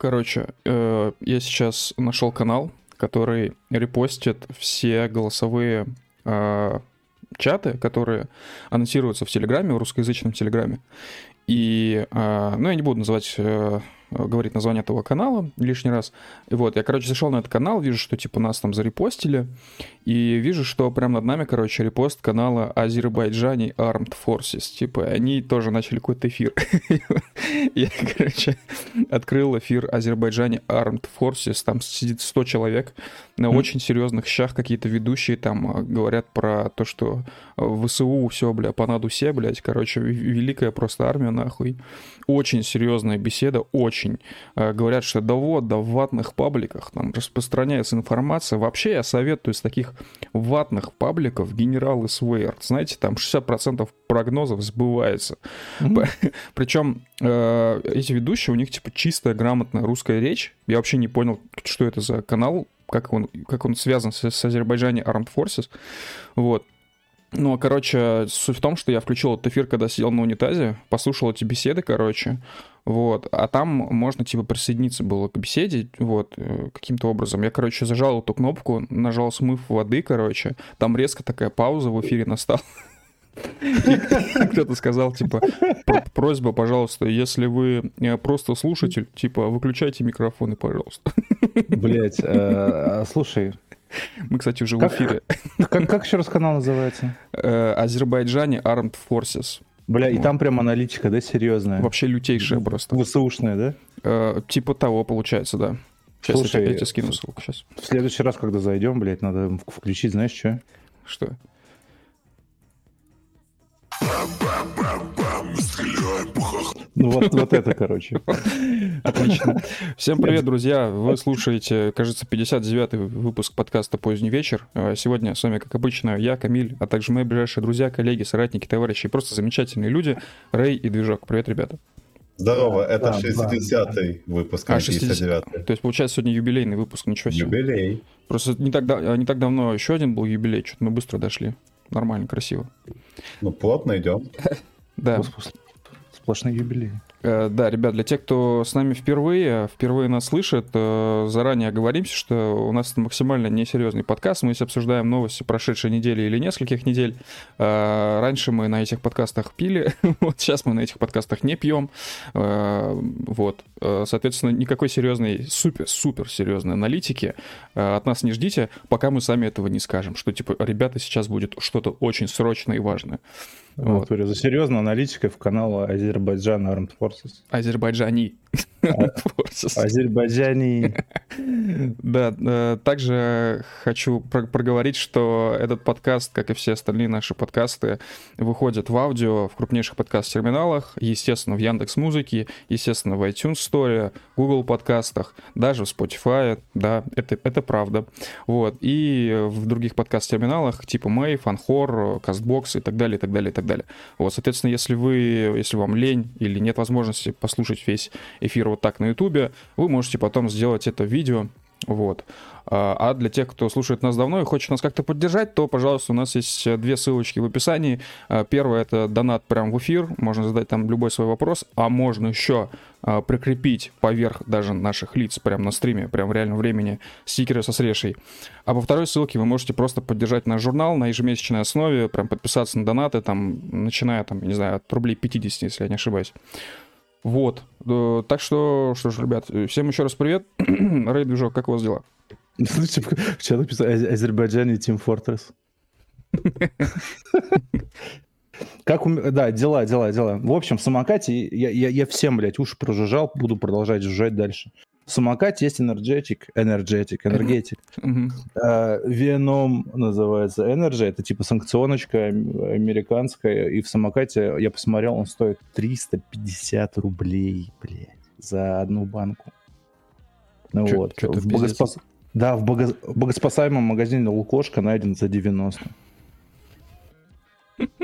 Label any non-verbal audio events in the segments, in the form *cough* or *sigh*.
Короче, э, я сейчас нашел канал, который репостит все голосовые э, чаты, которые анонсируются в Телеграме, в русскоязычном Телеграме. И, э, ну, я не буду называть Э, говорит название этого канала лишний раз. И вот, я, короче, зашел на этот канал, вижу, что, типа, нас там зарепостили, и вижу, что прямо над нами, короче, репост канала Азербайджани Armed Forces. Типа, они тоже начали какой-то эфир. *laughs* Я, короче, открыл эфир Азербайджани Armed Forces, там сидит 100 человек, на очень серьезных щах какие-то ведущие там э, говорят про то, что в ВСУ все, бля, по наду все, блядь, короче, великая просто армия, нахуй. Очень серьезная беседа, очень очень. Э, говорят, что да вот, да в ватных пабликах там распространяется информация. Вообще я советую из таких ватных пабликов генералы Свейерт. Знаете, там 60% прогнозов сбывается. Mm-hmm. *laughs* Причем э, эти ведущие, у них типа чистая, грамотная русская речь. Я вообще не понял, что это за канал, как он, как он связан с, с Азербайджане Armed Forces. Вот. Ну, короче, суть в том, что я включил этот эфир, когда сидел на унитазе, послушал эти беседы, короче, вот, а там можно, типа, присоединиться было к беседе, вот, э, каким-то образом. Я, короче, зажал эту кнопку, нажал смыв воды, короче, там резко такая пауза в эфире настала. Кто-то сказал, типа, просьба, пожалуйста, если вы э, просто слушатель, типа, выключайте микрофоны, пожалуйста. Блять, э, слушай, мы, кстати, уже в эфире. *laughs* Как, еще раз канал называется? Э, Азербайджане Armed Forces. Бля, и там прям аналитика, да, серьезная? Вообще лютейшая просто. ВСУшная, да? Э, типа того, получается, да. Сейчас Слушай, я тебе скину ссылку сейчас. В следующий раз, когда зайдем, блядь, надо включить, знаешь, что? Что? Ну вот, вот это, короче. Отлично. Всем привет, друзья. Вы слушаете, кажется, 59-й выпуск подкаста «Поздний вечер». А сегодня с вами, как обычно, я, Камиль, а также мои ближайшие друзья, коллеги, соратники, товарищи и просто замечательные люди, Рэй и Движок. Привет, ребята. Здорово, это 60-й выпуск, а, 59-й. То есть, получается, сегодня юбилейный выпуск, ничего себе. Юбилей. Просто не так, не так давно еще один был юбилей, что-то мы быстро дошли. Нормально, красиво. Ну, плотно идем. Да. Сплошные юбилеи. Э, да, ребят, для тех, кто с нами впервые, впервые нас слышит, э, заранее оговоримся, что у нас это максимально несерьезный подкаст. Мы здесь обсуждаем новости прошедшей недели или нескольких недель. Э, раньше мы на этих подкастах пили, *laughs* вот сейчас мы на этих подкастах не пьем. Вот. Соответственно, никакой серьезной, супер-супер серьезной аналитики от нас не ждите, пока мы сами этого не скажем, что, типа, ребята, сейчас будет что-то очень срочное и важное. Вот. За серьезной аналитикой в канал Азербайджан Armed Forces. Азербайджани. *laughs* Азербайджани. *laughs* Да, э, также хочу проговорить, что этот подкаст, как и все остальные наши подкасты, выходят в аудио в крупнейших подкаст-терминалах, естественно, в Яндекс Музыке, естественно, в iTunes Store, Google подкастах, даже в Spotify, да, это, это правда. Вот, и в других подкаст-терминалах типа Mave, Anchor, CastBox и так далее, и так далее, и так далее. Вот, соответственно, если вы, если вам лень или нет возможности послушать весь эфир вот так на Ютубе, вы можете потом сделать это видео, вот. А, а для тех, кто слушает нас давно и хочет нас как-то поддержать, то, пожалуйста, у нас есть две ссылочки в описании. А, первое — это донат прямо в эфир, можно задать там любой свой вопрос, а можно еще а, прикрепить поверх даже наших лиц прямо на стриме, прямо в реальном времени стикеры со срешей. А по второй ссылке вы можете просто поддержать наш журнал на ежемесячной основе, прям подписаться на донаты, там, начиная, там, не знаю, от рублей 50, если я не ошибаюсь. Вот. Э, так что, что ж, ребят, всем еще раз привет. *clears throat* Рейд Движок, как у вас дела? Вчера написал Азербайджан и Team Fortress. Как у... Да, дела, дела, дела. В общем, в самокате я, я, я всем, блядь, уши прожужжал, буду продолжать жужжать дальше. В самокате есть энергетик, энергетик, энергетик. Веном называется Energy, это типа санкционочка американская, и в самокате, я посмотрел, он стоит 350 рублей, блядь, за одну банку. Ну чё, вот. В богоспас... Да, в бого... богоспасаемом магазине Лукошка найден за 90.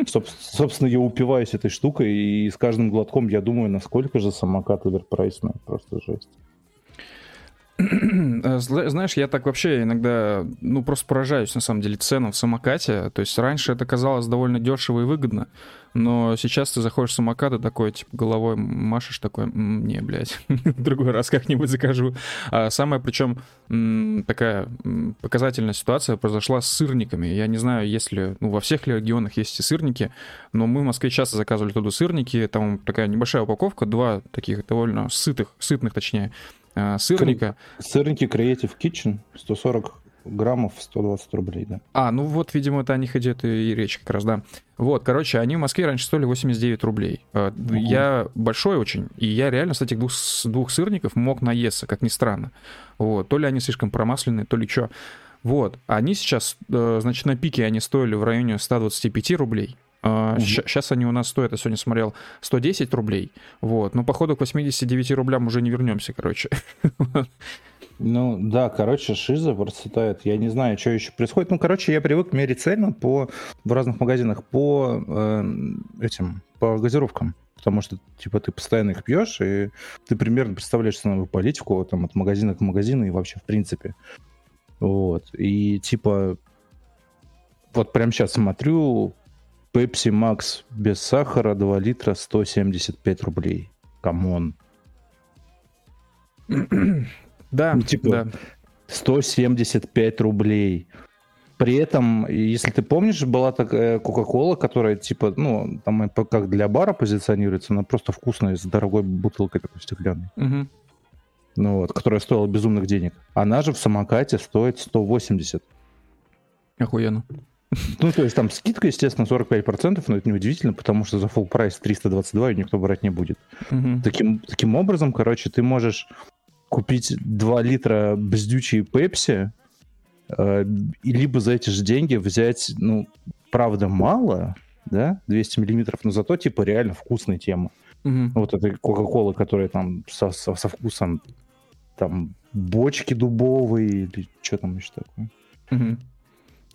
Собственно, я упиваюсь этой штукой, и с каждым глотком я думаю, насколько же самокат оверпрайсный. Просто жесть. Э, знаешь, я так вообще иногда, ну, просто поражаюсь, на самом деле, ценам в самокате. То есть раньше это казалось довольно дешево и выгодно, но сейчас ты заходишь в самокат и такой, типа, головой машешь, такой, не, блядь, *laughs* другой раз как-нибудь закажу. А самая, причем, такая показательная ситуация произошла с сырниками. Я не знаю, если, ну, во всех ли регионах есть и сырники, но мы в Москве часто заказывали туда сырники, там такая небольшая упаковка, два таких довольно сытых, сытных, точнее, сырника. Сырники Creative Kitchen 140 граммов 120 рублей, да. А, ну вот, видимо, это о них идет и речь как раз, да. Вот, короче, они в Москве раньше стоили 89 рублей. Угу. Я большой очень, и я реально с этих двух, двух сырников мог наесться, как ни странно. Вот, то ли они слишком промасленные, то ли что. Вот, они сейчас, э, значит, на пике они стоили в районе 125 рублей. Угу. Сейчас они у нас стоят, я сегодня смотрел, 110 рублей. Вот. Но походу к 89 рублям уже не вернемся, короче. Ну да, короче, шиза процветает. Я не знаю, что еще происходит. Ну, короче, я привык мерить цену по, в разных магазинах по э, этим, по газировкам. Потому что, типа, ты постоянно их пьешь, и ты примерно представляешь ценовую политику там, от магазина к магазину и вообще в принципе. Вот. И, типа, вот прямо сейчас смотрю, Pepsi Max без сахара 2 литра 175 рублей. Come on. Да, ну, типа, да. 175 рублей. При этом, если ты помнишь, была такая Кока-Кола, которая, типа, ну, там как для бара позиционируется, она просто вкусная, с дорогой бутылкой такой стеклянной. Угу. Ну вот, которая стоила безумных денег. Она же в самокате стоит 180. Охуенно. *laughs* Ну, то есть там скидка, естественно, 45%, но это неудивительно, потому что за full прайс 322 и никто брать не будет. Угу. Таким, таким образом, короче, ты можешь купить 2 литра бздючей пепси, э, и либо за эти же деньги взять, ну, правда, мало, да, 200 миллиметров, но зато, типа, реально вкусная тема. Угу. Вот этой Кока-Колы, которая там со, со, со вкусом там бочки дубовые или что там еще такое. Угу.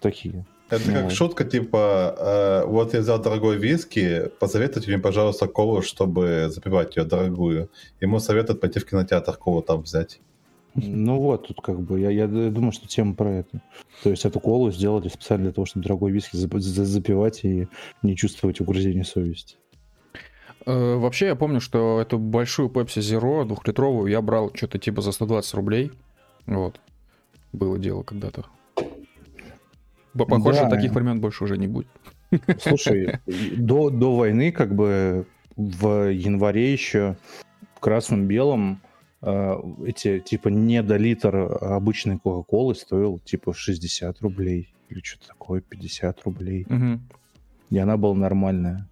Такие. Это ну, как шутка, типа, э, вот я взял дорогой виски, посоветуйте мне, пожалуйста, колу, чтобы запивать ее дорогую. Ему советуют пойти в кинотеатр колу там взять. Ну вот, тут как бы, я, я думаю, что тема про это. То есть эту колу сделали специально для того, чтобы дорогой виски запивать и не чувствовать угрызения совести. Э, вообще, я помню, что эту большую Pepsi Zero, двухлитровую, я брал что-то типа за 120 рублей. Вот. Было дело когда-то. Похоже, да. таких времен больше уже не будет. *laughs* Слушай, до, до войны, как бы в январе еще в красном-белом э, эти, типа, не до литр обычной Кока-Колы стоил, типа, 60 рублей или что-то такое, 50 рублей. Угу. И она была нормальная.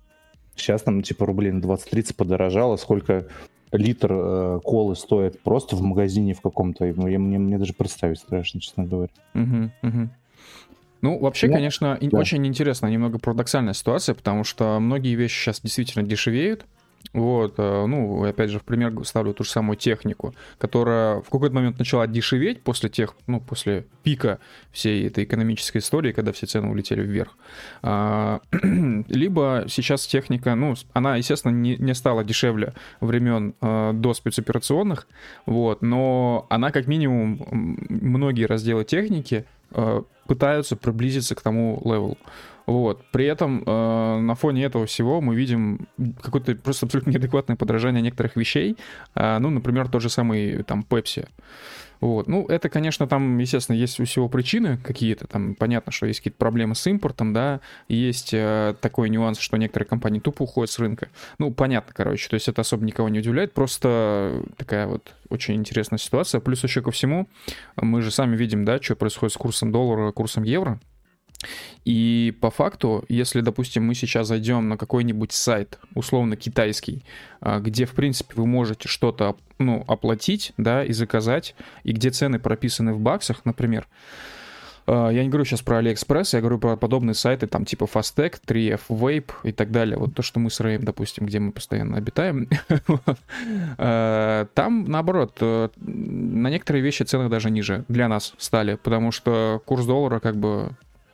Сейчас там, типа, рублей на 20-30 подорожало. Сколько литр э, колы стоит просто в магазине в каком-то, я, мне, мне даже представить страшно, честно говоря. Угу, угу. Ну, вообще, ну, конечно, да. очень интересная, немного парадоксальная ситуация, потому что многие вещи сейчас действительно дешевеют. Вот, э, ну, опять же, в пример ставлю ту же самую технику, которая в какой-то момент начала дешеветь после тех, ну, после пика всей этой экономической истории, когда все цены улетели вверх. А, *clears throat* либо сейчас техника, ну, она, естественно, не, не стала дешевле времен э, до спецоперационных, вот, но она, как минимум, многие разделы техники э, пытаются приблизиться к тому левелу. Вот. При этом э, на фоне этого всего мы видим какое-то просто абсолютно неадекватное подражание некоторых вещей. Э, ну, например, тот же самый там Pepsi. Вот. Ну, это, конечно, там, естественно, есть у всего причины какие-то. Там понятно, что есть какие-то проблемы с импортом, да. Есть э, такой нюанс, что некоторые компании тупо уходят с рынка. Ну, понятно, короче. То есть это особо никого не удивляет. Просто такая вот очень интересная ситуация. Плюс еще ко всему, мы же сами видим, да, что происходит с курсом доллара, курсом евро. И по факту, если, допустим, мы сейчас зайдем на какой-нибудь сайт, условно китайский, а, где, в принципе, вы можете что-то ну, оплатить, да, и заказать, и где цены прописаны в баксах, например, а, я не говорю сейчас про AliExpress, я говорю про подобные сайты, там типа Fastec, 3F Vape и так далее. Вот то, что мы с Рэем, допустим, где мы постоянно обитаем. *laughs* А, там, наоборот, э, на некоторые вещи цены даже ниже для нас стали, потому что курс доллара как бы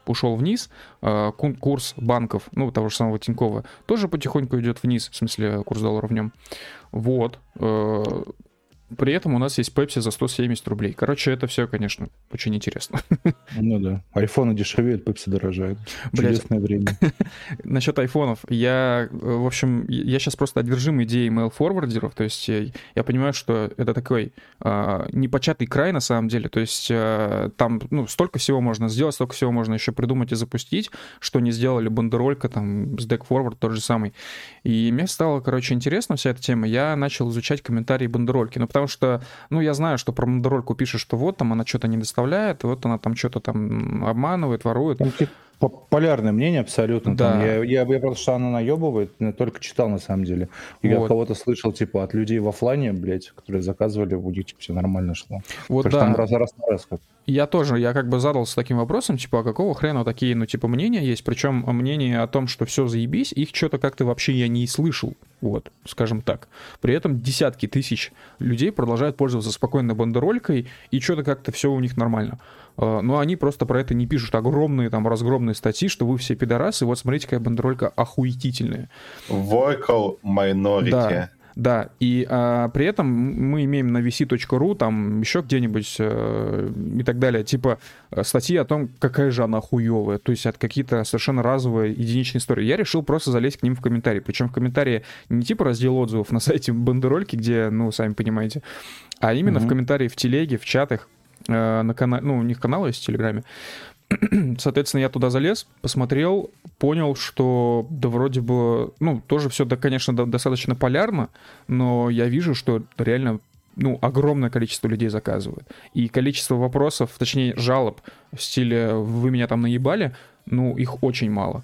ушел вниз, а, курс банков, ну, того же самого Тинькова, тоже потихоньку идет вниз, в смысле курс доллара в нем. Вот. Э, при этом у нас есть Pepsi за 170 рублей. Короче, это все, конечно, очень интересно. *laughs* Ну да. Айфоны дешевеют, Pepsi дорожает. Чудесное время. *laughs* Насчет айфонов. Я, э, в общем, я сейчас просто одержим идеей mail-форвардеров. То есть я, я понимаю, что это такой а, непочатый край на самом деле. То есть а, там ну, столько всего можно сделать, столько всего можно еще придумать и запустить, что не сделали бандеролька, там, с Deck Forward тот же самый. И мне стало, короче, интересно вся эта тема. Я начал изучать комментарии бандерольки. Ну, потому что, ну, я знаю, что про бандерольку пишут, что вот там она что-то не доставляет, вот она там что-то там обманывает, ворует. Там популярное мнение абсолютно. Там Да. я, я, я просто что она наебывает, я только читал на самом деле. И я Вот. кого-то слышал, типа, от людей в оффлайне, блядь, которые заказывали, у них типа, все нормально шло. Вот Потому да. там раз, раз раз как. Я тоже, я как бы задался таким вопросом, типа, а какого хрена такие, ну, типа, мнения есть? Причем мнение о том, что все заебись, их что-то как-то вообще я не слышал, вот, скажем так. При этом десятки тысяч людей продолжают пользоваться спокойно бандеролькой, и что-то как-то все у них нормально. А, Но они просто про это не пишут огромные там разгромные статьи, что вы все пидорасы, вот смотрите, какая бандеролька охуетительная. Vocal minority. Да. Да, и а, при этом мы имеем на vc.ru, там еще где-нибудь э, и так далее, типа э, статьи о том, какая же она хуевая, то есть от какие-то совершенно разовые единичные истории. Я решил просто залезть к ним в комментарии, причем в комментарии не типа раздел отзывов на сайте *laughs* Бандерольки, где, ну, сами понимаете, а именно в Мгм. комментарии в телеге, в чатах, на канале, ну, у них канал есть в Телеграме, *clears throat* Соответственно, я туда залез, посмотрел, понял, что да вроде бы, ну, тоже все, да, конечно, до- достаточно полярно, но я вижу, что реально ну, огромное количество людей заказывают. И количество вопросов, точнее, жалоб в стиле «вы меня там наебали», ну, их очень мало.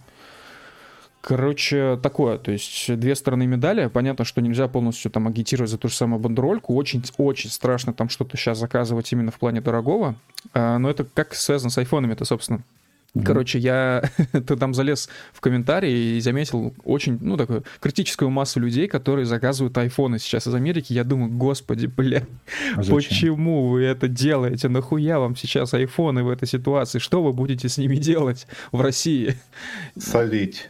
Короче, такое, то есть две стороны медали. Понятно, что нельзя полностью там агитировать за ту же самую бандерольку. Очень, очень страшно там что-то сейчас заказывать именно в плане дорогого. А, но это как связано с айфонами-то, собственно. Мгм. Короче, я *laughs* ты там залез в комментарии и заметил очень, ну, такую критическую массу людей, которые заказывают айфоны сейчас из Америки. Я думаю, господи, бля, А зачем? почему вы это делаете? Нахуя вам сейчас айфоны в этой ситуации? Что вы будете с ними делать в России? Солить.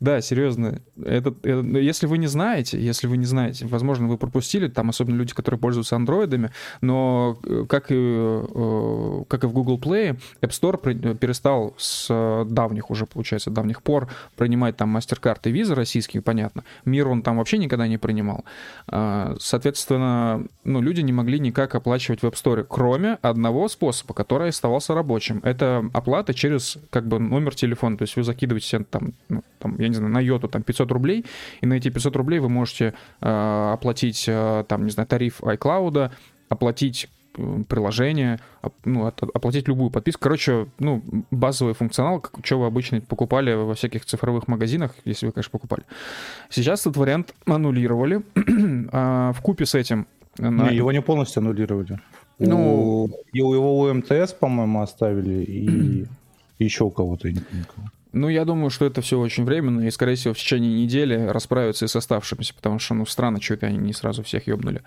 Да, серьезно. Это, это- если вы не знаете, если вы не знаете, возможно, вы пропустили, там особенно люди, которые пользуются андроидами, но э, как и, э, как и в Google Play, App Store при- перестал с э, давних уже, получается, давних пор принимать там MasterCard и Visa российские, понятно. Мир он там вообще никогда не принимал. А, Соответственно, ну, люди не могли никак оплачивать в App Store, кроме одного способа, который оставался рабочим. Это оплата через как бы номер телефона. То есть вы закидываете там, ну, там, я не знаю, на йоту там 500 рублей, и на эти 500 рублей вы можете э, оплатить э, там, не знаю, тариф iCloud, оплатить э, приложение, ну, оплатить любую подписку. Короче, ну, базовый функционал, как, что вы обычно покупали во всяких цифровых магазинах, если вы, конечно, покупали. Сейчас этот вариант аннулировали. *clears throat* А в купе с этим... э, на- Не, его не полностью аннулировали. Ну- У- у его у МТС, по-моему, оставили, и *clears throat* еще у кого-то, я не помню. Ну, я думаю, что это все очень временно, и, скорее всего, в течение недели расправятся и с оставшимися, потому что, ну, странно, что это они не сразу всех ёбнули.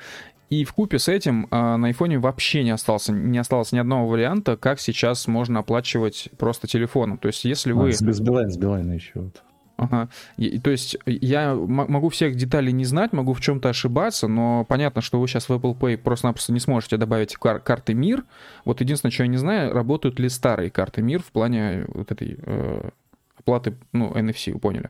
И в купе с этим а, на айфоне вообще не остался, не осталось ни одного варианта, как сейчас можно оплачивать просто телефоном. То есть, если вы... А, с, с Билайн, с Билайна еще. Вот. Ага. И- то есть я могу всех деталей не знать, могу в чем-то ошибаться, но понятно, что вы сейчас в Apple Pay просто-напросто не сможете добавить кар- карты МИР. Вот единственное, что я не знаю, работают ли старые карты МИР в плане вот этой э, оплаты, ну, NFC, вы поняли.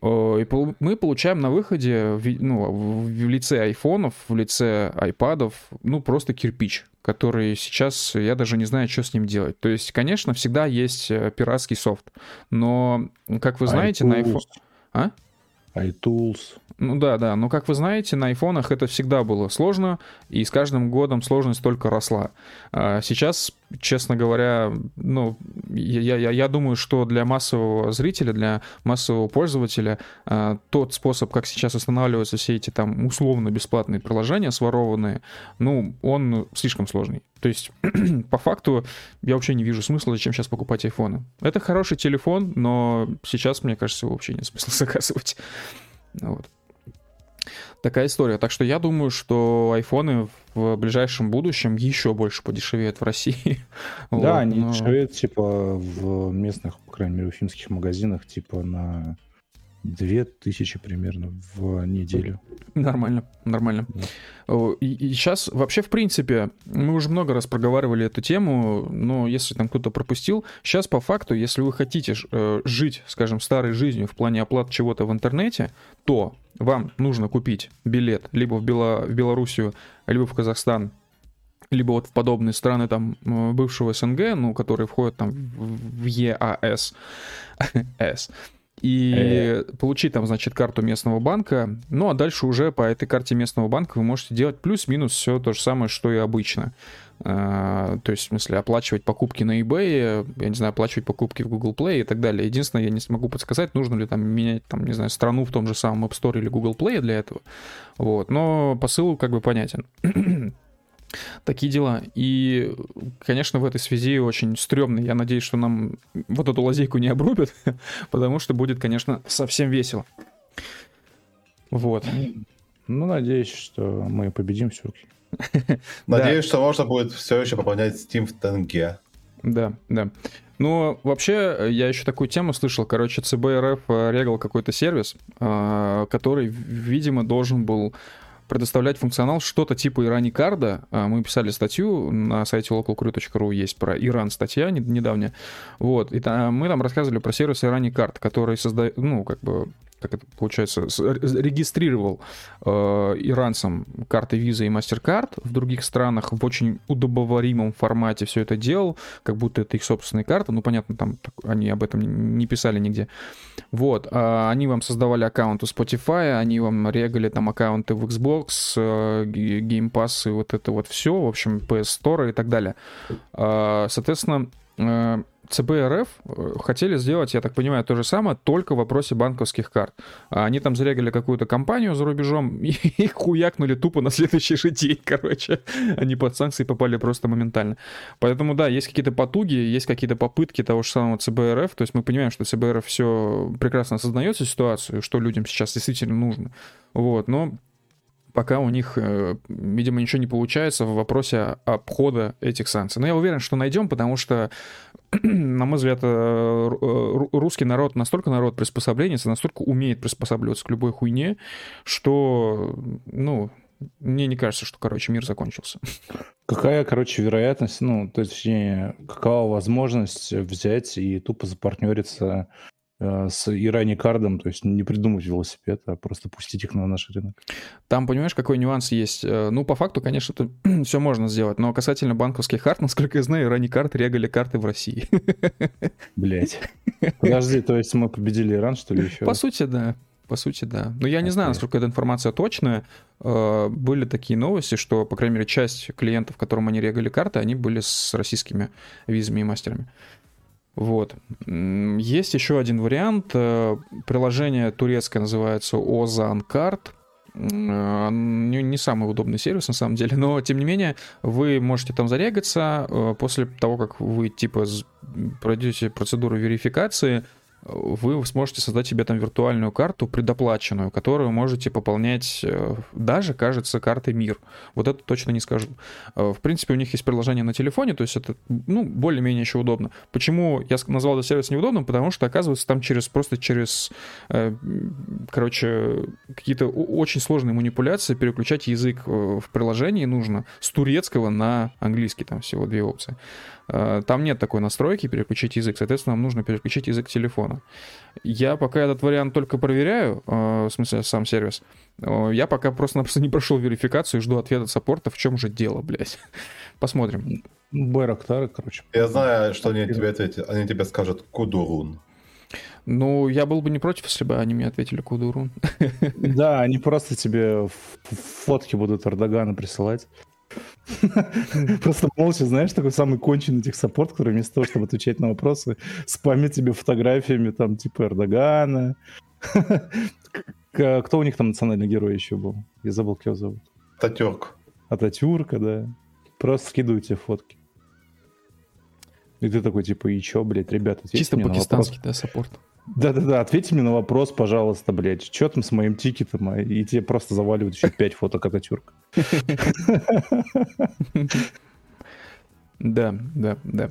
О, И мы получаем на выходе ну, в лице айфонов, в лице айпадов, ну, просто кирпич, который сейчас, я даже не знаю, что с ним делать. То есть, конечно, всегда есть э, пиратский софт, но, как вы знаете, на iPhone... А? iTools. Ну да, да, но как вы знаете, на айфонах это всегда было сложно, и с каждым годом сложность только росла. А Сейчас, честно говоря, ну, я, я, я думаю, что для массового зрителя, для массового пользователя а, тот способ, как сейчас устанавливаются все эти там условно-бесплатные приложения сворованные, ну, он слишком сложный. То есть, *clears throat* по факту, я вообще не вижу смысла, зачем сейчас покупать айфоны. Это хороший телефон, но сейчас, мне кажется, его вообще нет смысла *laughs* заказывать. Вот. Такая история. Так что я думаю, что айфоны в ближайшем будущем еще больше подешевеют в России. *laughs* Вот, Да, они но- дешевеют, типа, в местных, по крайней мере, уфимских магазинах, типа, на Две тысячи примерно в неделю. Нормально, нормально. О, И, и сейчас вообще, в принципе, мы уже много раз проговаривали эту тему, но если там кто-то пропустил, сейчас по факту, если вы хотите э, жить, скажем, старой жизнью в плане оплаты чего-то в интернете, то вам нужно купить билет либо в, Бело- в Белоруссию, либо в Казахстан, либо вот в подобные страны там э, бывшего СНГ, ну, которые входят там в в ЕАС, С. *laughs* И получить там, значит, карту местного банка. Ну, а дальше уже по этой карте местного банка вы можете делать плюс-минус все то же самое, что и обычно. А, То есть, в смысле, оплачивать покупки на eBay, я не знаю, оплачивать покупки в Google Play и так далее. Единственное, я не смогу подсказать, нужно ли там менять, там, не знаю, страну в том же самом App Store или Google Play для этого. Вот. Но посыл как бы понятен. *clears throat* Такие дела. И, конечно, в этой связи очень стрёмно. Я надеюсь, что нам вот эту лазейку не обрубят, *laughs* потому что будет, конечно, совсем весело. Вот. Ну, надеюсь, что мы победим все-таки. *laughs* Надеюсь, что можно будет все еще пополнять Steam в тенге. Да, да. Ну, вообще, я еще такую тему слышал. Короче, ЦБ РФ э, регал какой-то сервис, э, который, видимо, должен был предоставлять функционал что-то типа Ирани Карда. А, Мы писали статью на сайте localcrew.ru, есть про Иран статья не- недавняя. Вот, и там, мы там рассказывали про сервис Ирани Карт, который создает, ну, как бы, как это получается, регистрировал э, иранцам карты Visa и MasterCard в других странах в очень удобоваримом формате все это делал, как будто это их собственные карты. Ну, понятно, там так- они об этом не писали нигде. Вот. а они вам создавали аккаунт у Spotify, они вам регали там аккаунты в Xbox, э, Game Pass и вот это вот все, в общем, PS Store и так далее. А, Соответственно, э, ЦБРФ э, хотели сделать, я так понимаю, то же самое, только в вопросе банковских карт. А Они там зарегали какую-то компанию за рубежом *laughs* и их хуякнули тупо на следующий же день, короче. Они под санкции попали просто моментально. Поэтому, да, есть какие-то потуги, есть какие-то попытки того же самого ЦБРФ. То есть мы понимаем, что ЦБРФ все прекрасно осознает ситуацию, что людям сейчас действительно нужно. Вот, но пока у них, э, видимо, ничего не получается в вопросе обхода этих санкций. Но я уверен, что найдем, потому что, *clears throat* на мой взгляд, э, э, русский народ настолько народ приспособленец, настолько умеет приспосабливаться к любой хуйне, что, ну, мне не кажется, что, короче, мир закончился. Какая, короче, вероятность, ну, точнее, какова возможность взять и тупо запартнериться с Ирани Кардом, то есть не придумать велосипед, а просто пустить их на наш рынок. Там, понимаешь, какой нюанс есть? Э, Ну, по факту, конечно, это *clears throat* все можно сделать, но касательно банковских карт, *laughs* насколько я знаю, ранние карты регали карты в России. *laughs* Блять. Подожди, то есть мы победили Иран, что ли, еще? По сути, да. По сути, да. Но я не знаю, насколько эта информация точная. Э, Были такие новости, что, по крайней мере, часть клиентов, которым они регали карты, они были с российскими визами и мастерами. Вот. Есть еще один вариант. Э, Приложение турецкое называется Ozan Card. Э, Не, самый удобный сервис, на самом деле, *laughs* но, тем не менее, вы можете там зарегаться э, после того, как вы, типа, пройдете процедуру верификации, вы сможете создать себе там виртуальную карту предоплаченную, которую можете пополнять э, даже, кажется, картой МИР. Вот это точно не скажу. Э, В принципе, у них есть приложение на телефоне, то есть это, ну, более-менее еще удобно. Почему я назвал этот сервис неудобным? Потому что, оказывается, там через, просто через, э, короче, какие-то очень сложные манипуляции переключать язык в приложении нужно с турецкого на английский, там всего две опции. Там нет такой настройки переключить язык, соответственно, нам нужно переключить язык телефона. Я пока этот вариант только проверяю, э, в смысле сам сервис. Э, Я пока просто-напросто *laughs* не прошел верификацию и жду ответа от саппорта, в чем же дело, блядь. *laughs* Посмотрим. Байрактары, короче. Я знаю, что они тебе ответят. Они тебе скажут Кудурун. Ну, я был бы не против, если бы они мне ответили Кудурун. *laughs* Да, они просто тебе фотки будут Эрдогана присылать. *laughs* Просто молча, знаешь, такой самый конченый техсаппорт, который вместо того, чтобы отвечать на вопросы, спамит тебе фотографиями там типа Эрдогана. *laughs* Кто у них там национальный герой еще был? Я забыл, как его зовут. Татюрк. Ататюрка, да. Просто скидывают тебе фотки. И ты такой, типа, и чё, блядь, ребята, Чисто пакистанский, да, саппорт. Да-да-да, ответьте мне на вопрос, пожалуйста, блядь. Что там с моим тикетом? А, И тебе просто заваливают еще 5 фоток Ататюрка. *laughs* Да, да, да.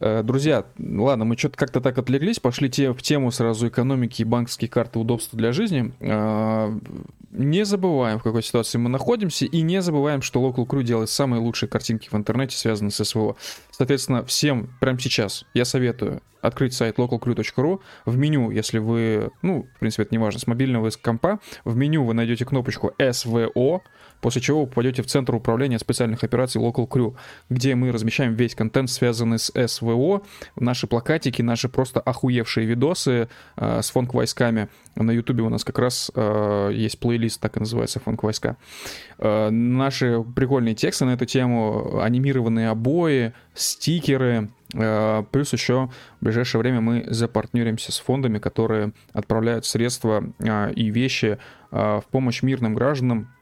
Э, друзья, ладно, мы что-то как-то так отвлеклись, пошли те, в тему сразу экономики и банковские карты удобства для жизни. Э, не забываем, в какой ситуации мы находимся, и не забываем, что Local Crew делает самые лучшие картинки в интернете, связанные с СВО. Соответственно, всем прямо сейчас я советую открыть сайт localcrew.ru. В меню, если вы, ну, в принципе, это не важно, с мобильного из компа, в меню вы найдете кнопочку SVO, после чего вы попадете в центр управления специальных операций Local Crew, где мы размещаем весь контент, связанный с СВО, наши плакатики, наши просто охуевшие видосы э, с фонк-войсками. На Ютубе у нас как раз э, есть плейлист, так и называется, фонк-войска. Э, наши прикольные тексты на эту тему, анимированные обои, стикеры, э, Плюс еще в ближайшее время мы запартнеримся с фондами, которые отправляют средства э, и вещи э, в помощь мирным гражданам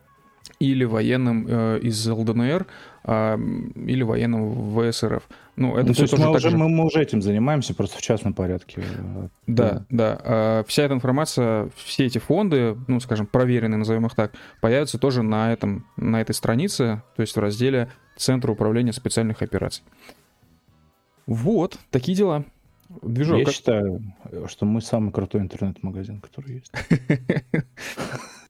или военным э, из ЛДНР, э, или военным ВСРФ. Ну, это ну, все тоже мы, уже, же... мы, мы уже этим занимаемся, просто в частном порядке. Да, да. да. Вся эта информация, все эти фонды, ну, скажем, проверенные, назовем их так, появятся тоже на, этом, на этой странице, то есть в разделе Центр управления специальных операций. Вот, такие дела. Движок. Я как... считаю, что мы самый крутой интернет-магазин, который есть. *laughs*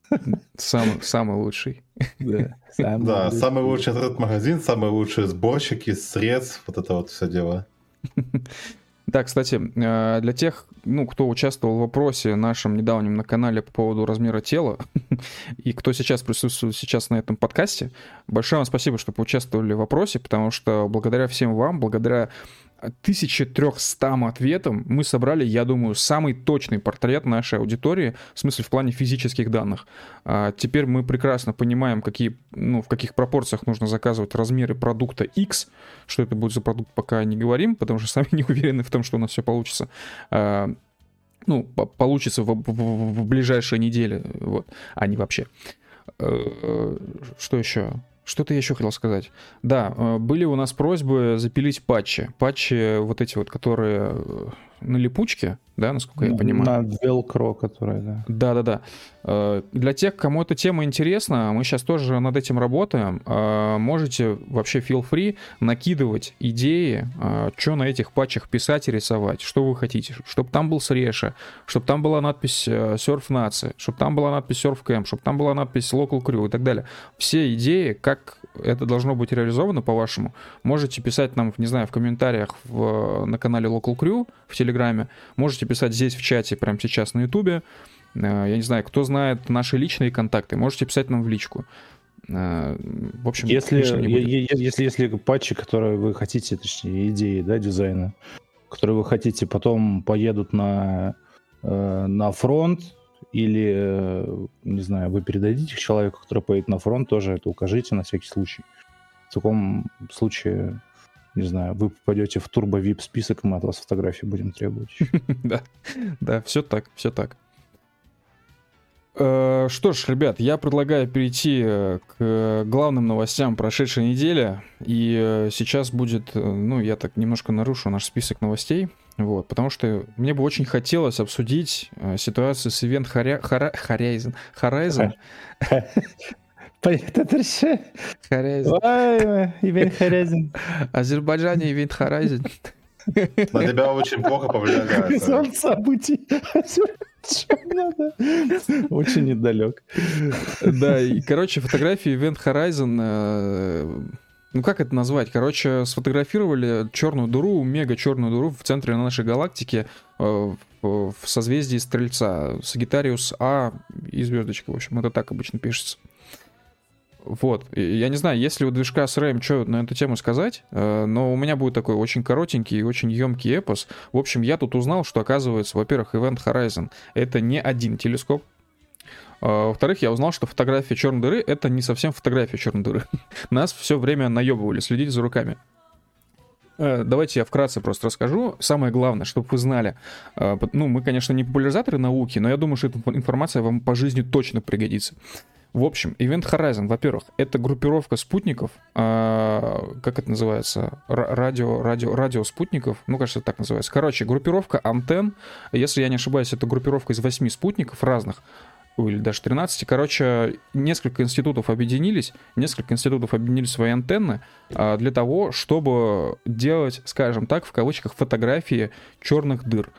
Самый, самый лучший. Да, самый, да, лучший. самый лучший этот магазин, самые лучшие сборщики, средств, вот это вот все дело. Да, кстати, э, для тех, ну, кто участвовал в вопросе нашем недавнем на канале по поводу размера тела, *laughs* и кто сейчас присутствует сейчас на этом подкасте, большое вам спасибо, что поучаствовали в вопросе, потому что благодаря всем вам, благодаря 1300 ответам мы собрали, я думаю, самый точный портрет нашей аудитории, в смысле в плане физических данных. А теперь мы прекрасно понимаем, какие, ну, в каких пропорциях нужно заказывать размеры продукта X. Что это будет за продукт, пока не говорим, потому что *laughs* сами не уверены в том, что у нас все получится. А, ну, получится в, в, в ближайшие недели, вот, а не вообще. Э, что еще? Что-то я еще хотел сказать. Да, э, были у нас просьбы запилить патчи. Патчи вот эти вот, которые э, на липучке, да, насколько я понимаю. На Velcro, которая, да. Да-да-да. Э, для тех, кому эта тема интересна, мы сейчас тоже над этим работаем. Э, можете вообще feel free накидывать идеи, э, что на этих патчах писать и рисовать, что вы хотите. Чтобы там был среша, чтобы там была надпись Surf Nazi, чтобы там была надпись Surf Camp, чтобы там была надпись Local Crew и так далее. Все идеи, как это должно быть реализовано, по-вашему, можете писать нам, не знаю, в комментариях в, на канале Local Crew в Телеграме, можете писать здесь в чате прямо сейчас на Ютубе, э, я не знаю, кто знает наши личные контакты, можете писать нам в личку. Э, в общем, если, если, если патчи, которые вы хотите, точнее, идеи да, дизайна, которые вы хотите, потом поедут на, э, на фронт, или, не знаю, вы передадите их человеку, который поедет на фронт, тоже это укажите на всякий случай. В таком случае, не знаю, вы попадете в турбо-вип список, мы от вас фотографии будем требовать. *laughs* Да, да, все так, все так. Э, что ж, ребят, я предлагаю перейти э, к главным новостям прошедшей недели. И э, сейчас будет, ну, я так немножко нарушу наш список новостей. Вот, потому что мне бы очень хотелось обсудить ситуацию с Event Horizon. Horizon. *laughs* *laughs* Horizon. Event Horizon. Азербайджане Event Horizon. На тебя очень плохо повлияли. Событий. Очень недалек. Да, и, короче, фотографии Event Horizon, э, ну как это назвать? Короче, сфотографировали черную дыру, мега черную дыру в центре нашей галактики э, в созвездии Стрельца, Сагитариус А и звездочка, в общем, это так обычно пишется. Вот. Я не знаю, есть ли у движка с RAM что на эту тему сказать, э, но у меня будет такой очень коротенький и очень емкий эпос. В общем, я тут узнал, что, оказывается, во-первых, Event Horizon — это не один телескоп, а, во-вторых, я узнал, что фотография черной дыры — это не совсем фотография черной дыры. *laughs* Нас все время наебывали, следить за руками. Э, давайте я вкратце просто расскажу. Самое главное, чтобы вы знали. Э, ну, мы, конечно, не популяризаторы науки, но я думаю, что эта информация вам по жизни точно пригодится. В общем, Event Horizon, во-первых, это группировка спутников, э, как это называется, радио, радио, радио спутников, ну, кажется, так называется. Короче, группировка антенн, если я не ошибаюсь, это группировка из восьми спутников разных, или даже 13. Короче, несколько институтов объединились, несколько институтов объединили свои антенны а, для того, чтобы делать, скажем так, в кавычках, фотографии черных дыр.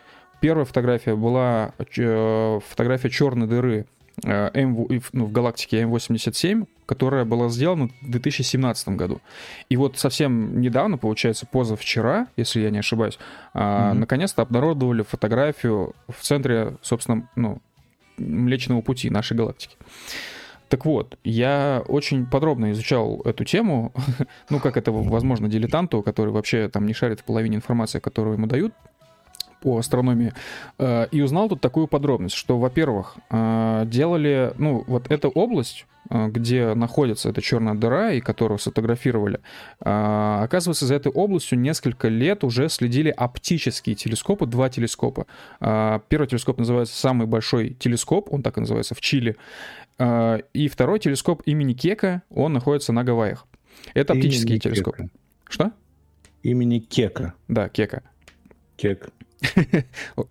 Первая фотография была э, фотография черной дыры М, ну, в галактике М87, которая была сделана в 2017 году. И вот совсем недавно, получается, позавчера, если я не ошибаюсь, mm-hmm. наконец-то обнародовали фотографию в центре, собственно, ну, Млечного Пути нашей галактики. Так вот, я очень подробно изучал эту тему, *laughs* ну, как это, возможно, дилетанту, который вообще там не шарит в половине информации, которую ему дают, по астрономии, э, и узнал тут такую подробность, что, во-первых, э, делали, ну, вот эта область, э, где находится эта черная дыра, и которую сфотографировали, оказывается, за этой областью несколько лет уже следили оптические телескопы, два телескопа. Первый телескоп называется «Самый большой телескоп», он так и называется, в Чили, и второй телескоп имени Кека, он находится на Гавайях. Это оптические телескопы. Что? Имени Кека. Да, Кека. Кек.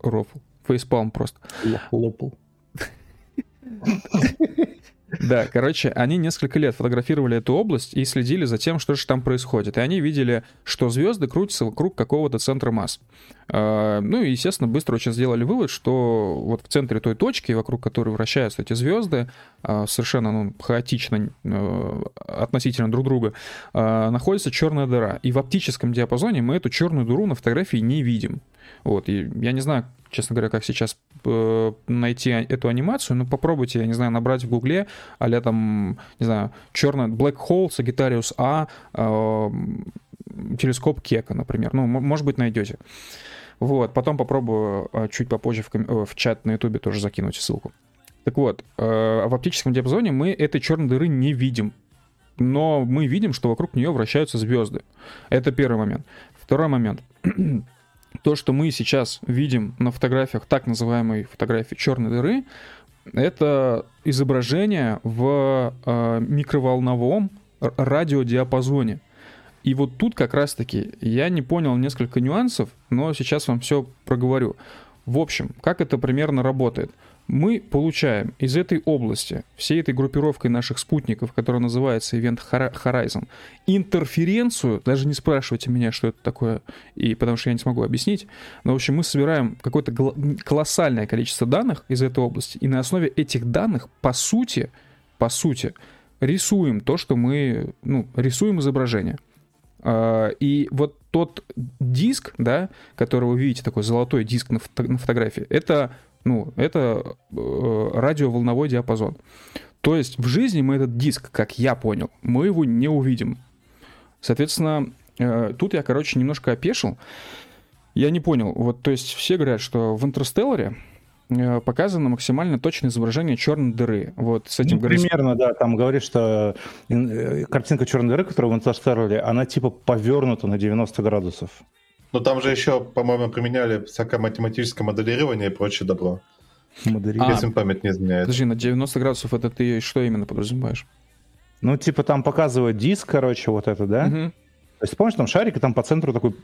Рофл. Фейспалм просто. Лопл. *laughs* Да, короче, они несколько лет фотографировали эту область и следили за тем, что же там происходит. И они видели, что звезды крутятся вокруг какого-то центра масс. А, ну и, естественно, быстро очень сделали вывод, что вот в центре той точки, вокруг которой вращаются эти звезды, а, совершенно ну, хаотично э, относительно друг друга, а, находится черная дыра. И в оптическом диапазоне мы эту черную дыру на фотографии не видим. Вот, и я не знаю, честно говоря, как сейчас э, найти эту анимацию, но попробуйте, я не знаю, набрать в гугле, а там, не знаю, черный Black Hole, Sagittarius A, э, телескоп Кека, например. Ну, может быть, найдете. Вот, потом попробую э, чуть попозже в, ком- э, в чат на ютубе тоже закинуть ссылку. Так вот, э, в оптическом диапазоне мы этой черной дыры не видим, но мы видим, что вокруг нее вращаются звезды. Это первый момент. Второй момент. *clears throat* то, что мы сейчас видим на фотографиях, так называемой фотографии черной дыры, это изображение в э, микроволновом радиодиапазоне. И вот тут как раз-таки я не понял несколько нюансов, но сейчас вам все проговорю. В общем, как это примерно работает? Мы получаем из этой области, всей этой группировкой наших спутников, которая называется Event Horizon, интерференцию, даже не спрашивайте меня, что это такое, и потому что я не смогу объяснить, но, в общем, мы собираем какое-то колоссальное количество данных из этой области, и на основе этих данных, по сути, по сути, рисуем то, что мы, ну, рисуем изображение. А, и вот тот диск, да, который вы видите, такой золотой диск на, фото на фотографии, это ну, это э, радиоволновой диапазон. То есть в жизни мы этот диск, как я понял, мы его не увидим. Соответственно, э, тут я, короче, немножко опешил. Я не понял. Вот, то есть все говорят, что в «Интерстелларе» э, показано максимально точное изображение черной дыры. Вот с этим ну, примерно, да. Там говорит, что э, картинка черной дыры, которую в «Интерстелларе», она типа повернута на 90 градусов. Но там же еще, по-моему, применяли всякое математическое моделирование и прочее добро. Моделирование. Если память не изменяет. Подожди, на 90 градусов это ты что именно подразумеваешь? Ну, типа там показывают диск, короче, вот это, да? Угу. То есть, помнишь, там шарик, и там по центру такой,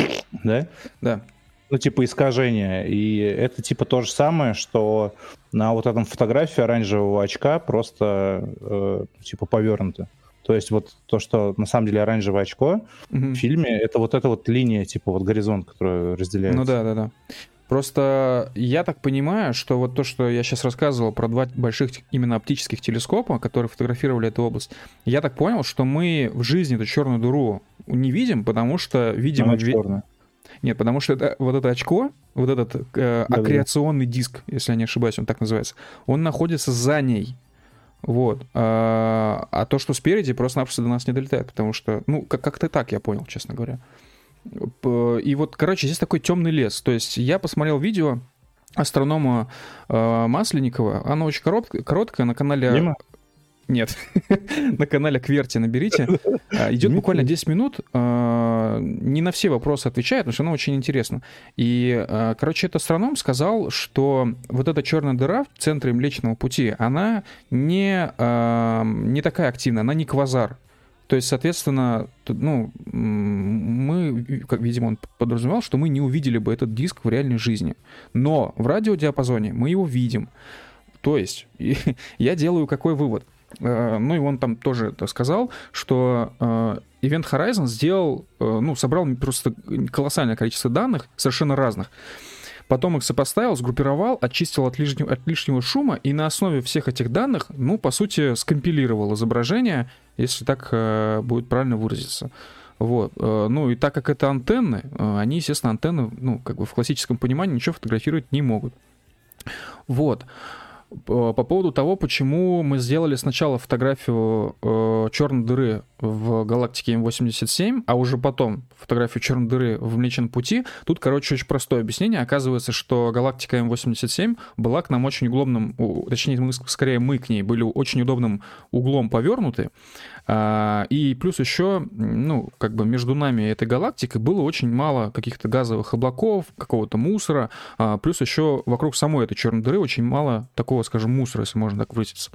да? Да. Ну, типа искажение. И это типа то же самое, что на вот этом фотографии оранжевого очка просто э, типа повернуто. То есть вот то, что на самом деле оранжевое очко угу. в фильме, это вот эта вот линия, типа вот горизонт, который разделяется. Ну да, да, да. Просто я так понимаю, что вот то, что я сейчас рассказывал про два больших именно оптических телескопа, которые фотографировали эту область, я так понял, что мы в жизни эту черную дыру не видим, потому что, видимо... Она черная. Нет, потому что это, вот это очко, вот этот э, аккреционный диск, если я не ошибаюсь, он так называется, он находится за ней. Вот. А, а то, что спереди, просто-напросто до нас не долетает, потому что, ну, как- как-то так я понял, честно говоря. И вот, короче, здесь такой темный лес. То есть я посмотрел видео астронома э, Масленникова. Оно очень короткое, короткое на канале... Дима? Нет, *laughs* на канале Кверти наберите. А, идет буквально 10 минут. А, не на все вопросы отвечает, потому что оно очень интересно. И, а, короче, этот астроном сказал, что вот эта черная дыра в центре Млечного Пути, она не, не такая активная, она не квазар. То есть, соответственно, ну, мы, как, видимо, он подразумевал, что мы не увидели бы этот диск в реальной жизни. Но в радиодиапазоне мы его видим. То есть, *laughs* я делаю какой вывод? Э, ну и он там тоже сказал, что э, Event Horizon сделал, э, ну, собрал просто колоссальное количество данных, совершенно разных. Потом их сопоставил, сгруппировал, очистил от лишнего, от лишнего шума и на основе всех этих данных, ну, по сути, скомпилировал изображение, если так будет правильно выразиться. Вот. Ну и так как это антенны, они, естественно, антенны, ну, как бы в классическом понимании ничего фотографировать не могут. Вот. По поводу того, почему мы сделали сначала фотографию э, черной дыры в галактике М87, а уже потом фотографию черной дыры в Млечном Пути, тут, короче, очень простое объяснение. Оказывается, что галактика М87 была к нам очень угломным, точнее, мы, скорее мы к ней были очень удобным углом повернуты, и плюс еще, ну, как бы между нами и этой галактикой было очень мало каких-то газовых облаков, какого-то мусора, а, плюс еще вокруг самой этой черной дыры очень мало такого, скажем, мусора, если можно так выразиться.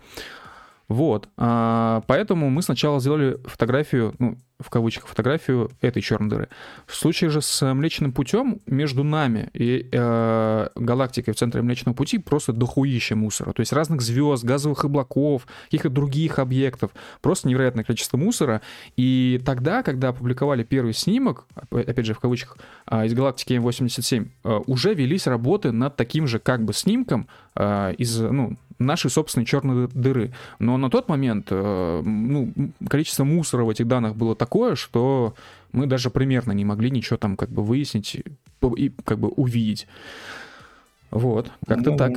Вот. А, поэтому мы сначала сделали фотографию, ну, в кавычках, фотографию этой черной дыры. В случае же с Млечным путем между нами и э, галактикой в центре Млечного пути просто дохуища мусора. То есть разных звезд, газовых облаков, каких-то других объектов. Просто невероятное количество мусора. И тогда, когда опубликовали первый снимок, опять же в кавычках, э, из галактики М87, э, уже велись работы над таким же как бы снимком э, из, ну, нашей собственной черной дыры. Но на тот момент э, ну, количество мусора в этих данных было такое, что мы даже примерно не могли ничего там как бы выяснить и как бы увидеть. Вот, как-то ну, так.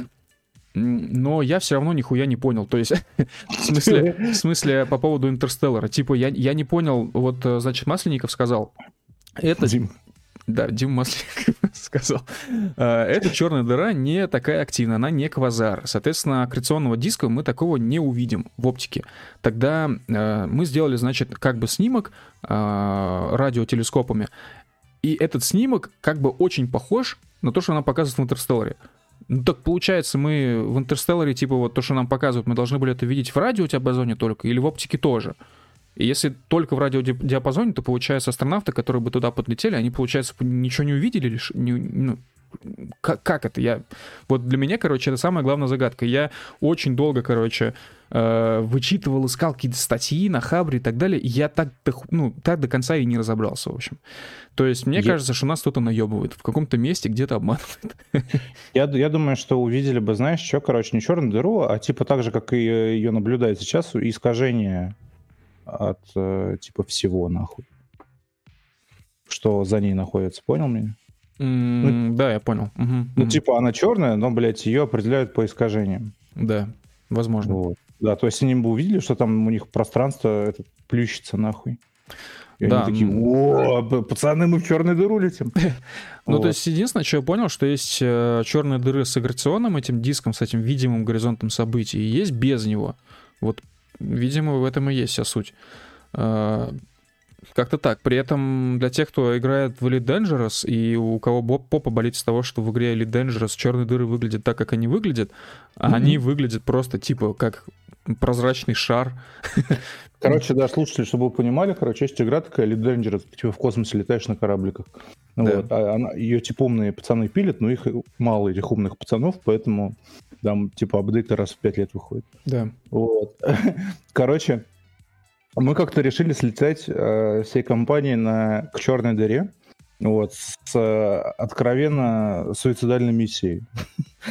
Но я все равно нихуя не понял. То есть, *laughs* в смысле, в смысле по поводу Интерстеллара. Типа, я, я не понял, вот, э, значит, Масленников сказал, это... Дим. Да, Дим Масленников *laughs* сказал. А, эта черная дыра не такая активная, она не квазар. Соответственно, аккреционного диска мы такого не увидим в оптике. Тогда а, мы сделали, значит, как бы снимок а, радиотелескопами. И этот снимок как бы очень похож на то, что нам показывают в Интерстелларе. Ну так получается, мы в Интерстелларе, типа вот то, что нам показывают, мы должны были это видеть в радиодиапазоне только или в оптике тоже? И если только в радиодиапазоне, то получается астронавты, которые бы туда подлетели, они, получается, ничего не увидели, лишь, не, ну, как, как это? Я... Вот для меня, короче, это самая главная загадка. Я очень долго, короче, э, вычитывал, искал какие-то статьи на Хабре и так далее, и я так, ну, так до конца и не разобрался, в общем. То есть мне я... кажется, что нас кто-то наебывает, в каком-то месте где-то обманывает. Я, я думаю, что увидели бы, знаешь, что, короче, не черную дыру, а типа так же, как и ее наблюдает сейчас, искажение от э, типа всего нахуй. Что за ней находится, понял меня? Mm, ну, да, я понял. Угу, ну, угу. типа, она черная, но, блядь, ее определяют по искажениям. Да, возможно. Вот. Да, то есть они бы увидели, что там у них пространство это плющится нахуй. И да. они такие, о, пацаны, мы в черную дыру летим. *laughs* Ну, то есть, единственное, что я понял, что есть э, черные дыры с агрегационным этим диском, с этим видимым горизонтом событий, и есть без него. Вот Видимо, в этом и есть вся суть. А, как-то так. При этом для тех, кто играет в Elite Dangerous, и у кого попа болит с того, что в игре Elite Dangerous черные дыры выглядят так, как они выглядят, mm-hmm. они выглядят просто типа как прозрачный шар. *laughs* Короче, да, слушатели, чтобы вы понимали, короче, есть игра такая Elite Dangerous, типа в космосе летаешь на корабликах. Да. Вот. А она, ее типа умные пацаны пилят, но их мало, этих умных пацанов, поэтому там, типа, апдейты раз в пять лет выходят. Да. Вот. *laughs* Короче, мы как-то решили слетать э, всей компанией на, к черной дыре. Вот, с э, откровенно суицидальной миссией.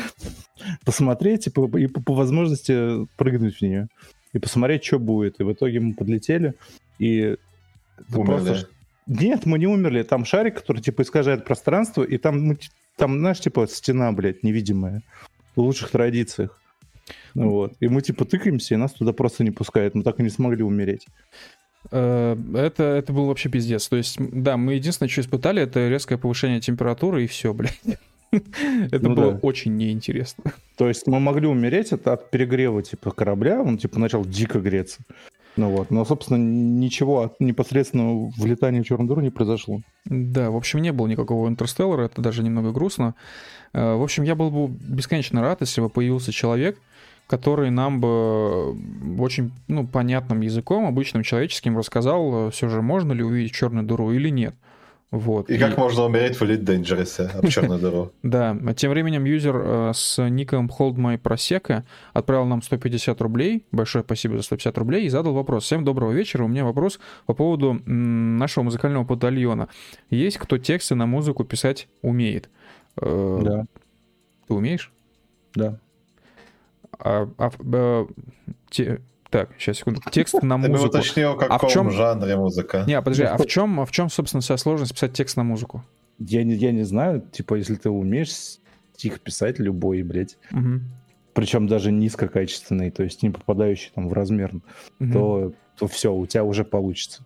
*laughs* Посмотреть типа, и по, по возможности прыгнуть в нее. И посмотреть, что будет. И в итоге мы подлетели. И Умерли. Просто... Нет, мы не умерли. Там шарик, который типа искажает пространство, и там, мы, там, знаешь, типа стена, блядь, невидимая в лучших традициях. Ну, вот. И мы типа тыкаемся, и нас туда просто не пускают. Мы так и не смогли умереть. Э, это, это был вообще пиздец. То есть, да, мы единственное, что испытали, это резкое повышение температуры, и все, *laughs* блядь. Это ну, было да. очень неинтересно. То есть мы могли умереть это от перегрева типа корабля, он типа начал дико греться. Ну вот, но, собственно, ничего от непосредственного влетания в черную дыру не произошло. Да, в общем, не было никакого интерстеллара, это даже немного грустно. Э, в общем, я был бы бесконечно рад, если бы появился человек, который нам бы очень ну, понятным языком, обычным человеческим, рассказал, э, все же можно ли увидеть черную дыру или нет. Вот. И как можно умереть в Elite Dangerous об черную дыру. *laughs* Да, тем временем юзер э, с ником Hold My Prosecco отправил нам 150 рублей, большое спасибо за 150 рублей, и задал вопрос. Всем доброго вечера, у меня вопрос по поводу нашего музыкального батальона. Есть кто тексты на музыку писать умеет? Э, Да, Ты умеешь? да. А, а, э, те- так, сейчас, секунду. *laughs* Текст на Ты бы музыку. уточнил, в А в каком чем- жанре музыка. Не, подожди, а в чем, а в чем, собственно, вся сложность писать текст на музыку? Я не, я не знаю, типа, если ты умеешь стих писать любой, блядь, Мгм. причем даже низкокачественный, то есть не попадающий там в размер, Мгм. то, то все, у тебя уже получится.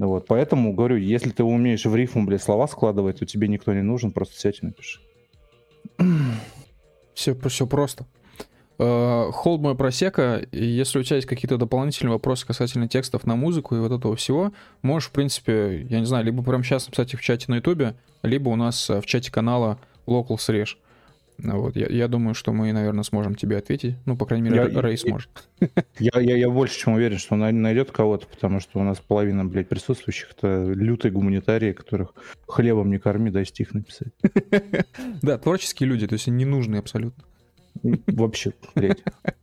Ну Вот, поэтому говорю, если ты умеешь в рифму, блядь, слова складывать, то тебе никто не нужен, просто сядь и напиши. *clears throat* Все, все просто. Холд мой просека, если у тебя есть какие-то дополнительные вопросы касательно текстов на музыку и вот этого всего, можешь, в принципе, я не знаю, либо прямо сейчас написать их в чате на ютубе, либо у нас э, в чате канала Local Срежь. Вот, я, я думаю, что мы, наверное, сможем тебе ответить. Ну, по крайней мере, Я- Рэй я- сможет. *laughs* Я, я, я больше чем уверен, что он най- найдет кого-то, потому что у нас половина, блядь, присутствующих это лютые гуманитарии, которых хлебом не корми, дай стих написать. *laughs* Да, творческие люди, то есть они ненужные абсолютно. Вообще, блядь.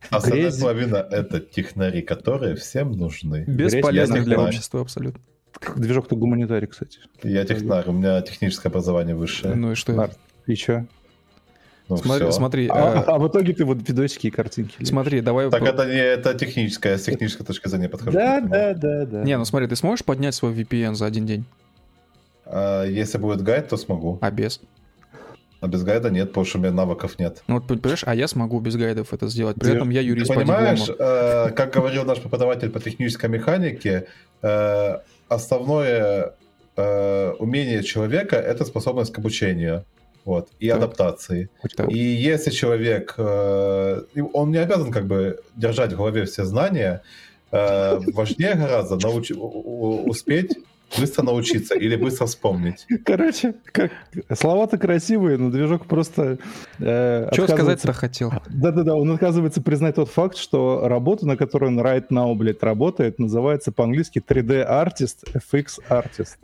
Остальная грязь. половина — это технари, которые всем нужны. Бесполезных я для общества абсолютно. Движок-то гуманитарий, кстати. Я технарь, у меня техническое образование высшее. Ну и что? Арт. И чё? Ну, Смотри, всё. смотри, А, э, а в итоге ты вот видосики и картинки. лепишь. смотри, давай... Так это не это техническое, я с технической точки зрения подхожу. Да, да, да, да. Не, ну смотри, ты сможешь поднять свой VPN за один день? А, если будет гайд, то смогу. А без? А без гайда нет, потому что у меня навыков нет. Ну вот, понимаешь, а я смогу без гайдов это сделать. При Ты- этом я Ты юрист по понимаешь, э, как говорил наш преподаватель по технической механике, э, основное э, умение человека — это способность к обучению. Вот, и Так. адаптации. Так. И если человек, э, он не обязан как бы держать в голове все знания, э, *laughs* важнее гораздо науч- успеть быстро научиться или быстро вспомнить. Короче, как... слова-то красивые, но движок просто... э, Что отказывается- сказать-то хотел? Да-да-да, он отказывается признать тот факт, что работа, на которой он right now, блядь, работает, называется по-английски 3D-артист, FX-артист.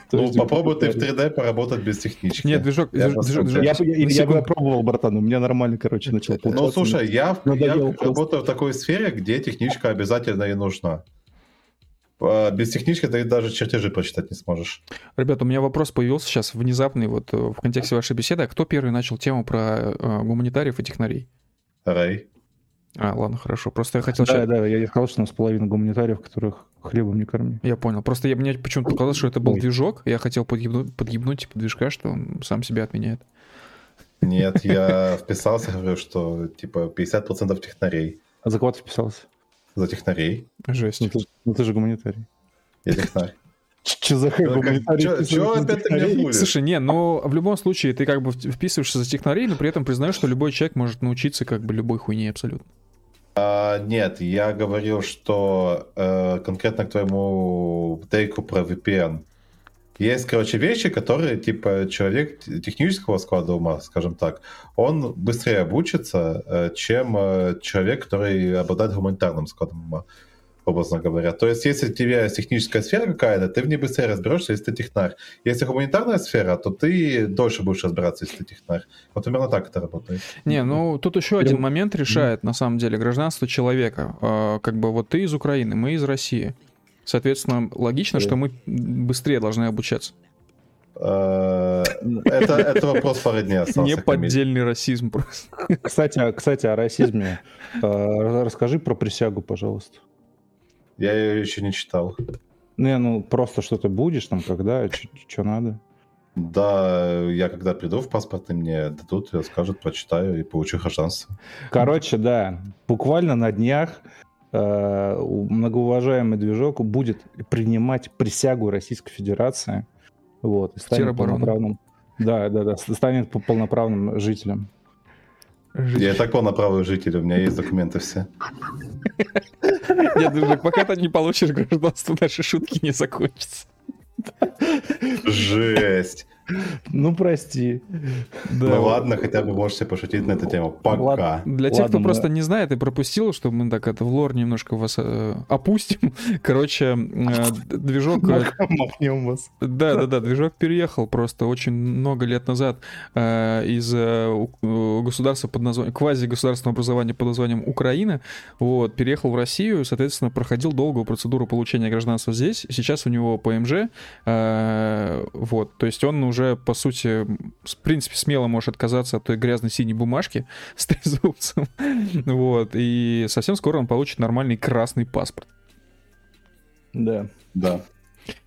*laughs* Ну, есть, попробуй ты в блядь, 3D поработать без технички. Нет, движок, Я движок, движок, Я, я, я, бы пробовал, братан, у меня нормально, короче, начал Ну, слушай, я, я работаю в такой сфере, где техничка обязательно и нужна. А, Без технички ты даже чертежи прочитать не сможешь. Ребята, у меня вопрос появился сейчас внезапный вот э, в контексте вашей беседы. А кто первый начал тему про э, гуманитариев и технарей? Рэй. А, ладно, хорошо. Просто я хотел... Да, щас- да, я я сказал, что у нас половина гуманитариев, которых хлебом не корми. Я понял. Просто я, мне почему-то показалось, что это был Ой. движок. Я хотел подъебнуть, подъебнуть типа движка, что он сам себя отменяет. Нет, я вписался, говорю, что типа 50% технарей. А за кого ты вписался? За технарей. Жесть. Ну ты, ну ты же гуманитарий. Я технарь. Че за хуй Ну, гуманитарий? опять ты меня? Слушай, не, но в любом случае ты как бы вписываешься за технарей, но при этом признаешь, что любой человек может научиться как бы любой хуйне абсолютно. А, нет, я говорил, что э, конкретно к твоему тейку про VPN. Есть, короче, вещи, которые, типа, человек технического склада ума, скажем так, он быстрее обучится, э, чем э, человек, который обладает гуманитарным складом ума, образно говоря. То есть, если у тебя есть техническая сфера какая-то, ты в ней быстрее разберешься, если ты технарь. Если гуманитарная сфера, то ты дольше будешь разбираться, если ты технарь. Вот примерно так это работает. Не, ну тут еще один момент решает на самом деле гражданство человека. А, Как бы вот ты из Украины, мы из России. Соответственно, логично, что мы быстрее должны обучаться. Э, Это, это вопрос пары дней остался. Камиль. Неподдельный расизм просто. Кстати, о- кстати, о расизме. Э, Расскажи про присягу, пожалуйста. Я ее еще не читал. Не, ну просто что ты будешь там, когда, что надо. Да, я когда приду в паспорт, и мне дадут, и скажут, прочитаю и получу гражданство. Короче, да, буквально на днях э, у- многоуважаемый движок будет принимать присягу Российской Федерации. Вот, и станет полноправным. Да, да, да, станет полноправным жителем. Житель. Я так полноправый житель, у меня есть документы все. Я думаю, пока ты не получишь гражданство, наши шутки не закончатся. Жесть. Ну, прости. Да. Ну ладно, хотя бы можете пошутить на эту тему. Пока. Ладно. Для тех, ладно, кто просто не знает и пропустил, чтобы мы так это в лор немножко вас э, опустим. *laughs* Короче, э, движок... Э, *laughs* Махнем вас. Да, да, да, движок переехал просто очень много лет назад э, из э, государства под названием... квази-государственного образования под названием Украина. Вот, переехал в Россию, соответственно, проходил долгую процедуру получения гражданства здесь. Сейчас у него ПМЖ. Э, вот, то есть он уже, по сути, в принципе, смело можешь отказаться от той грязной синей бумажки *laughs* с трезубцем. Вот. И совсем скоро он получит нормальный красный паспорт. Да. Да.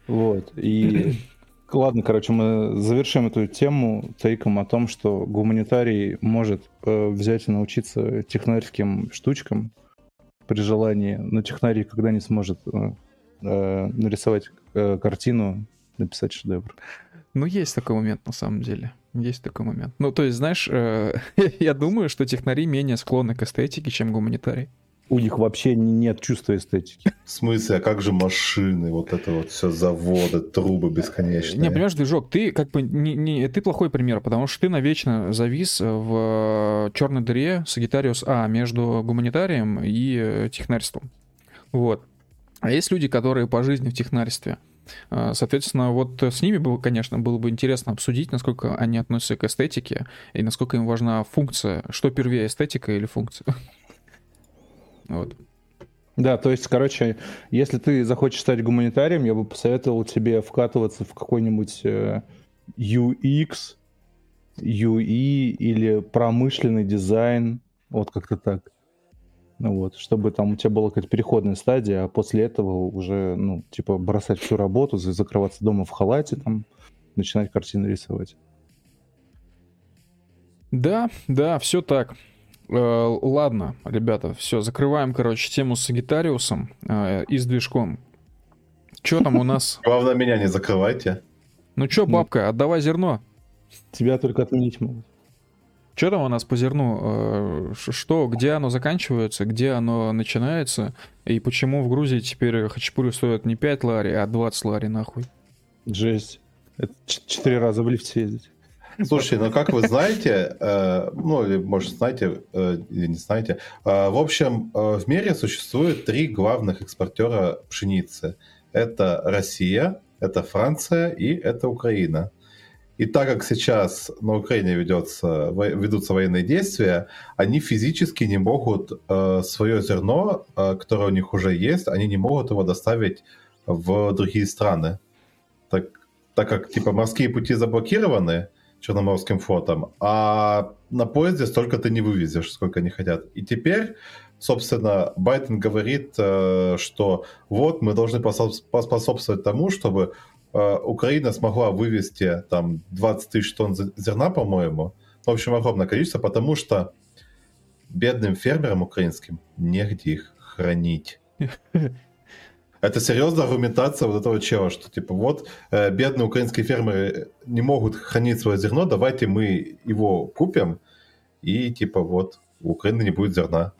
Вот. И *clears throat* ладно, короче, мы завершим эту тему тейком о том, что гуманитарий может э, взять и научиться технарским штучкам при желании, но технарий когда не сможет э, э, нарисовать э, картину, написать шедевр. Ну, есть такой момент, на самом деле. Есть такой момент. Ну, то есть, знаешь, э, *laughs* я думаю, что технари менее склонны к эстетике, чем гуманитарии. У них вообще нет чувства эстетики. В смысле, а как же машины, вот это вот все заводы, трубы бесконечные? Не, понимаешь, движок, ты как бы не, не, ты плохой пример, потому что ты навечно завис в черной дыре Сагитариус А между гуманитарием и технарством. Вот. А есть люди, которые по жизни в технарстве. А, соответственно, вот с ними, было, конечно, было бы интересно обсудить, насколько они относятся к эстетике и насколько им важна функция. Что первее, эстетика или функция? *laughs* Вот. Да, то есть, короче, если ты захочешь стать гуманитарием, я бы посоветовал тебе вкатываться в какой-нибудь э, UX, UE или промышленный дизайн, вот как-то так. Ну вот, чтобы там у тебя была какая-то переходная стадия, а после этого уже, ну, типа, бросать всю работу, закрываться дома в халате, там, начинать картины рисовать. Да, да, все так. Э, ладно, ребята, все, закрываем, короче, тему с Сагитариусом э, и с движком. Что там у нас? *laughs* Главное, меня не закрывайте. Ну что, бабка, отдавай зерно. Тебя только отменить могут. Что там у нас по зерну? Э, что, где оно заканчивается, где оно начинается? И почему в Грузии теперь хачапури стоят не 5 лари, а 20 лари нахуй? Жесть. Это четыре раза в лифт съездить. Слушай, ну как вы знаете, э, ну или может знаете э, или не знаете, э, в общем в мире существует три главных экспортера пшеницы. Это Россия, это Франция и это Украина. И так как сейчас на Украине ведется, ведутся военные действия, они физически не могут э, свое зерно, э, которое у них уже есть, они не могут его доставить в другие страны. Так, так как типа морские пути заблокированы Черноморским флотом, а на поезде столько ты не вывезешь, сколько они хотят. И теперь, собственно, Байден говорит, э, что вот мы должны поспособствовать тому, чтобы Украина смогла вывести там 20 тысяч тонн зерна, по-моему. В общем, огромное количество, потому что бедным фермерам украинским негде их хранить. *laughs* Это серьезная аргументация вот этого чела, что типа вот э, бедные украинские фермеры не могут хранить свое зерно, давайте мы его купим, и типа вот у Украины не будет зерна.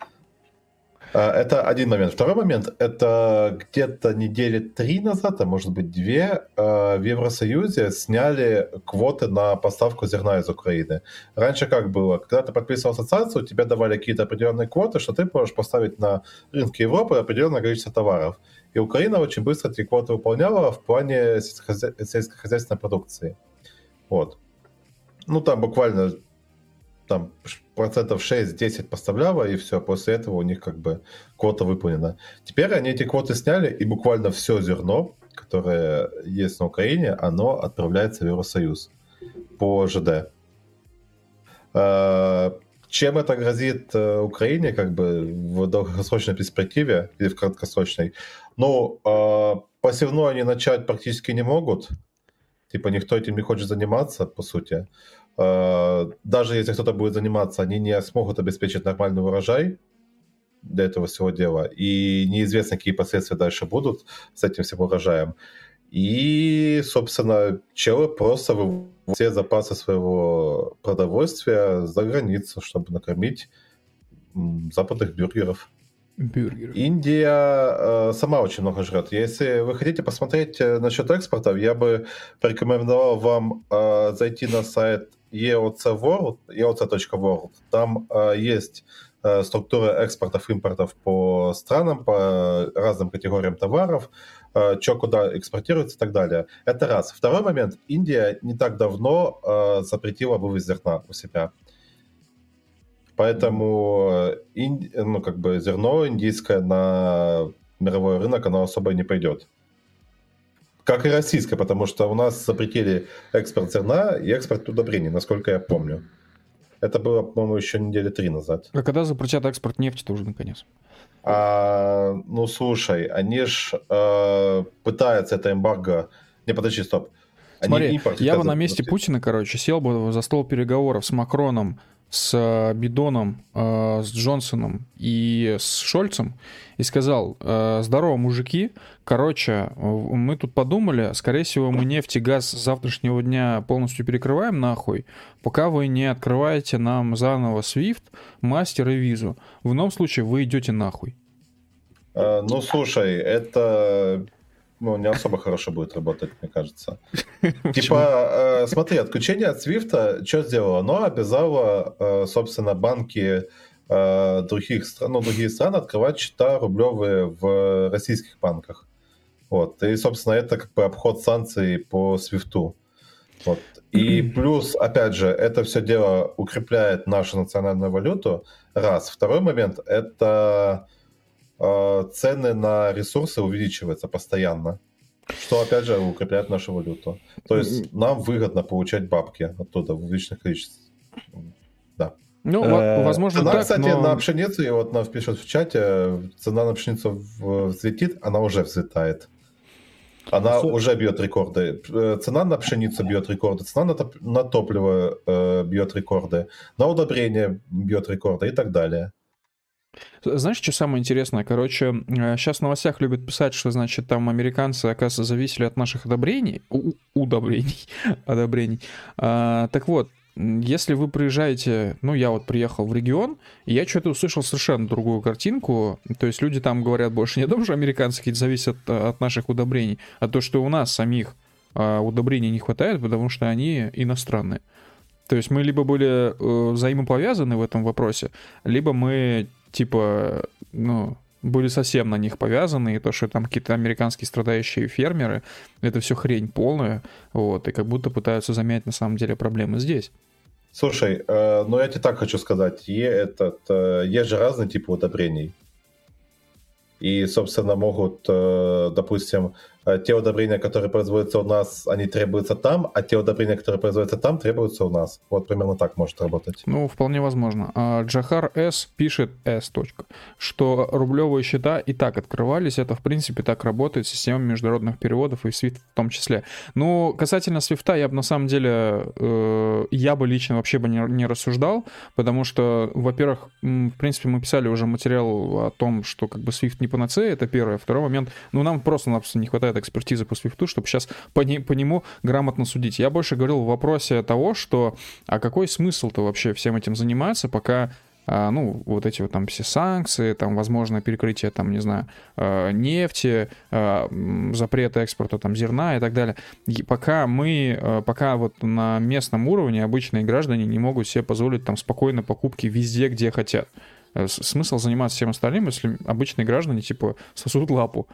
А, это один момент. Второй момент, это где-то недели три назад, а может быть две, а, в Евросоюзе сняли квоты на поставку зерна из Украины. Раньше как было? Когда ты подписывал ассоциацию, тебе давали какие-то определенные квоты, что ты можешь поставить на рынке Европы определенное количество товаров. И Украина очень быстро эти квоты выполняла в плане сельскохозяйственной продукции. Вот. Ну, там буквально там процентов 6-10 поставляла, и все, после этого у них как бы квота выполнена. Теперь они эти квоты сняли, и буквально все зерно, которое есть на Украине, оно отправляется в Евросоюз по ЖД. А, чем это грозит э, Украине, как бы в долгосрочной перспективе или в краткосрочной? Ну, а, посевную они начать практически не могут. Типа никто этим не хочет заниматься, по сути. Даже если кто-то будет заниматься, они не смогут обеспечить нормальный урожай для этого всего дела. И неизвестно, какие последствия дальше будут с этим всем урожаем. И, собственно, челы просто вывозят все запасы своего продовольствия за границу, чтобы накормить западных бюргеров. Бюргеры. Индия э, сама очень много жрет. Если вы хотите посмотреть э, насчет экспорта, я бы порекомендовал вам э, зайти на сайт EOC World, eoc.world. Там э, есть э, структура экспортов, импортов по странам, по разным категориям товаров, э, что куда экспортируется и так далее. Это раз. Второй момент. Индия не так давно э, запретила вывоз зерна у себя. Поэтому инди, ну, как бы зерно индийское на мировой рынок, оно особо не пойдет. Как и российское, потому что у нас запретили экспорт зерна и экспорт удобрений, насколько я помню. Это было, по-моему, еще недели три назад. А когда запретят экспорт нефти-то уже наконец? А, ну, слушай, они ж э, пытаются это эмбарго... Не, подожди, стоп. Они Смотри, я бы на месте Путина, короче, сел бы за стол переговоров с Макроном, с э, Бидоном, э, с Джонсоном и с Шольцем и сказал, «Э, здорово, мужики, короче, мы тут подумали, скорее всего, мы нефть и газ с завтрашнего дня полностью перекрываем нахуй, пока вы не открываете нам заново SWIFT, мастер и визу. В ином случае вы идете нахуй. Ну, слушай, это ну, не особо хорошо будет работать, мне кажется. *laughs* Типа, э, смотри, отключение от Свифта что сделало? Оно обязало, э, собственно, банки э, других стран, ну, другие страны открывать счета рублевые в российских банках. Вот. И, собственно, это как бы обход санкций по Свифту. Вот. И плюс, опять же, это все дело укрепляет нашу национальную валюту. Раз. Второй момент – это цены на ресурсы увеличиваются постоянно, что, опять же, укрепляет нашу валюту. То есть нам выгодно получать бабки оттуда в увеличенных количествах. Да. Ну, э, возможно, цена, так, кстати, но... на пшеницу, и вот нам пишут в чате, цена на пшеницу взлетит, она уже взлетает. Она Су... уже бьет рекорды. Э, цена на пшеницу бьет рекорды, цена на, топ... на топливо э, бьет рекорды, на удобрение бьет рекорды и так далее. Знаешь, что самое интересное? Короче, сейчас э, в новостях любят писать, что, значит, там американцы, оказывается, зависели от наших одобрений, удобрений, *laughs* одобрений. А, так вот, если вы приезжаете, ну, я вот приехал в регион, и я что-то услышал совершенно другую картинку, то есть люди там говорят больше не о том, что американцы какие-то зависят э, от наших удобрений, а то, что у нас самих а, удобрений не хватает, потому что они иностранные. То есть мы либо были э, взаимоповязаны в этом вопросе, либо мы типа, ну, были совсем на них повязаны, и то, что там какие-то американские страдающие фермеры, это все хрень полная, вот, и как будто пытаются замять на самом деле проблемы здесь. Слушай, э, ну я тебе так хочу сказать, е, этот, э, есть же разные типы удобрений. И, собственно, могут, э, допустим, те удобрения, которые производятся у нас, они требуются там, а те удобрения, которые производятся там, требуются у нас. Вот примерно так может работать. Ну, вполне возможно. А Джахар С пишет S. что рублевые счета и так открывались. Это, в принципе, так работает система международных переводов и SWIFT в том числе. Ну, касательно SWIFT, я бы на самом деле, э, я бы лично вообще бы не, не рассуждал, потому что, во-первых, в принципе, мы писали уже материал о том, что как бы SWIFT не панацея, это первое. Второй момент, ну, нам просто-напросто не хватает хватает экспертизы по свифту, чтобы сейчас по, не, по нему грамотно судить. Я больше говорил в вопросе того, что а какой смысл-то вообще всем этим заниматься, пока а, ну, вот эти вот там все санкции, там, возможно, перекрытие, там, не знаю, а, нефти, а, запрета экспорта, там, зерна и так далее. И пока мы, пока вот на местном уровне обычные граждане не могут себе позволить там спокойно покупки везде, где хотят. Э, смысл заниматься всем остальным, если обычные граждане, типа, сосут лапу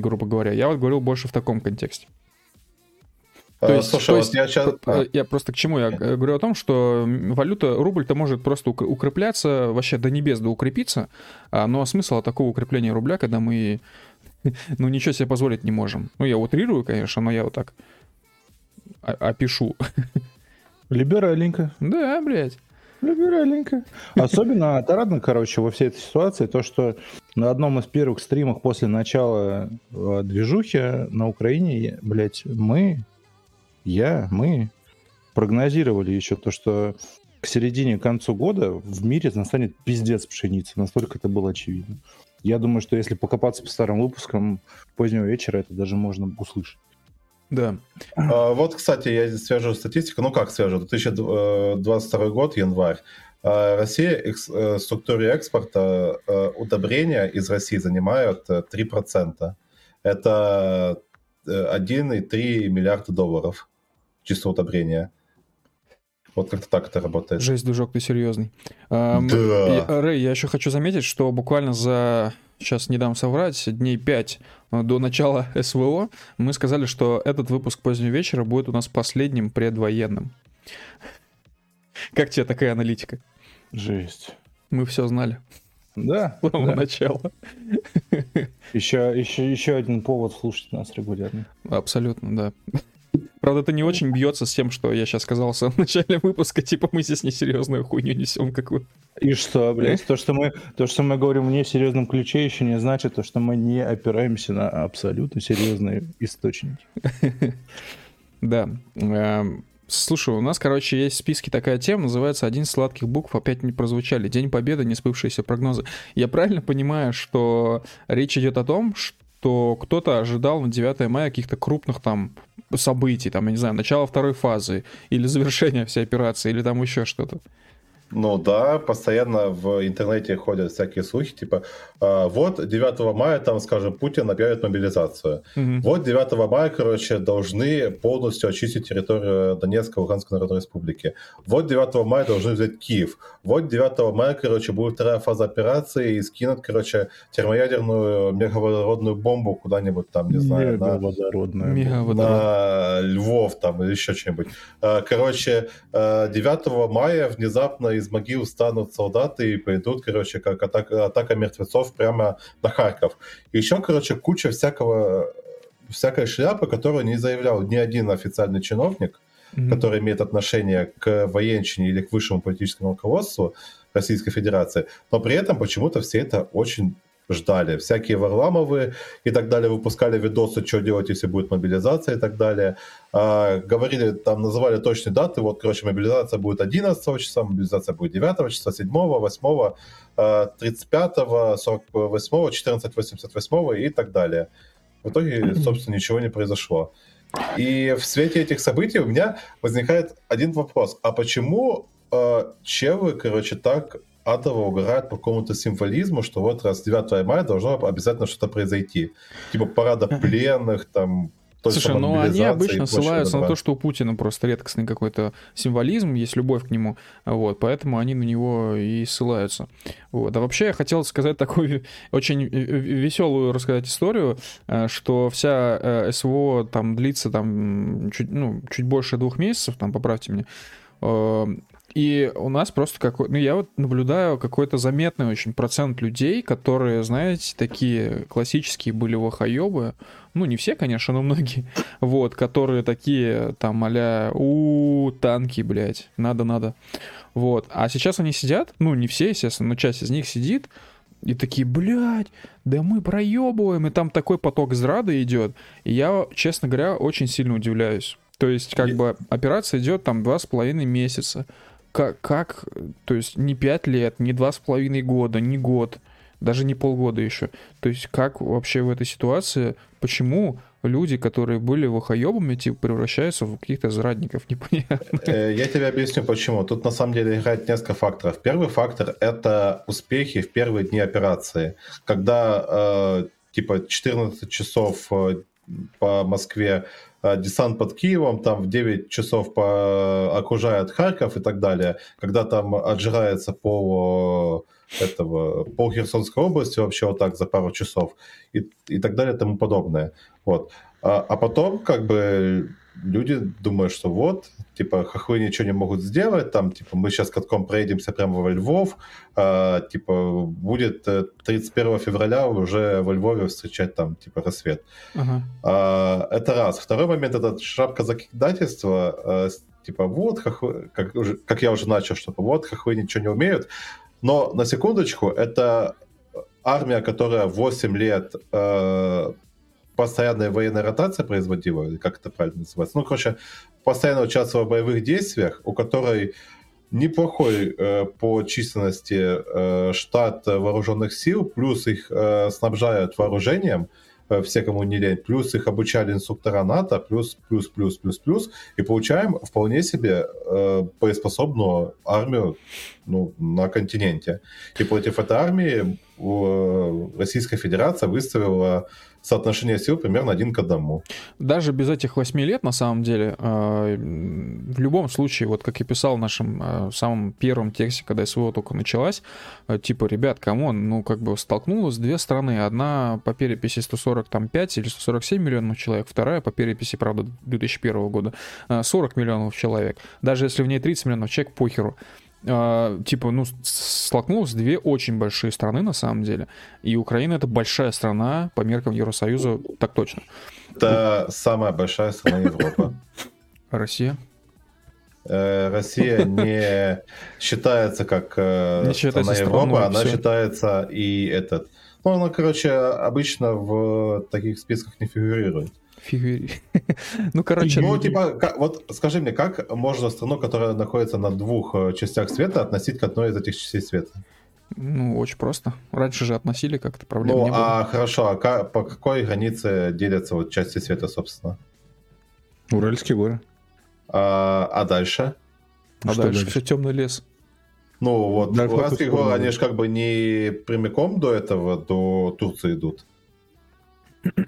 грубо говоря. Я вот говорил больше в таком контексте. То есть, Слушай, то есть, я, сейчас... Э, я просто к чему? Я говорю о том, что валюта, рубль-то может просто укрепляться, вообще до небес да укрепиться, а, но смысл такого укрепления рубля, когда мы, *laughs* ну, ничего себе позволить не можем. Ну, я утрирую, конечно, но я вот так опишу. *laughs* Либеральненько. Да, блядь. Либеральненько. Особенно отрадно, короче, во всей этой ситуации то, что на одном из первых стримов после начала э, движухи на Украине, блядь, мы, я, мы прогнозировали еще то, что к середине, к концу года в мире настанет пиздец пшеницы. Настолько это было очевидно. Я думаю, что если покопаться по старым выпускам позднего вечера, это даже можно услышать. Да. А, вот, кстати, я здесь свяжу статистику. Ну как свяжу? 2022 год, январь. А, Россия в структуре экспорта удобрения из России занимают 3%. Это 1,3 миллиарда долларов чисто удобрения. Вот как-то так это работает. Жесть, дружок, ты серьезный. Да. Рэй, я еще хочу заметить, что буквально за, сейчас не дам соврать, дней 5 э, до начала *laughs* СВО мы сказали, что этот выпуск позднего вечера будет у нас последним предвоенным. *laughs* Как тебе такая аналитика? Жесть. Мы все знали. Да. С самого да. начала. Еще, еще, еще один повод слушать нас регулярно. Абсолютно, да. Правда, это не очень бьется с тем, что я сейчас сказал в самом *laughs* начале выпуска, типа мы здесь несерьезную хуйню несем какую. И что, блядь, то, что мы, то, что мы говорим в несерьезном ключе, еще не значит, то, что мы не опираемся на абсолютно серьезные источники. *laughs* Да. Эм, слушай, у нас, короче, есть в списке такая тема, называется «Один сладких букв опять не прозвучали. День Победы, не сбывшиеся прогнозы». Я правильно понимаю, что речь идет о том, что кто-то ожидал на 9 мая каких-то крупных там событий, там, я не знаю, начало второй фазы, или завершение всей операции, или там еще что-то. Ну да, постоянно в интернете ходят всякие слухи, типа, э, вот 9 мая, там, скажем, Путин объявит мобилизацию. Mm-hmm. Вот 9 мая, короче, должны полностью очистить территорию Донецкой Луганской Народной Республики. Вот 9 мая должны взять Киев. Вот 9 мая, короче, будет вторая фаза операции и скинут, короче, термоядерную мегаводородную бомбу куда-нибудь там, не знаю. На, на Львов там или еще что-нибудь. Э, короче, 9 э, мая внезапно из могил встанут солдаты и пойдут, короче, как атака, атака мертвецов прямо на Харьков. И еще, короче, куча всякого, всякой шляпы, которую не заявлял ни один официальный чиновник, mm-hmm. который имеет отношение к военщине или к высшему политическому руководству Российской Федерации, но при этом почему-то все это очень ждали. Всякие Варламовы и так далее выпускали видосы, что делать, если будет мобилизация и так далее. А, говорили, там называли точные даты. Вот, короче, мобилизация будет 11 числа, мобилизация будет 9 числа, 7, 8, 35, 48, 14, 88 и так далее. В итоге, собственно, ничего не произошло. И в свете этих событий у меня возникает один вопрос. А почему э, челы, короче, так адово угорают по какому-то символизму, что вот раз 9 мая должно обязательно что-то произойти. Типа парада пленных, там, Слушай, ну они обычно ссылаются на то, что у Путина просто редкостный какой-то символизм, есть любовь к нему, вот, поэтому они на него и ссылаются. Вот. А вообще я хотел сказать такую *laughs* очень веселую рассказать историю, э, что вся э, СВО там длится там чуть, ну, чуть больше двух месяцев, там, поправьте меня, э, и у нас просто какой... Ну, я вот наблюдаю какой-то заметный очень процент людей, которые, знаете, такие классические были вахоебы. Ну, не все, конечно, но многие. *laughs* Вот, которые такие, там, а у танки, блядь, надо-надо. Вот. А сейчас они сидят, ну, не все, естественно, но часть из них сидит, и такие, блядь, да мы проебываем, и там такой поток зрады идет. И я, честно говоря, очень сильно удивляюсь. То есть, как бы, операция идет там два с половиной месяца как, как, то есть не пять лет, не два с половиной года, не год, даже не полгода еще. То есть как вообще в этой ситуации, почему люди, которые были вахоебами, типа, превращаются в каких-то зрадников, *laughs* непонятно. Э, я тебе объясню, почему. Тут на самом деле играет несколько факторов. Первый фактор — это успехи в первые дни операции. Когда, э, типа, 14 часов э, по Москве десант под Киевом, там в 9 часов по... окружает Харьков и так далее, когда там отжирается пол этого, пол Херсонской области вообще вот так за пару часов и, и так далее и тому подобное. Вот. А, а потом как бы люди думают, что вот, типа, хохлы ничего не могут сделать, там, типа, мы сейчас катком проедемся прямо во Львов, а, типа, будет 31 э, февраля уже во Львове встречать там, типа, рассвет. Uh-huh. А, это раз. Второй момент, это шапка закидательства, а, типа, вот, хохлы, как, как я уже начал, что вот, хохлы ничего не умеют, но, на секундочку, это армия, которая 8 лет э, постоянная военная ротация производила, или как это правильно называется. Ну, короче, постоянно участвовала в боевых действиях, у которой неплохой э, по численности э, штат вооруженных сил, плюс их э, снабжают вооружением, э, все, кому не лень, плюс их обучали инструктора НАТО, плюс, плюс, плюс, плюс, плюс, и получаем вполне себе э, боеспособную армию ну, на континенте. И против этой армии э, Российская Федерация выставила соотношение сил примерно один к одному. Даже без этих восьми лет, на самом деле, э, в любом случае, вот как я писал в нашем э, самом первом тексте, когда СВО только началась, э, типа, ребят, кому ну, как бы столкнулось две страны. Одна по переписи 145 или 147 миллионов человек, вторая по переписи, правда, 2001 года 40 миллионов человек. Даже если в ней 30 миллионов человек, похеру. Uh, типа, ну, столкнулись две очень большие страны, на самом деле. И Украина — это большая страна по меркам Евросоюза, так точно. Это самая большая страна Европы. Россия? Э, Россия не считается как э, не считается страна Европы, она все. считается и этот... Ну, она, короче, обычно в таких списках не фигурирует. Фигури. *laughs* ну, короче... Ну, типа, как, вот скажи мне, как можно страну, которая находится на двух э, частях света, относить к одной из этих частей света? Ну, очень просто. Раньше же относили как-то, проблем ну, не было. а хорошо, а как, по какой границе делятся вот части света, собственно? Уральские горы. А, а дальше? А Что дальше, дальше все темный лес. Ну, вот да, Уральские горы, они же как бы не прямиком до этого, до Турции идут.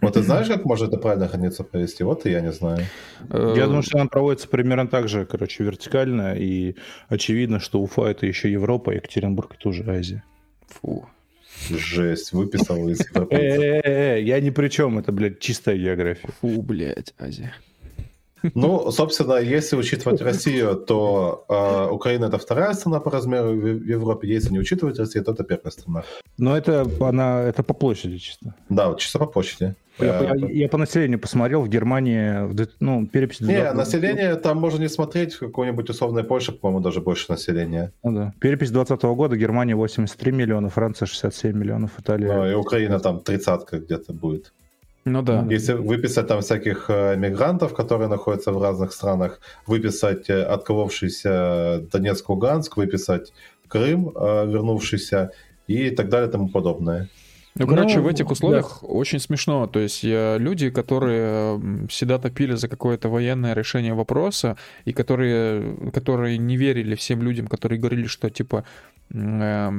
Вот ты знаешь, как можно это правильно границу провести? Вот и я не знаю. Я думаю, что она проводится примерно так же, короче, вертикально, и очевидно, что Уфа — это еще Европа, Екатеринбург — это уже Азия. Фу. Жесть, выписал из Э-э-э, я ни при чем, это, блядь, чистая география. Фу, блядь, Азия. Ну, собственно, если учитывать Россию, то э, Украина это вторая страна по размеру в Европе. Если не учитывать Россию, то это первая страна. Но это она это по площади чисто. Да, вот чисто по площади. Я, я, э, я по населению посмотрел, в Германии, ну, перепись... Не, население там можно не смотреть, в какой-нибудь условной Польше, по-моему, даже больше населения. Ну да. Перепись 2020 года, Германия 83 миллиона, Франция 67 миллионов, Италия... Ну, и Украина там тридцатка где-то будет. Ну да. Если выписать там всяких э, мигрантов, которые находятся в разных странах, выписать э, отколовшийся Донецк, Луганск, выписать Крым, э, вернувшийся и так далее и тому подобное. Ну, короче, ну, в этих условиях да. очень смешно. То есть люди, которые всегда топили за какое-то военное решение вопроса, и которые, которые не верили всем людям, которые говорили, что типа... Э,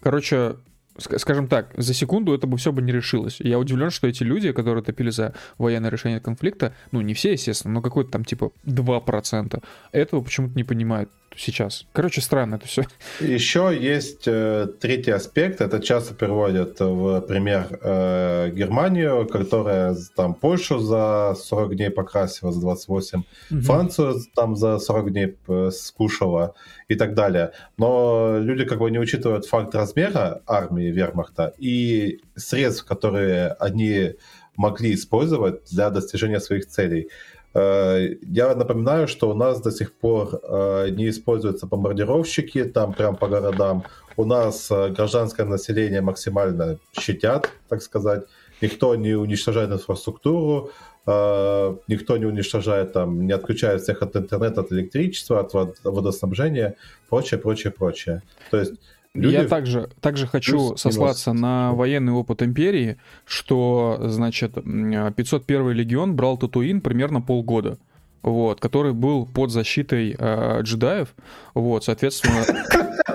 короче, скажем так, за секунду это бы все бы не решилось. Я удивлен, что эти люди, которые топили за военное решение конфликта, ну, не все, естественно, но какой-то там типа 2%, этого почему-то не понимают сейчас. Короче, странно это все. Еще есть э, третий аспект. Это часто переводят в пример э, Германию, которая там Польшу за 40 дней покрасила, за 28, угу. Францию там за 40 дней э, скушала и так далее. Но люди как бы не учитывают факт размера армии вермахта и средств, которые они могли использовать для достижения своих целей. Э, я напоминаю, что у нас до сих пор э, не используются бомбардировщики там прям по городам. У нас э, гражданское население максимально щитят, так сказать. Никто не уничтожает инфраструктуру, никто не уничтожает там, не отключает всех от интернета, от электричества, от водоснабжения, прочее, прочее, прочее. То есть Люди... Я также, также хочу сослаться на военный опыт империи, что, значит, 501 легион брал Татуин примерно полгода, вот, который был под защитой э, джедаев, вот, соответственно... *laughs*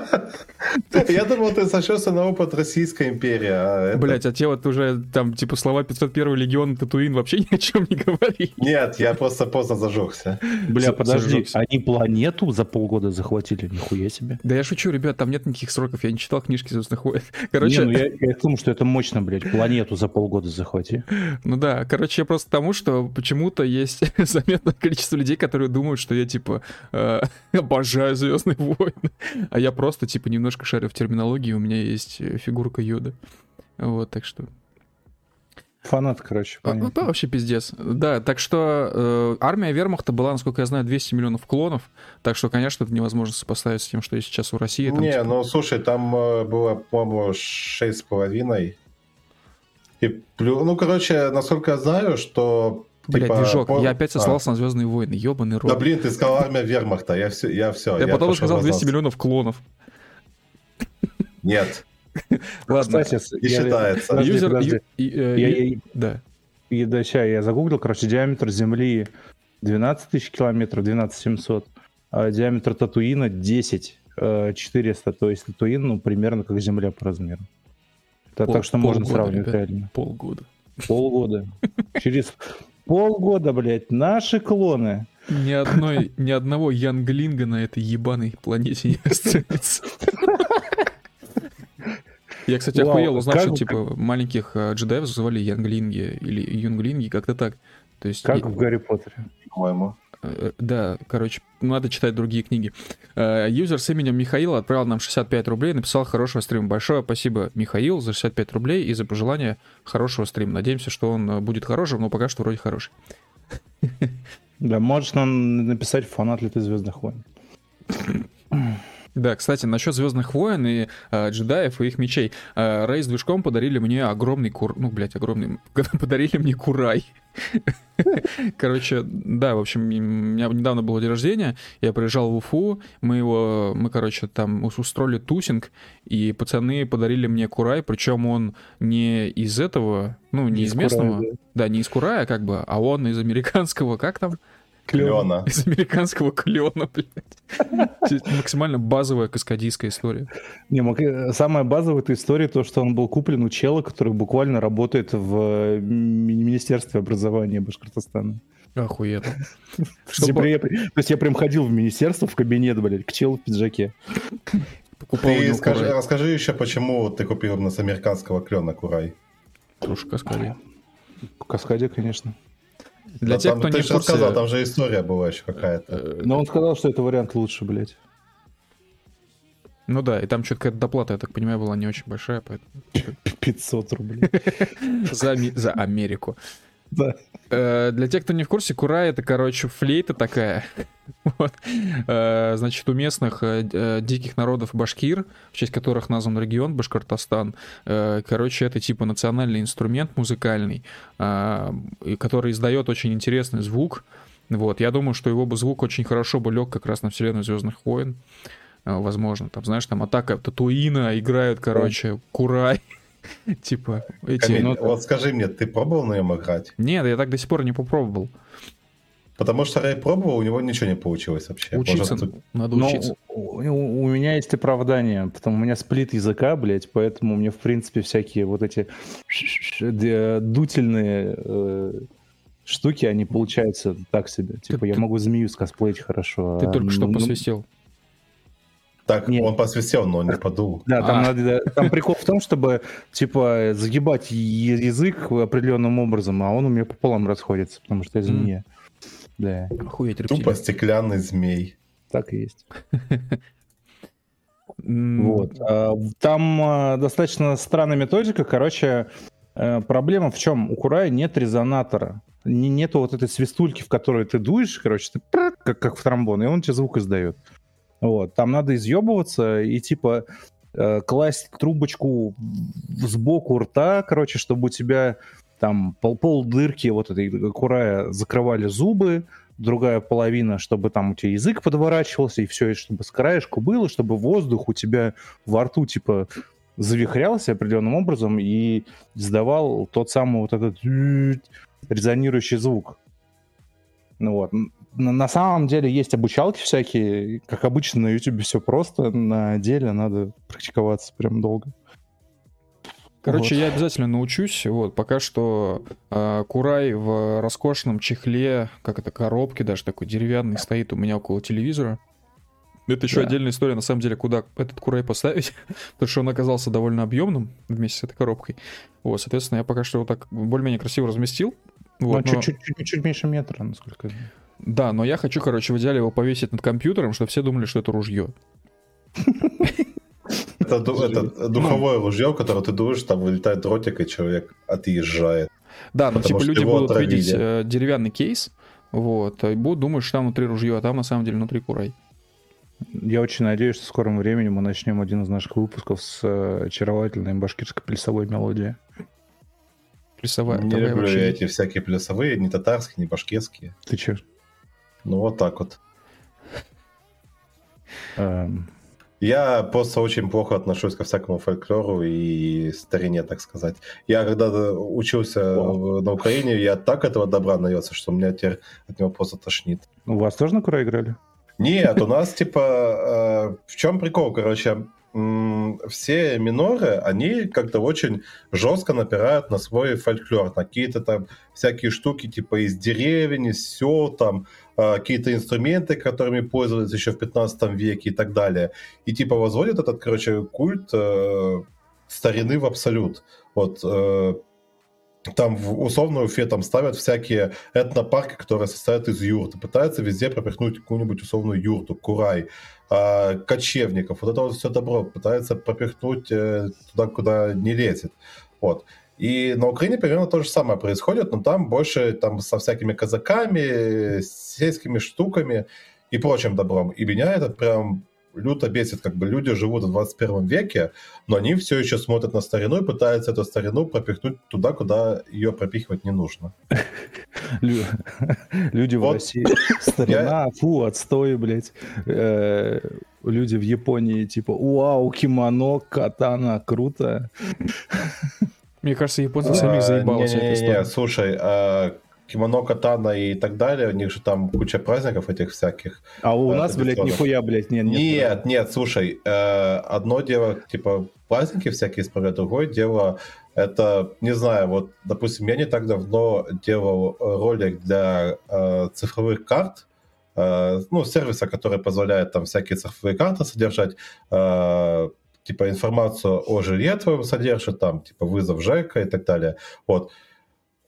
*laughs* Я думал, ты сошелся на опыт Российской империи. А Блять, а те вот уже там, типа, слова 501 легион Татуин вообще *laughs* ни о чем не говорили. Нет, я просто поздно зажегся. Бля, подожди, они планету за полгода захватили? Нихуя себе. Да я шучу, ребят, там нет никаких сроков, я не читал книжки «Звездных войн». *laughs* Короче... Не, ну я, я думаю, что это мощно, блядь, планету за полгода захвати. Ну да, короче, я просто тому, что почему-то есть заметное количество людей, которые думают, что я, типа, э, обожаю «Звездные войны», а я просто, типа, немножко шарю в терминологии, у меня есть э, фигурка Йода. Вот, так что... Фанат, короче, а, понятно. Это вообще пиздец. Да, так что э, армия вермахта была, насколько я знаю, 200 миллионов клонов, так что, конечно, это невозможно сопоставить с тем, что есть сейчас у России. Там, Не, типа... ну, слушай, там э, было, по-моему, 6,5. И, ну, короче, насколько я знаю, что Блять, типа, движок. По... Я опять сослался а. на Звездные войны. Ебаный рот. Да блин, ты сказал армия вермахта. Я все, я все. Я, я потом сказал 200 миллионов клонов. Нет. *laughs* Ладно. Кстати, Не считается. Юзер- э, Да. И да, ща, я загуглил, короче, диаметр Земли 12 тысяч километров, 12 700, а диаметр Татуина 10 э, 400, то есть Татуин, ну, примерно как Земля по размеру. Пол- так что можно сравнивать ребят. реально. Полгода. Полгода. *laughs* Через полгода, блядь, наши клоны. Ни, одной, ни одного Янглинга на этой ебаной планете не *laughs* останется. Я, кстати, Вау, охуел, узнав, как- что типа маленьких э, джедаев звали Янглинги или Юнглинги, как-то так. То есть, Как и- в Гарри Поттере. По-моему. э, да, короче, надо читать другие книги. Э, Юзер с именем Михаил отправил нам 65 рублей, написал хорошего стрима. Большое спасибо, Михаил, за 65 рублей и за пожелание хорошего стрима. Надеемся, что он э, будет хорошим, но пока что вроде хороший. Да, можешь нам написать фанат ли ты Звездных войн. *laughs* Да, кстати, насчет Звездных войн и э, джедаев и их мечей. Э, Рэй с движком подарили мне огромный кур... Ну, блядь, огромный... *laughs* Подарили мне курай. *laughs* Короче, да, в общем, у меня недавно было день рождения, я приезжал в Уфу, мы его, мы, короче, там ус- устроили тусинг, и пацаны подарили мне курай, причем он не из этого, ну, не из Курая, местного, да. да, не из курая, как бы, а он из американского, как там? Клена. Из американского клена, блядь. *laughs* Максимально базовая каскадийская история. Не, э, самая базовая этой истории то, что он был куплен у чела, который буквально работает в э, ми- Министерстве образования Башкортостана. Охуенно. *laughs* То Чтобы есть, я то есть я прям ходил в министерство, в кабинет, блядь, к челу в пиджаке. покупал у Ты скажи, курай. расскажи еще, почему ты купил именно с американского клена Курай. Каскади. В каскаде, конечно. Для Да тех, там, кто ты не в же курсе... рассказал, там же история была еще какая-то. э, Но он сказал, что это вариант лучше, блядь. Ну да, и там что-то какая-то доплата, я так понимаю, была не очень большая, поэтому... *laughs* 500 рублей. За, за Америку. Да. Э, Для тех, кто не в курсе, кура это, короче, флейта такая. *laughs* Вот. Э, Значит, у местных э, э, диких народов башкир, в честь которых назван регион Башкортостан, короче, это типа национальный инструмент музыкальный, а, который издает очень интересный звук. Вот, я думаю, что его бы звук очень хорошо бы лег как раз на вселенную Звездных войн. Возможно, там, знаешь, там атака Татуина играют, короче, Курай. *laughs* Типа, эти... Камиль, ну, вот скажи мне, ты пробовал на нем играть? Нет, я так до сих пор не попробовал. Потому что Рэй пробовал, у него ничего не получилось вообще. Учиться Может, надо Но учиться. у, у- у меня есть оправдание, потому у меня сплит языка, блядь, поэтому мне, в принципе, всякие вот эти д- дутельные э, штуки, они получаются так себе. Типа, я ты- могу змею скосплеить хорошо. Ты а, только что ну, посвистел. Так, Нет. он посвистел, но он не подул. Да, там, А. надо, там прикол в том, чтобы, типа, загибать язык определенным образом, а он у меня пополам расходится, потому что я змея. Да, Охуеть, рептилия. Тупо стеклянный змей. так и есть. Вот. А, Там а, достаточно странная методика. Короче, э, проблема в чем? У Курая нет резонатора. Не- Нету вот этой свистульки, в которую ты дуешь, короче, ты как, как в тромбон, и он тебе звук издает. Вот. Там надо изъебываться и типа э, класть трубочку сбоку рта, короче, чтобы у тебя там пол, пол дырки вот этой курая закрывали зубы, другая половина, чтобы там у тебя язык подворачивался, и все, чтобы с краешку было, чтобы воздух у тебя во рту, типа, завихрялся определенным образом и издавал тот самый вот этот резонирующий звук. Ну вот. На самом деле есть обучалки всякие. Как обычно на YouTube все просто. На деле надо практиковаться прям долго. Короче, Вот. я обязательно научусь. Вот, пока что э, Курай в роскошном чехле, как это, коробке даже такой деревянный, стоит у меня около телевизора. Это еще Да. отдельная история, на самом деле, куда этот Курай поставить, *laughs* потому что он оказался довольно объемным вместе с этой коробкой. Вот, соответственно, я пока что его так более-менее красиво разместил. Вот, ну, но- чуть-чуть, чуть, чуть меньше метра, насколько я знаю. Да, но я хочу, короче, в идеале его повесить над компьютером, чтобы все думали, что это ружье. *laughs* Это, это духовое ружье, в которое ты дуешь, там вылетает дротик, и человек отъезжает. Да, ну типа люди будут отравили. видеть э, деревянный кейс, вот, и будут думать, что там внутри ружье, а там на самом деле внутри курай. Я очень надеюсь, что в скором времени мы начнем один из наших выпусков с э, очаровательной башкирской плясовой мелодией. Плясовая. не люблю вообще я не- эти всякие плясовые, ни татарские, ни башкирские. Ты че? Ну вот так вот. Эм, Я просто очень плохо отношусь ко всякому фольклору и старине, так сказать. Я когда учился О. на Украине, я так этого добра наелся, что у меня теперь от него просто тошнит. У вас тоже на Кура играли? Нет, у нас типа... Э, в чем прикол, короче? все миноры, они как-то очень жестко напирают на свой фольклор, на какие-то там всякие штуки типа из деревень, из сел, там какие-то инструменты, которыми пользовались еще в 15 веке и так далее. И типа возводят этот, короче, культ э, старины в абсолют. Вот э, там в условную Уфе там ставят всякие этнопарки, которые состоят из юрт, пытаются везде пропихнуть какую-нибудь условную юрту, курай, э, кочевников. Вот это вот все добро пытается пропихнуть э, туда, куда не лезет. Вот. И на Украине примерно то же самое происходит, но там больше там со всякими казаками, сельскими штуками и прочим добром. И меня это прям люто бесит, как бы люди живут в 21 веке, но они все еще смотрят на старину и пытаются эту старину пропихнуть туда, куда ее пропихивать не нужно. Люди в России. Старина, фу, отстой, блядь. Э, люди в Японии, типа, вау, кимоно, катана, круто. Мне кажется, японцы самих заебалось. Не, слушай, а кимоно, катана и так далее, у них же там куча праздников этих всяких. А у нас, блядь, нихуя, блядь, нет. Нет, нет, нет слушай, э, одно дело, типа, праздники всякие справляют, другое дело, это, не знаю, вот, допустим, я не так давно делал ролик для э, цифровых карт, э, ну, сервиса, который позволяет там всякие цифровые карты содержать, э, типа информацию о жилье твоем содержит, там, типа вызов ЖЭКа и так далее. Вот.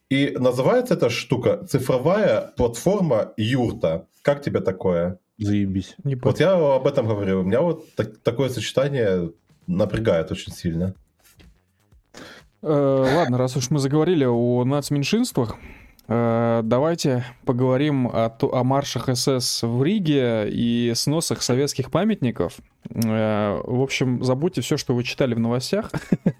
И называется эта штука цифровая платформа юрта. Как тебе такое? Заебись. Не вот я об этом говорю. У меня вот так, такое сочетание напрягает очень сильно. Э, ладно, раз уж мы заговорили о нацменьшинствах, давайте поговорим о, о маршах СС в Риге и сносах советских памятников. Э, в общем, забудьте все, что вы читали в новостях. *laughs*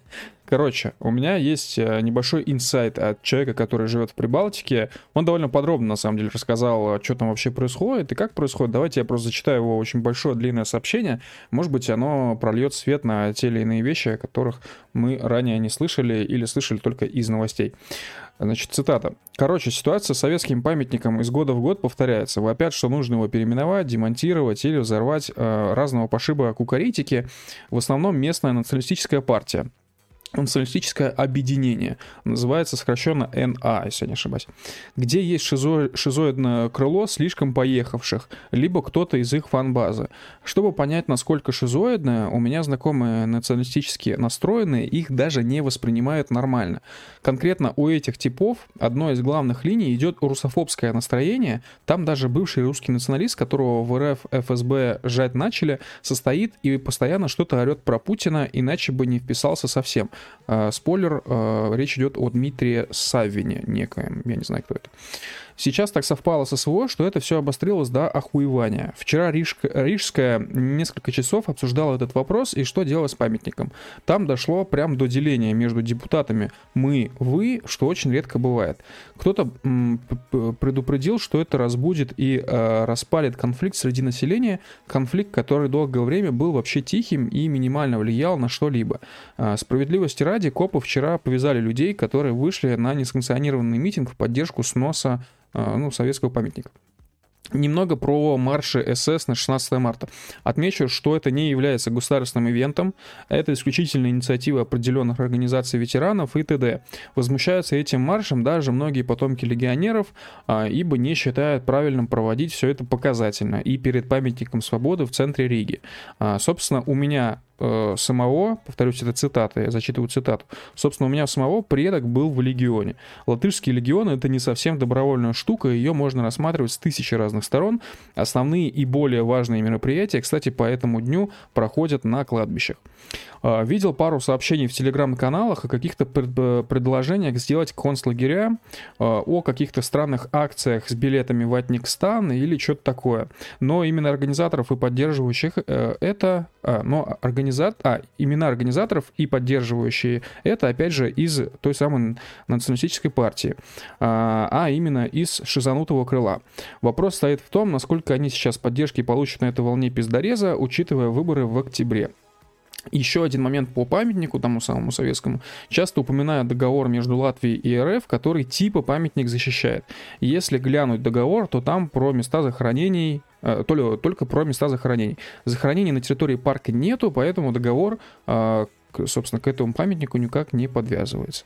Короче, у меня есть э, небольшой инсайт от человека, который живет в Прибалтике. Он довольно подробно, на самом деле, рассказал, что там вообще происходит и как происходит. Давайте я просто зачитаю его очень большое длинное сообщение. Может быть, оно прольет свет на те или иные вещи, о которых мы ранее не слышали или слышали только из новостей. Значит, цитата. Короче, ситуация с советским памятником из года в год повторяется. Вопят, что нужно его переименовать, демонтировать или взорвать э, разного пошиба кукаритики. В основном местная националистическая партия националистическое объединение, называется сокращенно НА, если я не ошибаюсь, где есть шизо, шизоидное крыло слишком поехавших, либо кто-то из их фан-базы. Чтобы понять, насколько шизоидное, у меня знакомые националистически настроенные их даже не воспринимают нормально. Конкретно у этих типов одной из главных линий идет русофобское настроение, там даже бывший русский националист, которого в РФ ФСБ жать начали, состоит и постоянно что-то орет про Путина, иначе бы не вписался совсем. Э, спойлер, э, речь идет о Дмитрии Саввине некоем, я не знаю, кто это. Сейчас так совпало со СВО, что это все обострилось до охуевания. Вчера Рижка, Рижская несколько часов обсуждала этот вопрос и что делать с памятником. Там дошло прям до деления между депутатами «мы», «вы», что очень редко бывает. Кто-то предупредил, что это разбудит и э, распалит конфликт среди населения, конфликт, который долгое время был вообще тихим и минимально влиял на что-либо. Э, справедливости ради, копы вчера повязали людей, которые вышли на несанкционированный митинг в поддержку сноса ну, советского памятника. Немного про марши СС на 16 марта. Отмечу, что это не является государственным ивентом, это исключительно инициатива определенных организаций ветеранов и т.д. Возмущаются этим маршем даже многие потомки легионеров, а, ибо не считают правильным проводить все это показательно и перед памятником свободы в центре Риги. А, собственно, у меня э, самого, повторюсь, это цитата, я зачитываю цитату, собственно, у меня самого предок был в легионе. Латышский легион — это не совсем добровольная штука, ее можно рассматривать с тысячи разных сторон. Основные и более важные мероприятия, кстати, по этому дню проходят на кладбищах. Э, видел пару сообщений в телеграм-каналах о каких-то пред, э, предложениях сделать концлагеря, э, о каких-то странных акциях с билетами в Атникстан или что-то такое. Но именно организаторов и поддерживающих э, это, э, но организаторов организат... а, имена организаторов и поддерживающие это, опять же, из той самой националистической партии, а, а именно из шизанутого крыла. Вопрос стоит в том, насколько они сейчас поддержки получат на этой волне пиздореза, учитывая выборы в октябре. Еще один момент по памятнику тому самому советскому. Часто упоминают договор между Латвией и РФ, который типа памятник защищает. Если глянуть договор, то там про места захоронений э, только про места захоронений. Захоронений на территории парка нету, поэтому договор, э, собственно, к этому памятнику никак не подвязывается.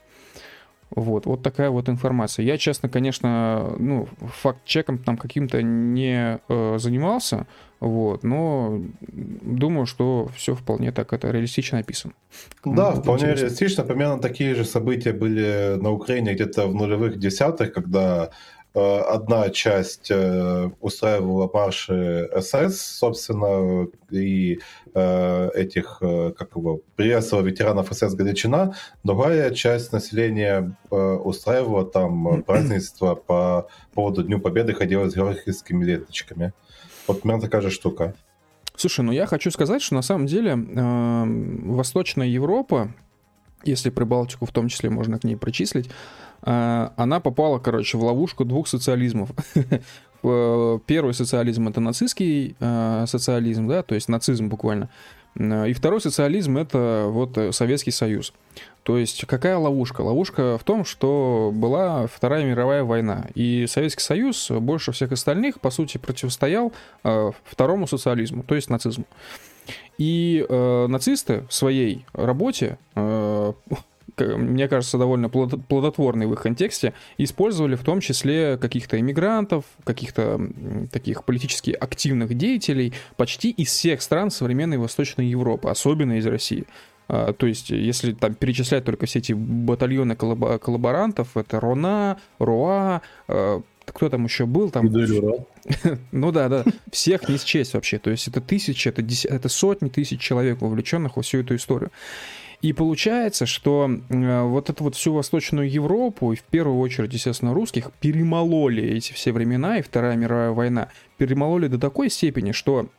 Вот, вот такая вот информация. Я, честно, конечно, ну, факт-чеком там каким-то не э, занимался, вот, но думаю, что все вполне так это реалистично описано. Да, ну, вполне интересно. реалистично. Примерно такие же события были на Украине где-то в нулевых десятых, когда одна часть э, устраивала марши СС, собственно, и э, этих, как его, приветствовала ветеранов СС Галичина, другая часть населения устраивала там празднество по поводу Дню Победы, ходила с георгиевскими ленточками. Вот примерно такая же штука. Слушай, ну я хочу сказать, что на самом деле э, Восточная Европа, если Прибалтику в том числе можно к ней причислить, она попала, короче, в ловушку двух социализмов. *laughs* Первый социализм — это нацистский а, социализм, да, то есть нацизм буквально. И второй социализм — это вот Советский Союз. То есть какая ловушка? Ловушка в том, что была Вторая мировая война, и Советский Союз больше всех остальных, по сути, противостоял э, второму социализму, то есть нацизму. И э, нацисты в своей работе э, *laughs* мне кажется, довольно плодотворный в их контексте, использовали в том числе каких-то иммигрантов, каких-то таких политически активных деятелей почти из всех стран современной Восточной Европы, особенно из России. А, то есть, если там перечислять только все эти батальоны коллаборантов, это Рона, Руа, а, кто там еще был там? *laughs* ну да, да. Всех не счесть вообще. То есть это тысячи, это, десят, это сотни тысяч человек, вовлеченных во всю эту историю. И получается, что э, вот эту вот всю Восточную Европу, и в первую очередь, естественно, русских, перемололи эти все времена, и Вторая мировая война, перемололи до такой степени, что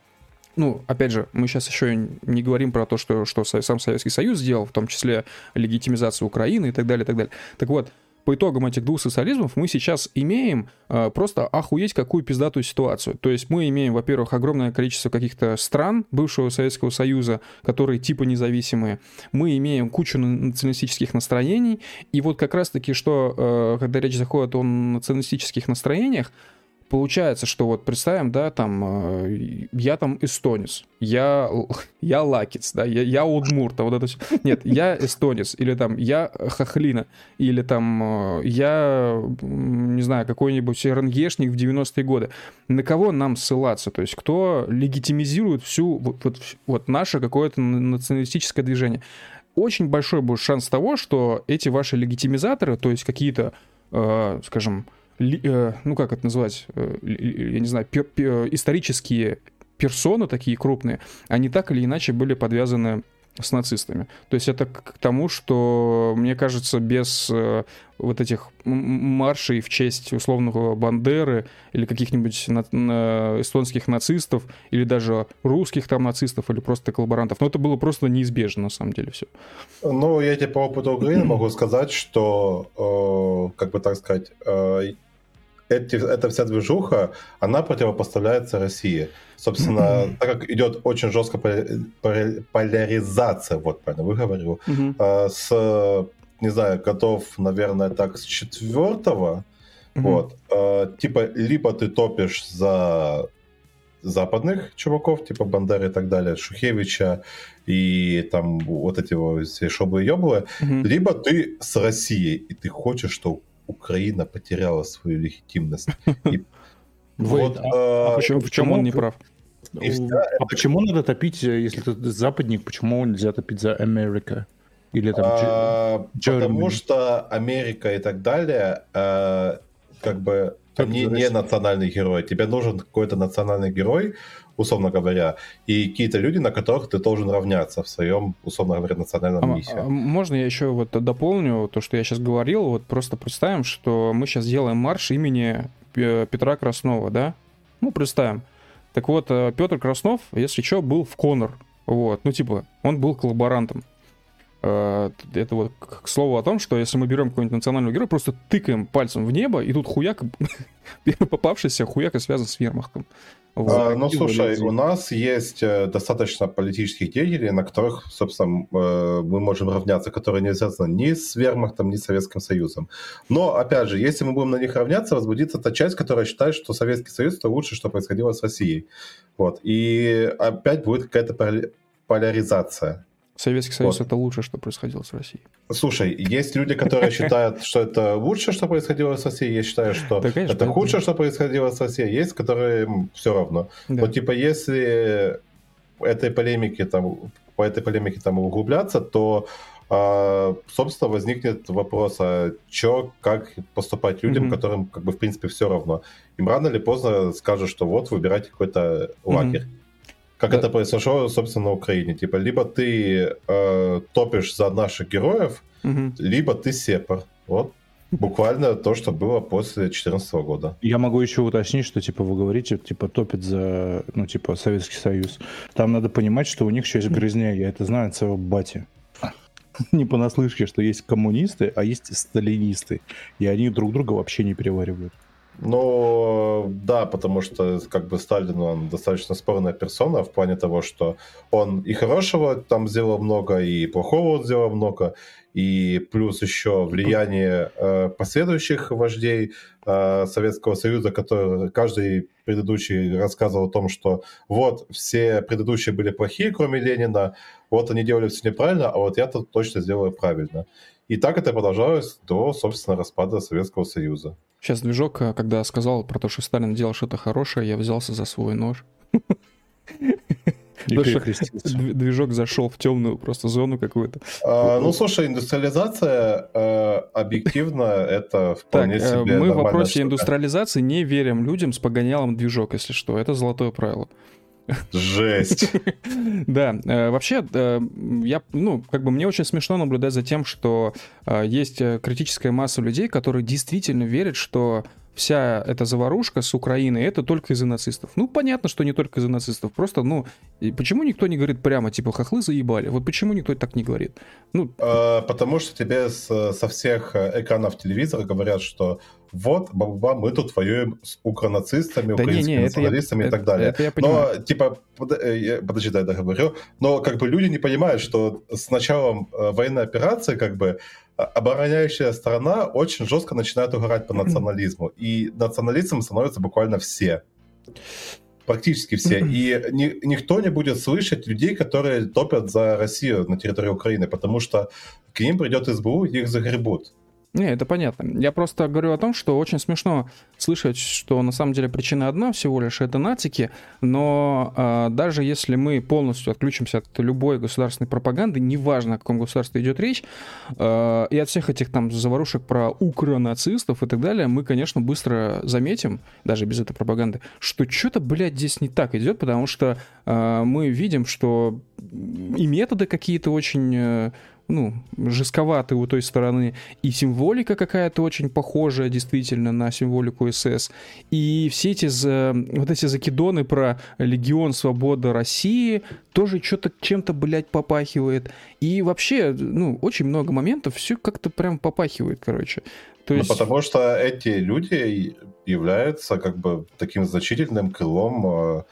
ну, опять же, мы сейчас еще не говорим про то, что, что сам Советский Союз сделал, в том числе легитимизацию Украины и так далее, и так далее. Так вот, по итогам этих двух социализмов мы сейчас имеем э, просто охуеть какую пиздатую ситуацию. То есть мы имеем, во-первых, огромное количество каких-то стран бывшего Советского Союза, которые типа независимые. Мы имеем кучу националистических настроений. И вот как раз-таки, что э, когда речь заходит о националистических настроениях, получается, что вот представим, да, там, э, я там эстонец, я, я лакец, да, я, я удмурт, а вот это все. Нет, я эстонец, или там, я хохлина, или там, э, я, не знаю, какой-нибудь рангешник в 90-е годы. На кого нам ссылаться? То есть кто легитимизирует всю, вот, вот, вот наше какое-то националистическое движение? Очень большой будет шанс того, что эти ваши легитимизаторы, то есть какие-то, э, скажем, ну как это назвать, э, я не знаю, пер, пер, исторические персоны такие крупные, они так или иначе были подвязаны с нацистами. То есть это к тому, что, мне кажется, без э, вот этих маршей в честь условного Бандеры или каких-нибудь на, на эстонских нацистов, или даже русских там нацистов, или просто коллаборантов, но это было просто неизбежно, на самом деле, все. Ну, я тебе по опыту Украины могу сказать, что, э, как бы так сказать, э, эти, эта вся движуха, она противопоставляется России. Собственно, mm-hmm. так как идет очень жесткая поляризация, вот правильно выговорил, mm-hmm. с, не знаю, годов, наверное, так, с четвертого, mm-hmm. вот, а, типа, либо ты топишь за западных чуваков, типа Бандеры и так далее, Шухевича и там вот эти вот все шобы и ёблы, mm-hmm. либо ты с Россией, и ты хочешь, чтобы Украина потеряла свою легитимность. И *laughs* вот, а, а, почему, в чем он не прав? А почему надо топить, если ты западник, почему нельзя топить за Америка? Или там а, Потому что Америка и так далее, а, как бы они не национальный герой. Тебе нужен какой-то национальный герой, условно говоря, и какие-то люди, на которых ты должен равняться в своем, условно говоря, национальном а, миссии. А, можно я еще вот дополню то, что я сейчас говорил? Вот просто представим, что мы сейчас делаем марш имени Петра Краснова, да? Ну, представим. Так вот, э, Петр Краснов, если что, был в Конор Вот, ну типа, он был коллаборантом. Э, Это вот к слову о том, что если мы берем какого-нибудь национального героя, просто тыкаем пальцем в небо, и тут хуяк, *laughs* попавшийся хуяк и связан с вермахтом. А, ну, слушай, вылезли. у нас есть э, достаточно политических деятелей, на которых, собственно, э, мы можем равняться, которые не связаны ни с Вермахтом, ни с Советским Союзом. Но, опять же, если мы будем на них равняться, возбудится та часть, которая считает, что Советский Союз — это лучше, что происходило с Россией. Вот. И опять будет какая-то поля- поляризация. Советский Союз Вот. это лучше, что происходило с Россией. Слушай, есть люди, которые считают, что это лучше, что происходило с Россией, я считаю, что Да, конечно, это это- худшее, что происходило с Россией, есть, которые все равно. Да. Вот типа если этой полемики там по этой полемике там углубляться, то а, собственно возникнет вопрос, а чё, как поступать людям, Мгм. которым как бы в принципе все равно. Им рано или поздно скажут, что вот выбирайте какой-то лагерь. Как Да. это произошло, собственно, на Украине. Типа, либо ты э, топишь за наших героев, Мгм. либо ты сепар. Вот буквально то, что было после 2014 года. Я могу еще уточнить, что типа вы говорите, типа топит за, ну типа Советский Союз. Там надо понимать, что у них еще есть грызня. Я это знаю от своего бати. *laughs* Не понаслышке, что есть коммунисты, а есть сталинисты. И они друг друга вообще не переваривают. Ну, да, потому что как бы Сталин, он достаточно спорная персона в плане того, что он и хорошего там сделал много, и плохого он сделал много, и плюс еще влияние э, последующих вождей э, Советского Союза, который каждый предыдущий рассказывал о том, что вот все предыдущие были плохие, кроме Ленина, вот они делали все неправильно, а вот я тут точно сделаю правильно. И так это продолжалось до, собственно, распада Советского Союза. Сейчас движок, э, когда сказал про то, что Сталин делал что-то хорошее, я взялся за свой нож. Движок зашел в темную просто зону какую-то. А, ну, слушай, индустриализация э, объективно *laughs* это Так, вполне э, себе мы в вопросе штука. индустриализации не верим людям с погонялом движок, если что. Это золотое правило. *laughs* Жесть. *laughs* Да, э, вообще, э, я, ну, как бы мне очень смешно наблюдать за тем, что э, есть критическая масса людей, которые действительно верят, что вся эта заварушка с Украиной это только из-за нацистов. Ну, понятно, что не только из-за нацистов. Просто, ну, почему никто не говорит прямо, типа, хохлы заебали? Вот почему никто так не говорит? Ну, Э, Потому что тебе с- со всех экранов телевизора говорят, что вот, баба, мы тут воюем с укронацистами, да не, украинскими не, это я, националистами и это- так далее. это я понимаю. Но, типа, под- э, я- подожди, дай я договорю. Но, как бы, люди не понимают, что с началом э, военной операции, как бы, обороняющая сторона очень жестко начинает угорать по национализму. И националистом становятся буквально все. Практически все. И ни- никто не будет слышать людей, которые топят за Россию на территории Украины, потому что к ним придет СБУ, и их загребут. Не, это понятно. Я просто говорю о том, что очень смешно слышать, что на самом деле причина одна всего лишь это нацики, но а, даже если мы полностью отключимся от любой государственной пропаганды, неважно, о каком государстве идет речь, а, и от всех этих там заварушек про укронацистов и так далее, мы, конечно, быстро заметим, даже без этой пропаганды, что что-то, блядь, здесь не так идет, потому что а, мы видим, что и методы какие-то очень э, ну, жестковатые у той стороны, и символика какая-то очень похожая действительно на символику СС, и все эти за- вот эти закидоны про Легион Свобода России тоже что-то чем-то, блядь, попахивает. И вообще, ну, очень много моментов, все как-то прям попахивает, короче. То Ну, есть... потому что эти люди являются как бы таким значительным крылом э,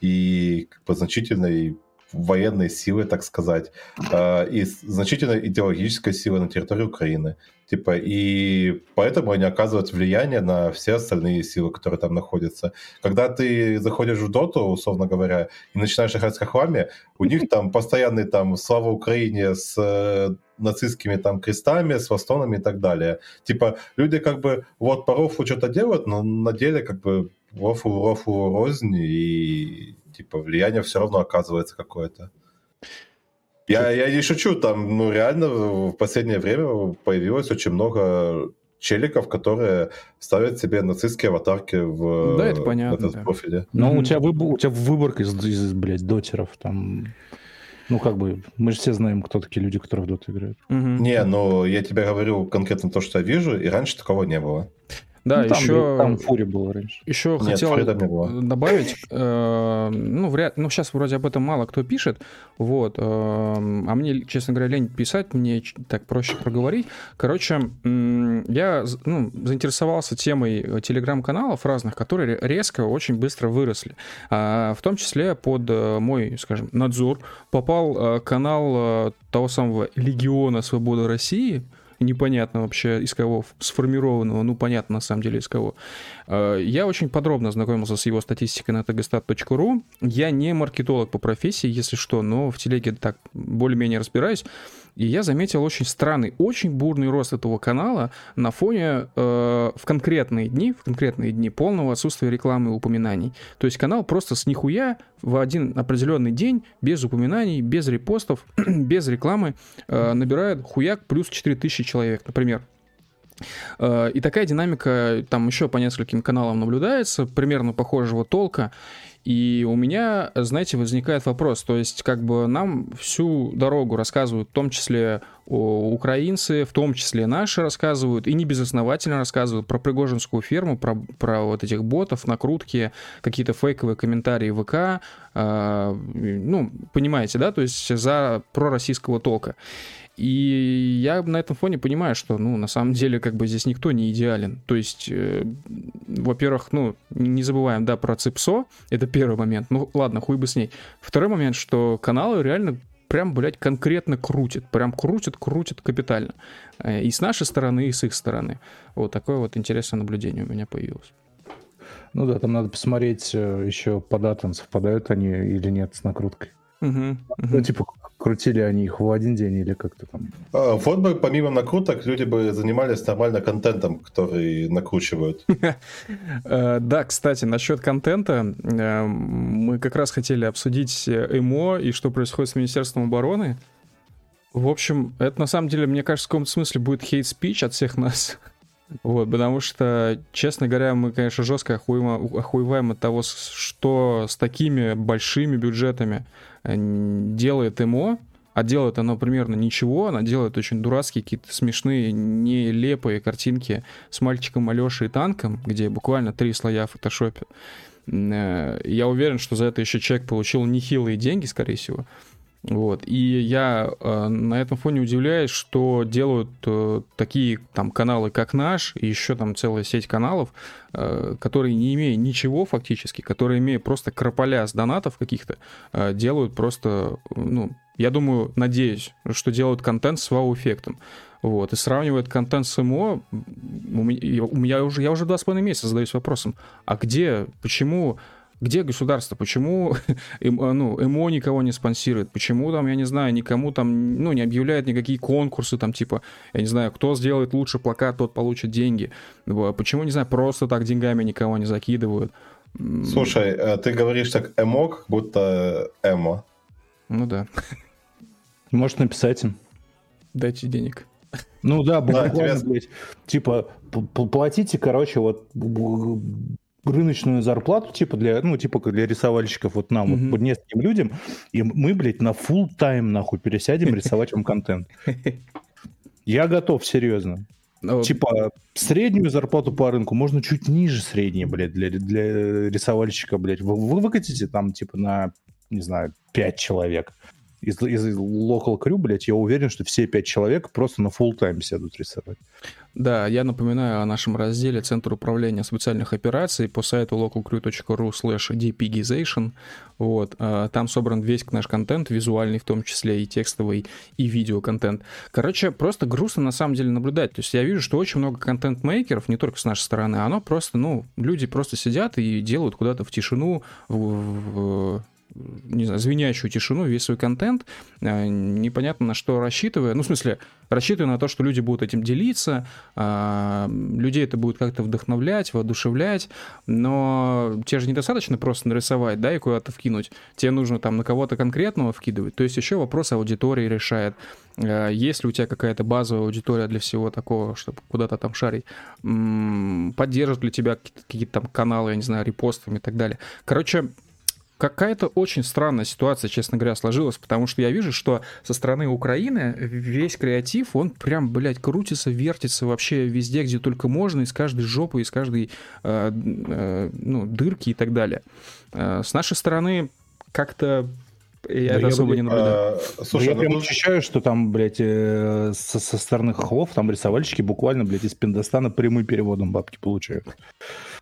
и как бы значительной военной силой, так сказать, э, и значительной идеологической силой на территории Украины. Типа, и поэтому они оказывают влияние на все остальные силы, которые там находятся. Когда ты заходишь в доту, условно говоря, и начинаешь играть с хохлами, у них *laughs* там постоянный там «Слава Украине» с э, нацистскими там крестами, с фастонами и так далее. Типа, люди как бы вот по рофлу что-то делают, но на деле как бы рофлу, рофлу рознь, и типа влияние все равно оказывается какое-то. Я, я не шучу, там, ну, реально в последнее время появилось очень много челиков, которые ставят себе нацистские аватарки в, Да, это понятно, в этот да. профиле. Но Мгм. у тебя, выбор, у тебя выборка из, из, блядь, дотеров там... Ну, как бы, мы же все знаем, кто такие люди, которые в доту играют. Мгм. Не, ну, я тебе говорю конкретно то, что я вижу, и раньше такого не было. Да, Ну, там, еще... там Фури было раньше. Еще Нет, хотел Фреда не было. добавить, э, ну, вряд, ну, сейчас вроде об этом мало кто пишет, вот, э, а мне, честно говоря, лень писать, мне так проще проговорить. Короче, я, ну, заинтересовался темой э, телеграм-каналов разных, которые ре- резко, очень быстро выросли. А, в том числе под э, мой, скажем, надзор попал э, канал того самого Легиона Свободы России, непонятно вообще из кого сформированного, ну понятно на самом деле из кого. Э, Я очень подробно ознакомился с его статистикой на tgstat.ru. Я не маркетолог по профессии, если что, но в телеге так более-менее разбираюсь. И я заметил очень странный, очень бурный рост этого канала на фоне э, в конкретные дни, в конкретные дни полного отсутствия рекламы и упоминаний. То есть канал просто с нихуя в один определенный день, без упоминаний, без репостов, *clears throat* без рекламы, э, набирает хуяк плюс 4000 человек, например. Э, И такая динамика там еще по нескольким каналам наблюдается, примерно похожего толка. И у меня, знаете, возникает вопрос, то есть как бы нам всю дорогу рассказывают, в том числе украинцы, в том числе наши рассказывают, и не безосновательно рассказывают про Пригожинскую ферму, про, про вот этих ботов, накрутки, какие-то фейковые комментарии ВК, э, ну, понимаете, да, то есть за пророссийского толка. И я на этом фоне понимаю, что, ну, на самом деле, как бы здесь никто не идеален. То есть, э, во-первых, ну, не забываем, да, про ЦИПСО, это первый момент. Ну, ладно, хуй бы с ней. Второй момент, что каналы реально прям, блядь, конкретно крутит. Прям крутит, крутит капитально. Э, И с нашей стороны, и с их стороны. Вот такое вот интересное наблюдение у меня появилось. Ну да, там надо посмотреть э, еще по датам, совпадают они или нет с накруткой. Мгм, Ну, типа, крутили они их в один день или как-то там. А, Вот бы помимо накруток люди бы занимались нормально контентом, который накручивают. *laughs* Э, Да, кстати, насчет контента, э, мы как раз хотели обсудить ЭМО и что происходит с Министерством обороны. В общем, это на самом деле, мне кажется, в каком-то смысле будет хейт-спич от всех нас. *laughs* Вот, потому что, честно говоря, мы, конечно, жестко охуева- охуеваем от того, что с такими большими бюджетами делает ЭМО, а делает оно примерно ничего, она делает очень дурацкие, какие-то смешные, нелепые картинки с мальчиком Алешей и танком, где буквально три слоя в фотошопе. Э, Я уверен, что за это еще человек получил нехилые деньги, скорее всего. Вот. И я э, на этом фоне удивляюсь, что делают э, такие там каналы, как наш, и еще там целая сеть каналов, э, которые не имея ничего фактически, которые имея просто крополя с донатов каких-то, э, делают просто, ну, я думаю, надеюсь, что делают контент с вау-эффектом. Вот, и сравнивают контент с МО, у меня, у меня уже, я уже два с половиной месяца задаюсь вопросом, а где, почему, где государство, почему *laughs* эм- ну, МО никого не спонсирует, почему там, я не знаю, никому там, ну, не объявляют никакие конкурсы, там, типа, я не знаю, кто сделает лучше плакат, тот получит деньги, почему, не знаю, просто так деньгами никого не закидывают. Слушай, э, ты говоришь так эмок, будто эмо. Ну да, Можешь написать им. дайте денег. Ну да, буквально, тебя- блядь, типа, платите, короче, вот рыночную зарплату, типа, для, ну, типа, для рисовальщиков, вот нам, Мгм. вот, нескольким людям, и мы, блядь, на full тайм нахуй, пересядем рисовать вам контент. Я готов, серьезно. Ну, Типа, среднюю зарплату по рынку можно чуть ниже средней, блядь, для, для рисовальщика, блядь. Вы, вы выкатите там, типа, на, не знаю, 5 человек. Из, из local crew, блядь, я уверен, что все пять человек просто на full тайм сядут рисовать. Да, я напоминаю о нашем разделе Центр управления специальных операций по сайту localcrew.ru slash dpgization. Вот, а, там собран весь наш контент, визуальный в том числе, и текстовый, и видеоконтент. Короче, просто грустно на самом деле наблюдать. То есть я вижу, что очень много контент-мейкеров, не только с нашей стороны, оно просто, ну, люди просто сидят и делают куда-то в тишину, в, в- не знаю, звенящую тишину весь свой контент, э, непонятно на что рассчитывая. Ну, в смысле, рассчитывая на то, что люди будут этим делиться, а, людей это будет как-то вдохновлять, воодушевлять, но тебе же недостаточно просто нарисовать, да, и куда-то вкинуть. Тебе нужно там на кого-то конкретного вкидывать. То есть еще вопрос аудитории решает. А, Есть ли у тебя какая-то базовая аудитория для всего такого, чтобы куда-то там шарить? Поддержат ли тебя какие-то там каналы, я не знаю, репостами и так далее. Короче, какая-то очень странная ситуация, честно говоря, сложилась, потому что я вижу, что со стороны Украины весь креатив, он прям, блядь, крутится, вертится вообще везде, где только можно, из каждой жопы, из каждой э, э, ну, дырки и так далее. Э, с нашей стороны как-то я да это особо я, не наблюдаю. А, слушай, я ну, прям ощущаю, что там, блядь, э, со, со стороны хохлов там рисовальщики буквально, блядь, из Пиндостана прямым переводом бабки получают.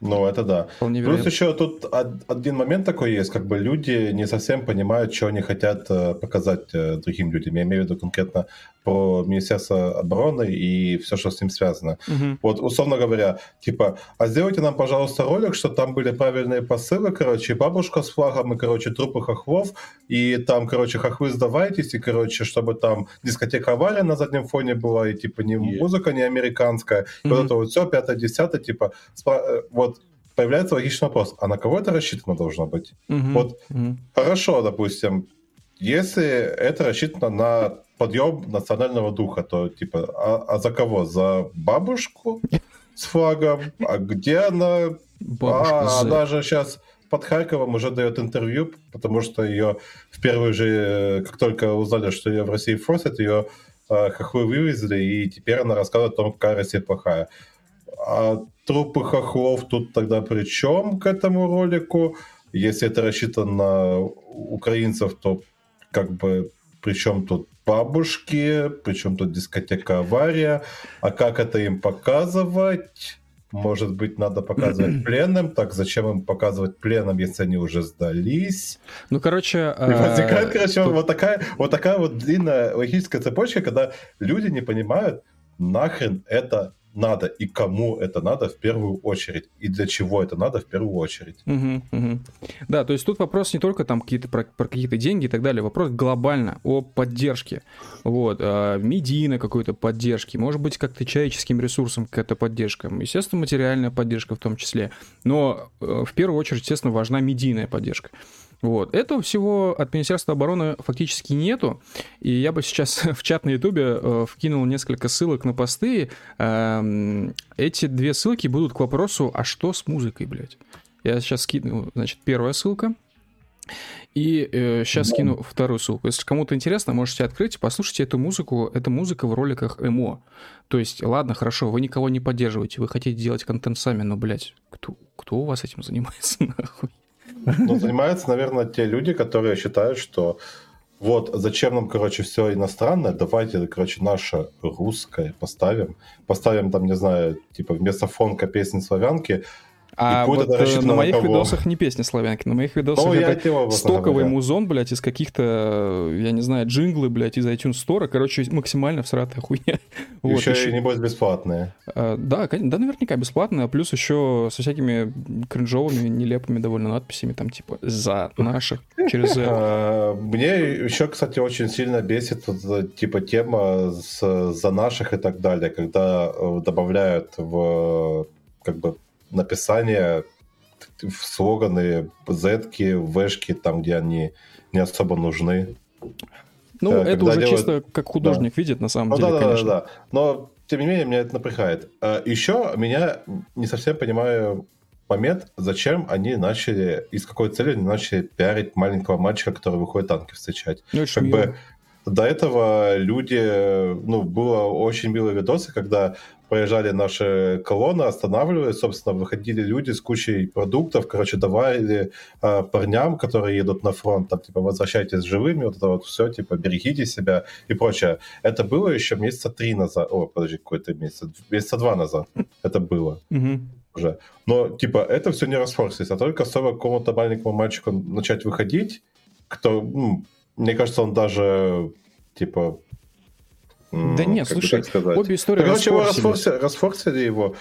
Ну, это да. Плюс еще тут один момент такой есть, как бы люди не совсем понимают, что они хотят э, показать э, другим людям. Я имею в виду конкретно про Министерство обороны и все, что с ним связано. Угу. Вот, условно говоря, типа, а сделайте нам, пожалуйста, ролик, что там были правильные посылы, короче, бабушка с флагом, и, короче, трупы хохлов, и там, короче, хохлы сдавайтесь, и, короче, чтобы там дискотека авария на заднем фоне была, и, типа, не yeah. музыка не американская, и вот это вот все, пятое, десятое, типа, спра- э, вот появляется логичный вопрос, а на кого это рассчитано должно быть? Mm-hmm. Вот mm-hmm. хорошо, допустим, если это рассчитано на подъем национального духа, то типа, а, а за кого? За бабушку с флагом? А где она? Бабушка а, за... она же сейчас под Харьковом уже дает интервью, потому что ее в первую же, как только узнали, что ее в России форсят, ее э, хохлы вывезли, и теперь она рассказывает о том, какая Россия плохая. А трупы хохлов тут тогда при чем к этому ролику? Если это рассчитано на украинцев, то как бы причем тут бабушки, причем тут дискотека авария, а как это им показывать? Может быть, надо показывать *clears throat* пленным. Так зачем им показывать пленным, если они уже сдались? Ну, короче... И возникает, короче, тут... вот, такая, вот такая вот длинная логическая цепочка, когда люди не понимают, нахрен это надо и кому это надо в первую очередь, и для чего это надо в первую очередь. Угу, угу. Да, то есть тут вопрос не только там какие-то про, про какие-то деньги и так далее, вопрос глобально о поддержке, вот, э, медийной какой-то поддержки, может быть, как-то человеческим ресурсом какая-то поддержка, естественно, материальная поддержка в том числе, но э, в первую очередь, естественно, важна медийная поддержка. Вот. Этого всего от Министерства обороны фактически нету. И я бы сейчас *laughs* в чат на Ютубе э, вкинул несколько ссылок на посты. Э, эти две ссылки будут к вопросу, а что с музыкой, блядь? Я сейчас скину, значит, первая ссылка. И э, сейчас скину вторую ссылку. Если кому-то интересно, можете открыть, послушайте эту музыку. Это музыка в роликах ЭМО. То есть, ладно, хорошо, вы никого не поддерживаете, вы хотите делать контент сами, но, блядь, кто, кто у вас этим занимается, *laughs* нахуй? Ну, занимаются, наверное, те люди, которые считают, что вот зачем нам, короче, все иностранное, давайте, короче, наше русское поставим. Поставим там, не знаю, типа вместо фонка песни славянки а вот э, на моих кого? видосах не песни славянки, на моих видосах ну, это стоковый музон, блядь, из каких-то, я не знаю, джинглы, блядь, из iTunes Store, короче, максимально всратая хуйня. *laughs* Вот, еще, еще небось, бесплатные. А, да, да, наверняка бесплатные, а плюс еще со всякими кринжовыми, нелепыми довольно надписями, там, типа, за наших, *laughs* через а, Мне еще, кстати, очень сильно бесит, типа, тема с за наших и так далее, когда э, добавляют в как бы написание в слоганы, зетки, вешки, там, где они не особо нужны. Ну, э, это уже делают... чисто как художник да. видит, на самом ну, деле, да, да, конечно. Да, да, Но, тем не менее, меня это напрягает. А еще меня не совсем понимаю момент, зачем они начали, и с какой целью они начали пиарить маленького мальчика, который выходит танки встречать. Ну, как мило. бы до этого люди, ну, было очень милые видосы, когда проезжали наши колонны, останавливались, собственно, выходили люди с кучей продуктов, короче, давали э, парням, которые едут на фронт, там, типа, возвращайтесь живыми, вот это вот все, типа, берегите себя и прочее. Это было еще месяца три назад, о, подожди, какой-то месяц, месяца два назад это было уже. Но, типа, это все не расфорсилось, а только стоило какому-то маленькому мальчику начать выходить, кто, ну, мне кажется, он даже, типа, да нет, слушай, обе истории Короче, расфорсили. расфорсили его.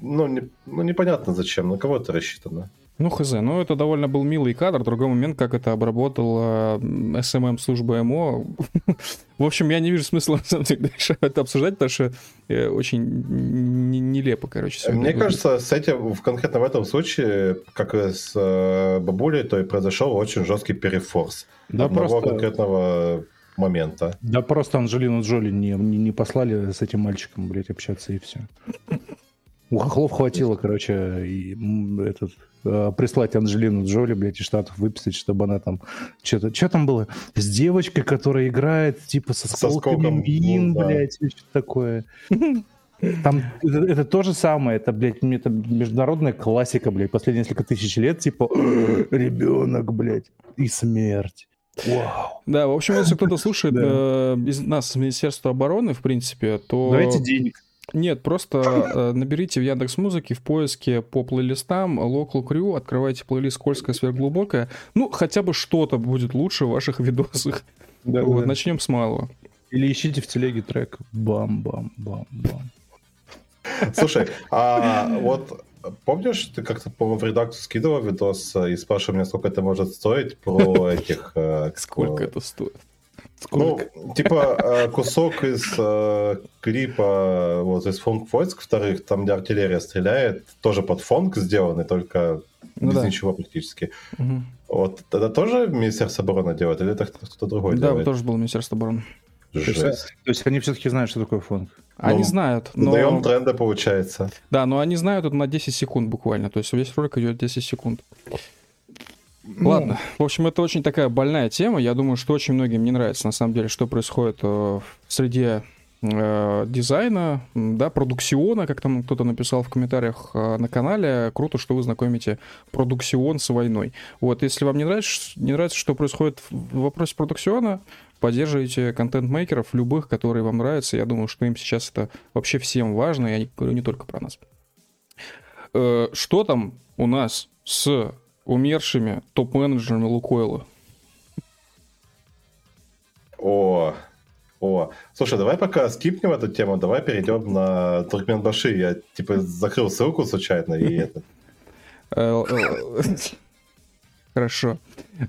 Ну, не, ну, непонятно зачем, на кого это рассчитано. Ну, хз, ну это довольно был милый кадр. Другой момент, как это обработал э, SMM служба МО. *laughs* В общем, я не вижу смысла, *laughs* на самом деле, дальше это обсуждать, потому что э, очень нелепо, короче. Мне кажется, с этим, конкретно в этом случае, как и с э, бабулей, то и произошел очень жесткий перефорс. Да, просто... конкретного момента. Да просто Анжелину Джоли не, не, не послали с этим мальчиком, блядь, общаться и все. У хохлов хватило, короче, и, этот, э, прислать Анджелину Джоли, блядь, из Штатов выписать, чтобы она там... Что-то, что там было? С девочкой, которая играет, типа, со Со сколками мин, ну, да. блядь, или что-то такое. Там это, это то же самое, это, блядь, это международная классика, блядь, последние несколько тысяч лет, типа, ребенок, блядь, и смерть. Вау. Да, в общем, если кто-то слушает Да. э, из нас, из Министерства обороны, в принципе, то... Давайте денег. Нет, просто э, наберите в Яндекс Музыке в поиске по плейлистам Local Crew, открывайте плейлист «Скользкое сверхглубокое». Ну, хотя бы что-то будет лучше в ваших видосах. Да, Вот, да. начнем с малого. Или ищите в телеге трек. Бам-бам-бам-бам. Слушай, а вот помнишь, ты как-то, по-моему, в редакцию скидывал видос э, и спрашивал меня, сколько это может стоить про *laughs* этих... э, Сколько э, это стоит? Ну, типа кусок из э, клипа вот из фонк войск вторых, там где артиллерия стреляет, тоже под фонк сделанный, только Ну без да. ничего практически. Вот это тоже Министерство обороны делает, или это кто-то другой Да, делает? тоже было Министерство обороны. Жесть. То есть они все-таки знают, что такое фонг. Они Ну, знают, но... Даем тренды, получается. Да, но они знают это на 10 секунд буквально. То есть весь ролик идет 10 секунд. Ладно. В общем, это очень такая больная тема. Я думаю, что очень многим не нравится, на самом деле, что происходит э, в среде э, дизайна, да, продукциона, как там кто-то написал в комментариях э, на канале. Круто, что вы знакомите продукцион с войной. Вот, если вам не нравится, не нравится, что происходит в в вопросе продукциона, поддерживайте контент-мейкеров любых, которые вам нравятся. Я думаю, что им сейчас это вообще всем важно. Я говорю не только про нас. Э, Что там у нас с умершими топ-менеджерами Лукойла? О, о. Слушай, давай пока скипнем эту тему, давай перейдем на Туркменбаши. Я типа закрыл ссылку случайно и это. Э, э, *laughs* Хорошо.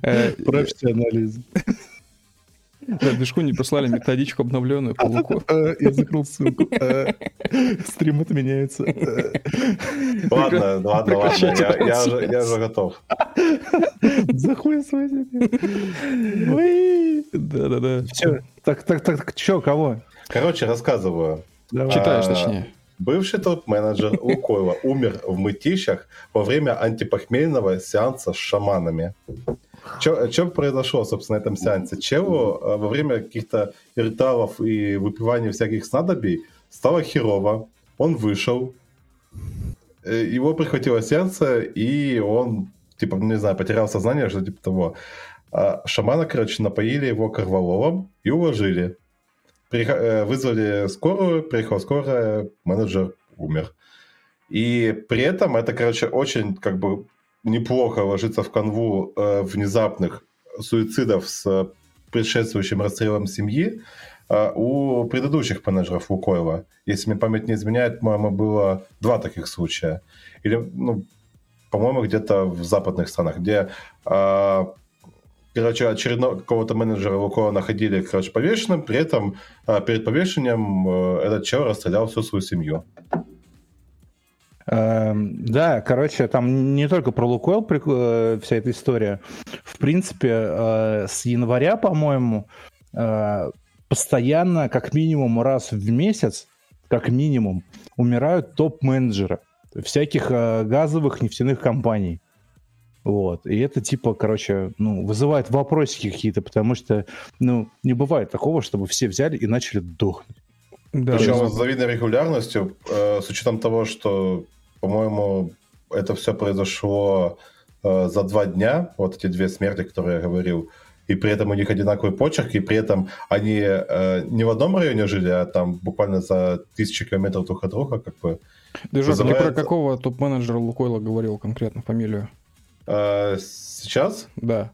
Профессионализм. Да, Движку не прислали методичку обновленную по Луку. Э, Я закрыл ссылку. Э, Стрим отменяется. Э, Ладно, ладно, ладно, я, уже, я трансляцию. уже готов. За хуй свой. Да-да-да. Так, так, так, чё, кого? Короче, рассказываю. Читаешь, А, точнее. Бывший топ-менеджер Лукойла умер в мытищах во время антипохмельного сеанса с шаманами. Что произошло, собственно, на этом сеансе? Челу э, во время каких-то ритуалов и выпивания всяких снадобий стало херово. Он вышел, э, его прихватило сердце, и он, типа, не знаю, потерял сознание, что типа того. А шамана, короче, напоили его корвалолом и уложили. Э, Вызвали скорую, приехала скорая, менеджер умер. И при этом это, короче, очень как бы неплохо ложится в канву э, внезапных суицидов с э, предшествующим расстрелом семьи э, у предыдущих менеджеров Лукойла. Если мне память не изменяет, по-моему, было два таких случая. Или, ну, по-моему, где-то в западных странах, где э, короче, очередного какого-то менеджера Лукойла находили, короче, повешенным, при этом э, перед повешением э, этот человек расстрелял всю свою семью. Эм, Да, короче, там не только про Лукойл э, вся эта история. В принципе, э, с января, по-моему, э, постоянно, как минимум раз в месяц, как минимум, умирают топ-менеджеры всяких газовых нефтяных компаний. Вот. И это типа, короче, ну, вызывает вопросики какие-то, потому что, ну, не бывает такого, чтобы все взяли и начали дохнуть. Да, Причем да. с завидной регулярностью, э, с учетом того, что, по-моему, это все произошло э, за два дня, вот эти две смерти, которые я говорил, и при этом у них одинаковый почерк, и при этом они э, не в одном районе жили, а там буквально за тысячи километров друг от друга, как бы. Движок, ты про вызывает- какого топ-менеджера Лукойла говорил конкретно фамилию? Э, сейчас? Да.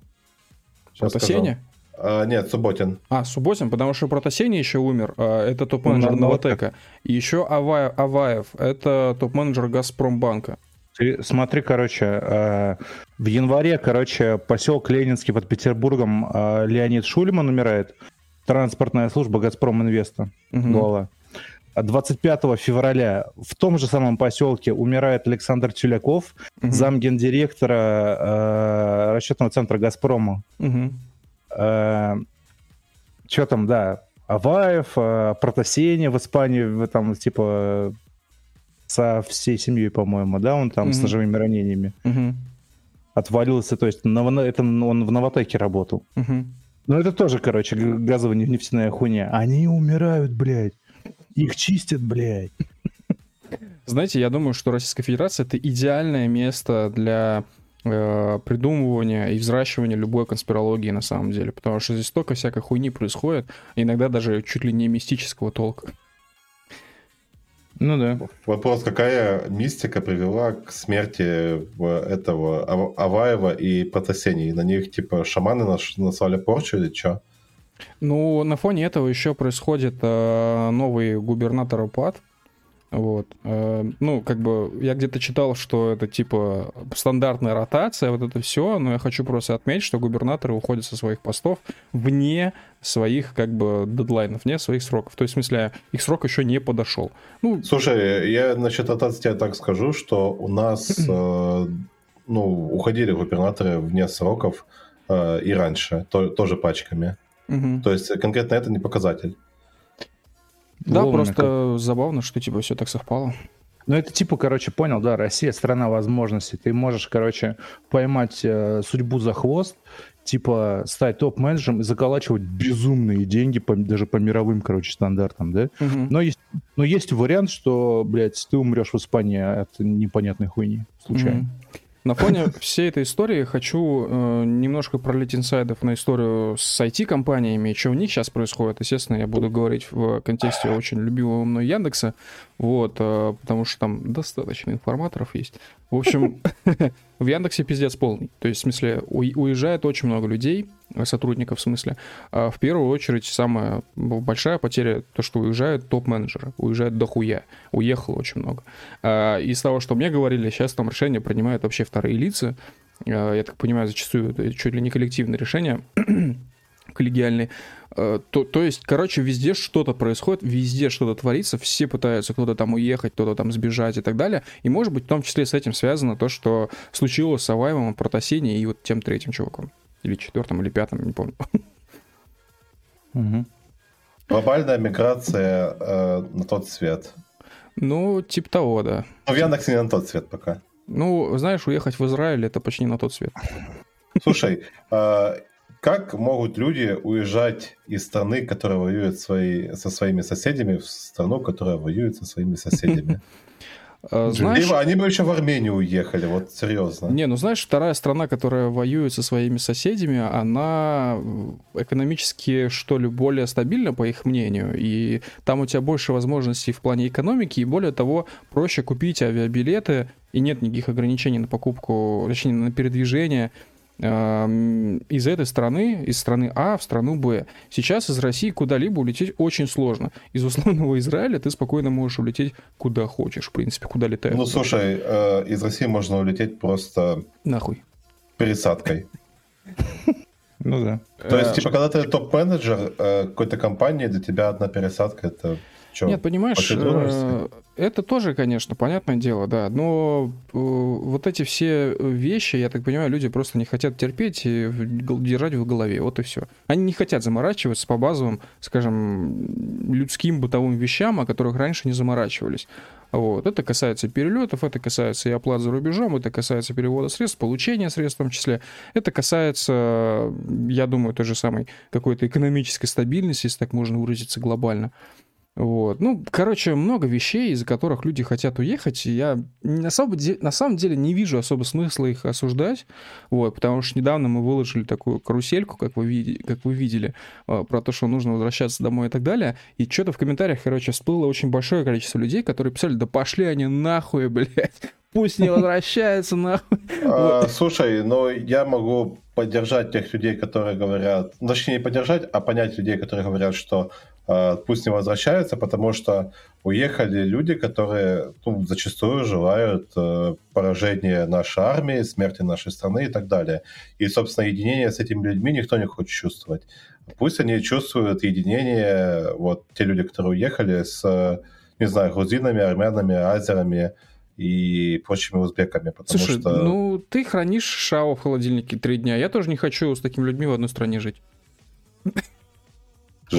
Сейчас Протасеня? скажу. Э, нет, Субботин. А, Субботин, потому что Протасений еще умер, а, это топ-менеджер Ну, Новотека. И еще Аваев, Аваев, это топ-менеджер Газпромбанка. Ты смотри, короче, э, в январе, короче, поселок Ленинский под Петербургом э, Леонид Шульман умирает. Транспортная служба Газпром Инвеста. Мгм. Гола. А 25 февраля в том же самом поселке умирает Александр Тюляков, Мгм. замгендиректора э, расчетного центра Газпрома. Мгм. Что там, да, Аваев, э, Протасеня в Испании, в- там, типа, со всей семьей, по-моему, да, он там с Мгм. ножевыми ранениями. Мгм. Отвалился, то есть на, это он в Новотеке работал. Мгм. Ну это тоже, короче, газовая неф- нефтяная хуйня. Они умирают, блядь. Их чистят, блядь. Знаете, я думаю, что Российская Федерация это идеальное место для э, придумывания и взращивания любой конспирологии на самом деле, потому что здесь столько всякой хуйни происходит, иногда даже чуть ли не мистического толка. Ну да. Вопрос, какая мистика привела к смерти в- этого Ав- Аваева и Протасени? На них, типа, шаманы наш- наслали порчу или что? Ну, на фоне этого еще происходит э, новый губернатор УПАД. Вот. Э, ну, как бы я где-то читал, что это типа стандартная ротация, вот это все, но я хочу просто отметить, что губернаторы уходят со своих постов вне своих как бы дедлайнов, вне своих сроков. То есть, в смысле, их срок еще не подошел. Ну, Слушай, я насчет ротации тебе так скажу, что у нас, *clears throat* э, ну, уходили губернаторы вне сроков э, и раньше, то- тоже пачками. То есть конкретно это не показатель. Да, Ломано просто забавно, что типа все так совпало. Ну, это типа, короче, понял, да, Россия страна возможностей. Ты можешь, короче, поймать э, судьбу за хвост, типа стать топ-менеджером и заколачивать безумные деньги по, даже по мировым, короче, стандартам, да? Мгм. Но есть, но есть вариант, что, блядь, ты умрешь в Испании от непонятной хуйни случайно. Мгм. На фоне всей этой истории хочу э, немножко пролить инсайдов на историю с IT-компаниями, что у них сейчас происходит. Естественно, я буду говорить в контексте очень любимого мной Яндекса, вот, э, потому что там достаточно информаторов есть. В общем, *laughs* в Яндексе пиздец полный. То есть, в смысле, уезжает очень много людей, сотрудников в смысле. А в первую очередь, самая большая потеря, то, что уезжают топ-менеджеры, уезжают дохуя. Уехало очень много. А, Из того, что мне говорили, сейчас там решения принимают вообще вторые лица. А, Я так понимаю, зачастую это чуть ли не коллективные решения, *clears throat* коллегиальные. А, То, то есть, короче, везде что-то происходит, везде что-то творится, все пытаются кто-то там уехать, кто-то там сбежать и так далее. И, может быть, в том числе с этим связано то, что случилось с Аваевым, Протасени и вот тем третьим чуваком. Или четвертым, или пятым, не помню. Мгм. Глобальная миграция э, на тот свет. Ну, типа того, да. Ну, в Яндексе не на тот свет пока. Ну, знаешь, уехать в Израиль это почти на тот свет. Слушай, э, как могут люди уезжать из страны, которая воюет свои, со своими соседями, в страну, которая воюет со своими *laughs* соседями? А, Знаешь, Либо они бы еще в Армению уехали, вот серьезно. Не, ну знаешь, вторая страна, которая воюет со своими соседями, она э, экономически, что ли, более стабильна, по их мнению, и там у тебя больше возможностей в плане экономики, и более того, проще купить авиабилеты, и нет никаких ограничений на покупку, точнее, на передвижение из этой страны, из страны А в страну Б. Сейчас из России куда-либо улететь очень сложно. Из условного Израиля ты спокойно можешь улететь куда хочешь, в принципе, куда летаешь. Ну, слушай, э, из России можно улететь просто Нахуй. пересадкой. Ну да. То Э, есть, типа, когда ты топ-менеджер э, какой-то компании, для тебя одна пересадка это что? Нет, понимаешь, э, это тоже, конечно, понятное дело, да, но э, вот эти все вещи, я так понимаю, люди просто не хотят терпеть и держать в голове, вот и все. Они не хотят заморачиваться по базовым, скажем, людским бытовым вещам, о которых раньше не заморачивались. Вот. Это касается перелетов, это касается и оплат за рубежом, это касается перевода средств, получения средств в том числе. Это касается, я думаю, той же самой какой-то экономической стабильности, если так можно выразиться глобально. Вот. Ну, короче, много вещей, из-за которых люди хотят уехать. и Я де- на самом деле не вижу особо смысла их осуждать. Вот, потому что недавно мы выложили такую карусельку, как вы, види- как вы видели, э, про то, что нужно возвращаться домой и так далее. И что-то в комментариях, короче, всплыло очень большое количество людей, которые писали, да пошли они нахуй, *laughs* блядь. Пусть не возвращаются нахуй. А, Слушай, но я могу поддержать тех людей, которые говорят, ну, точнее не поддержать, а понять людей, которые говорят, что пусть не возвращаются, потому что уехали люди, которые ну, зачастую желают э, поражения нашей армии, смерти нашей страны и так далее. И, собственно, единение с этими людьми никто не хочет чувствовать. Пусть они чувствуют единение, вот те люди, которые уехали, с, э, не знаю, грузинами, армянами, азерами, и прочими узбеками, потому Слушай, что... ну ты хранишь шао в холодильнике три дня. Я тоже не хочу с такими людьми в одной стране жить. *laughs*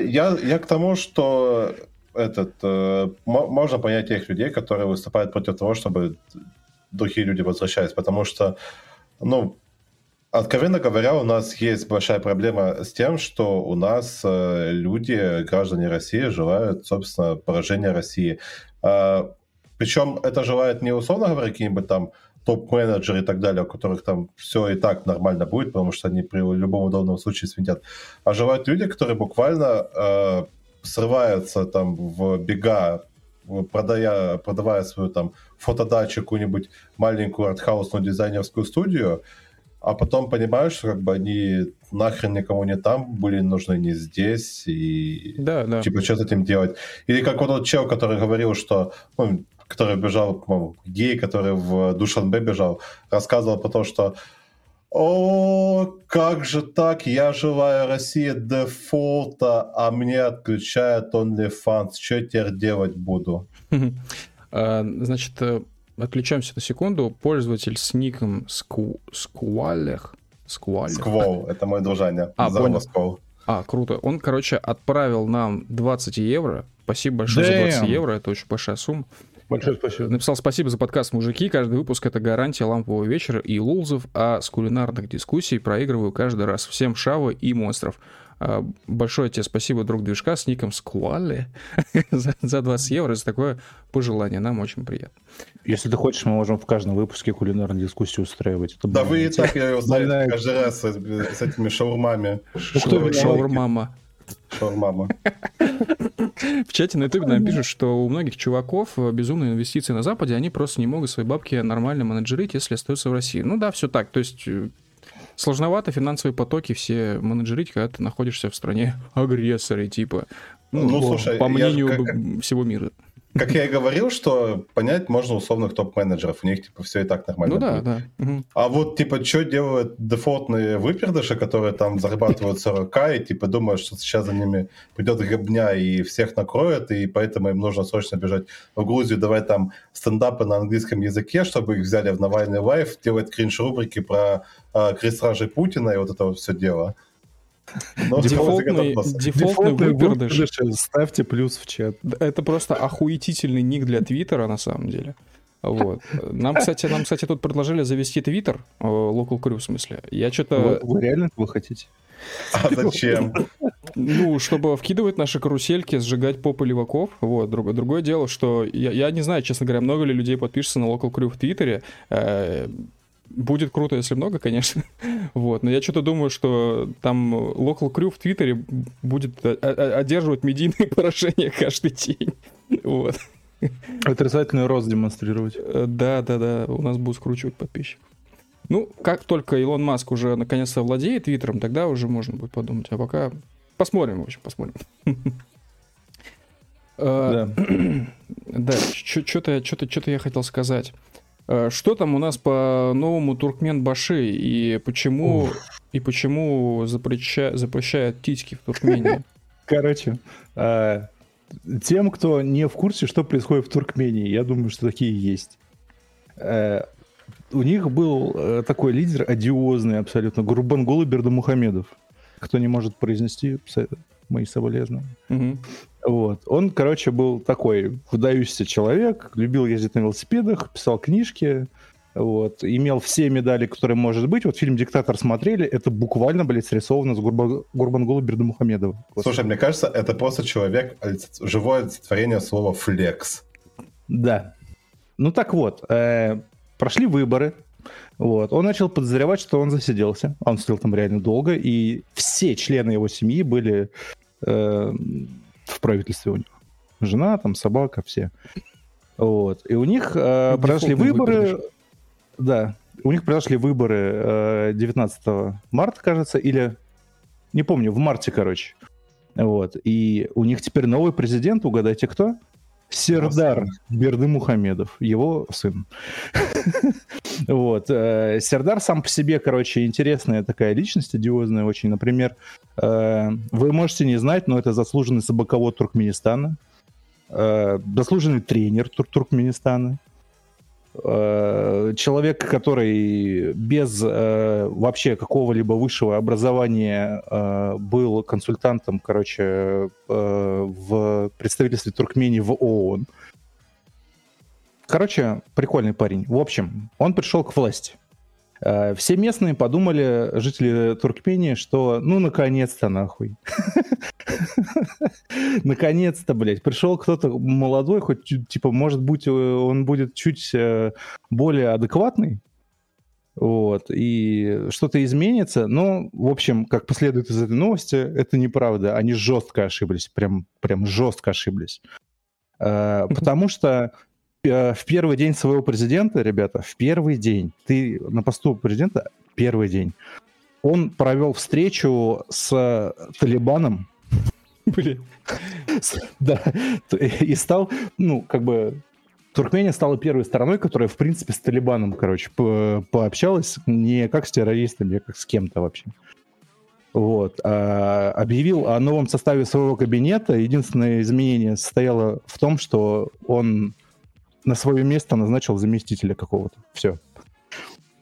я, я к тому, что этот, э, можно понять тех людей, которые выступают против того, чтобы другие люди возвращались, потому что, ну, откровенно говоря, у нас есть большая проблема с тем, что у нас э, люди, граждане России, желают, собственно, поражения России. Э, причем это желают не условно говоря какие-нибудь там топ-менеджеры и так далее, у которых там все и так нормально будет, потому что они при любом удобном случае свинтят, а желают люди, которые буквально э, срываются там в бега, продая, продавая свою там фотодачу, какую-нибудь маленькую артхаусную дизайнерскую студию, а потом понимаешь, что как бы они нахрен никому не там были нужны, не здесь, и да, да. типа что с этим делать. Или как вот тот чел, который говорил, что ну, который бежал, по-моему, гей, который в Душанбе бежал, рассказывал потом, что о, как же так? Я желаю России дефолта, а мне отключают OnlyFans. Что я теперь делать буду? *laughs* А, значит, э, отключаемся на секунду. Пользователь с ником Скуалех. Сквалех. Сквол, это мой дружаня. А, понял. Сквол. А, круто. Он, короче, отправил нам 20 евро. Спасибо большое Damn. за 20 евро, это очень большая сумма. Большое спасибо. Написал спасибо за подкаст «Мужики». Каждый выпуск — это гарантия лампового вечера и лулзов, а с кулинарных дискуссий проигрываю каждый раз. Всем шавы и монстров. А, большое тебе спасибо, друг движка, с ником Скуалли *laughs* за, за 20 евро, за такое пожелание. Нам очень приятно. Если ты хочешь, мы можем в каждом выпуске кулинарную дискуссию устраивать. Это да вы и так, я его знаю, каждый раз с, с этими шаурмами. Шаурмама. Шаурмама. В чате на ютубе нам пишут, что у многих чуваков э, безумные инвестиции на Западе, они просто не могут свои бабки нормально менеджерить, если остаются в России. Ну да, все так. То есть э, сложновато финансовые потоки все менеджерить, когда ты находишься в стране *laughs* агрессора, типа, ну, ну слушай, по мнению как... всего мира. Как я и говорил, что понять можно условных топ-менеджеров. У них, типа, все и так нормально. Ну да, да. Угу. А вот, типа, что делают дефолтные выпердыши, которые там зарабатывают 40к, и, типа, думают, что сейчас за ними придет гребня и всех накроет, и поэтому им нужно срочно бежать в Грузию, давать там стендапы на английском языке, чтобы их взяли в Навальный лайф, делать кринж-рубрики про э, крестражей Путина и вот это вот все дело. Дефолтный, дефолтный выпердыш. Ставьте плюс в чат. Это просто охуительный ник для Твиттера, на самом деле. Вот. Нам, кстати, нам, кстати, тут предложили завести Твиттер, э, Local Crew в смысле. Я что-то... Вы, вы реально этого хотите? А зачем? Ну, чтобы вкидывать наши карусельки, сжигать попы леваков. Вот. Друг, другое дело, что я, я не знаю, честно говоря, много ли людей подпишется на Local Crew в Твиттере. Э, Будет круто, если много, конечно. *laughs* вот. Но я что-то думаю, что там Local Crew в Твиттере будет одерживать медийные *laughs* поражения каждый день. *laughs* вот. Отрицательный рост демонстрировать. Э, да, да, да. У нас будут скручивать подписчиков. Ну, как только Илон Маск уже наконец-то владеет Твиттером, тогда уже можно будет подумать. А пока посмотрим, в общем, посмотрим. Э, да. *clears throat* Да, что-то я хотел сказать. Э, что там у нас по новому Туркмен Баши и почему Ух. и почему запреща, запрещают титьки в Туркмении? *laughs* Короче, э, тем, кто не в курсе, что происходит в Туркмении, я думаю, что такие есть. Э, у них был такой лидер одиозный абсолютно, Гурбангулы Бердамухамедов. Кто не может произнести, мои соболезнования. Угу. Вот. Он, короче, был такой выдающийся человек, любил ездить на велосипедах, писал книжки, вот, имел все медали, которые может быть. Вот фильм «Диктатор» смотрели, это буквально, блядь, срисовано с Гурба... Гурбангулу Бердамухамедовым. Слушай, мне кажется, это просто человек, живое олицетворение слова «флекс». Да. Ну так вот, э, прошли выборы, вот. Он начал подозревать, что он засиделся. Он сидел там реально долго, и все члены его семьи были э, в правительстве у него. Жена, там, собака, все. Вот. И у них э, произошли выборы... Выигрыш. Да. У них произошли выборы э, 19 марта, кажется, или... Не помню, в марте, короче. Вот. И у них теперь новый президент, угадайте кто? Сердар Берды Мухамедов, его сын. *laughs* Вот. Э, Сердар сам по себе, короче, интересная такая личность, одиозная очень. Например, э, вы можете не знать, но это заслуженный собаковод Туркменистана, э, заслуженный тренер Тур Туркменистана, человек, который без э, вообще какого-либо высшего образования э, был консультантом, короче, э, в представительстве Туркмении в ООН. Короче, прикольный парень. В общем, он пришел к власти. Э, все местные подумали, жители Туркмении, что ну наконец-то нахуй. *laughs* Наконец-то, блядь, пришел кто-то молодой, хоть типа, может быть, он будет чуть э, более адекватный, вот, и что-то изменится, но, в общем, как последует из этой новости, это неправда, они жестко ошиблись, прям, прям жестко ошиблись. Э, потому что Э, в первый день своего президента, ребята, в первый день, ты на посту президента, первый день, он провел встречу с Талибаном. *laughs* Блин. Да. И стал, ну, как бы, Туркмения стала первой страной, которая, в принципе, с Талибаном, короче, по пообщалась не как с террористами, а как с кем-то вообще. Вот. А, объявил о новом составе своего кабинета. Единственное изменение состояло в том, что он на свое место назначил заместителя какого-то. Все.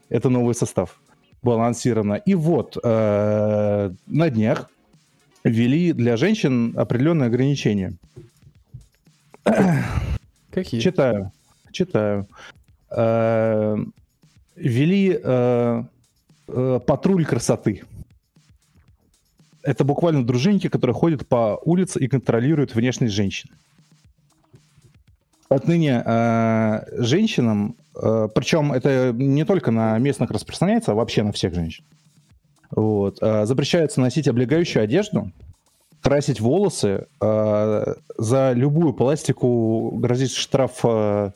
Это новый состав. Балансировано. И вот, э, на днях ввели для женщин определенные ограничения. Какие? Читаю. Читаю. Э, ввели э, э, патруль красоты. Это буквально дружинники, которые ходят по улице и контролируют внешность женщин отныне э, женщинам, э, причем это не только на местных распространяется, а вообще на всех женщин, вот, э, запрещается носить облегающую одежду, красить волосы, э, за любую пластику грозит штраф э,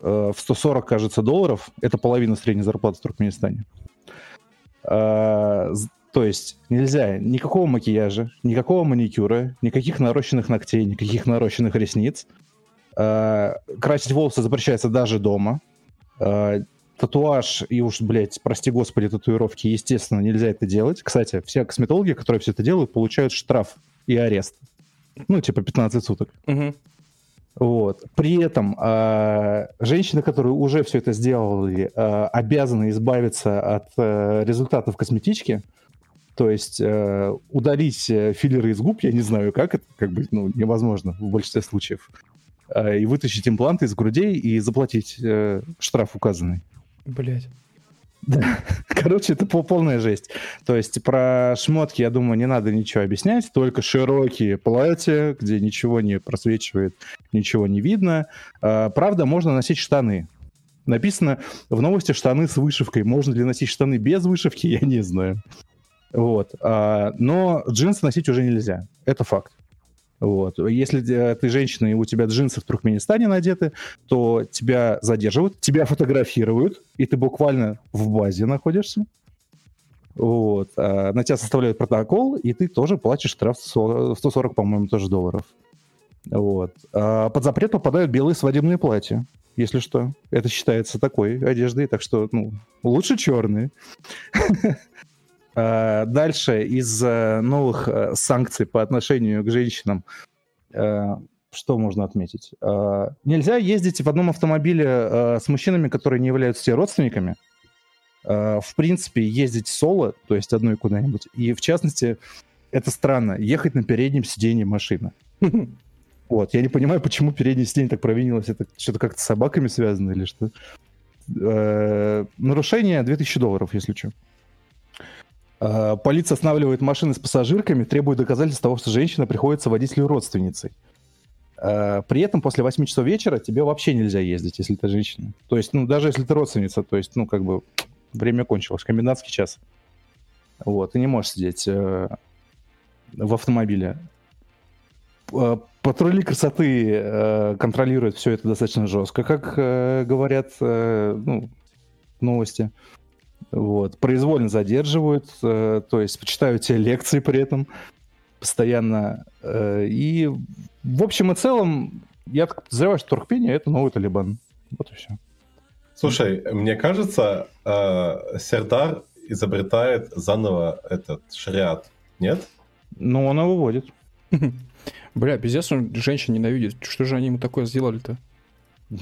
э, в 140, кажется, долларов, это половина средней зарплаты в Туркменистане. Э, то есть нельзя никакого макияжа, никакого маникюра, никаких нарощенных ногтей, никаких нарощенных ресниц – красить волосы запрещается даже дома. Э, татуаж и уж, блядь, прости господи, татуировки, естественно, нельзя это делать. Кстати, все косметологи, которые все это делают, получают штраф и арест. Ну, типа 15 суток. Угу. Вот. При этом э, женщины, которые уже все это сделали, э, обязаны избавиться от э, результатов косметички. То есть э, удалить э, филлеры из губ, я не знаю, как это, как бы, ну, невозможно в большинстве случаев. Э, и вытащить импланты из грудей и заплатить э, штраф указанный. Блять. Да. *laughs* Короче, это полная жесть. То есть про шмотки, я думаю, не надо ничего объяснять, только широкие платья, где ничего не просвечивает, ничего не видно. А, правда, можно носить штаны. Написано в новости штаны с вышивкой. Можно ли носить штаны без вышивки, *laughs* я не знаю. Вот. А, но джинсы носить уже нельзя. Это факт. Вот. Если ты женщина, и у тебя джинсы в Туркменистане надеты, то тебя задерживают, тебя фотографируют, и ты буквально в базе находишься. Вот. А на тебя составляют протокол, и ты тоже платишь штраф 140, по-моему, тоже долларов. Вот. А под запрет попадают белые свадебные платья, если что. Это считается такой одеждой, так что, ну, лучше черные. *laughs* Э, дальше из э, новых э, санкций по отношению к женщинам что можно отметить? Нельзя ездить в одном автомобиле с мужчинами, которые не являются тебе родственниками. В принципе, ездить соло, то есть одной куда-нибудь. И в частности, это странно, ехать на переднем сиденье машины. *laughs* Вот, я не понимаю, почему переднее сиденье так провинилось. Это что-то как-то с собаками связано или что? Нарушение 2000 долларов, если что. Э, полиция останавливает машины с пассажирками, требует доказательств того, что женщина приходится водителю родственницей. Э, при этом после 8 часов вечера тебе вообще нельзя ездить, если ты женщина. То есть, ну, даже если ты родственница, то есть, ну, как бы, время кончилось, комендантский час. Вот, ты не можешь сидеть э, в автомобиле. Э, патрули красоты э, контролируют все это достаточно жестко, как э, говорят э, ну, новости. Вот. Произвольно задерживают, э, то есть почитают тебе лекции при этом постоянно. Э, и в общем и целом, я так подозреваю, что Туркмения — это новый Талибан. Вот и все. Слушай, мне кажется, э, Сердар изобретает заново этот шариат, нет? Ну, он его вводит. Бля, пиздец, он женщин ненавидит. Что же они ему такое сделали-то?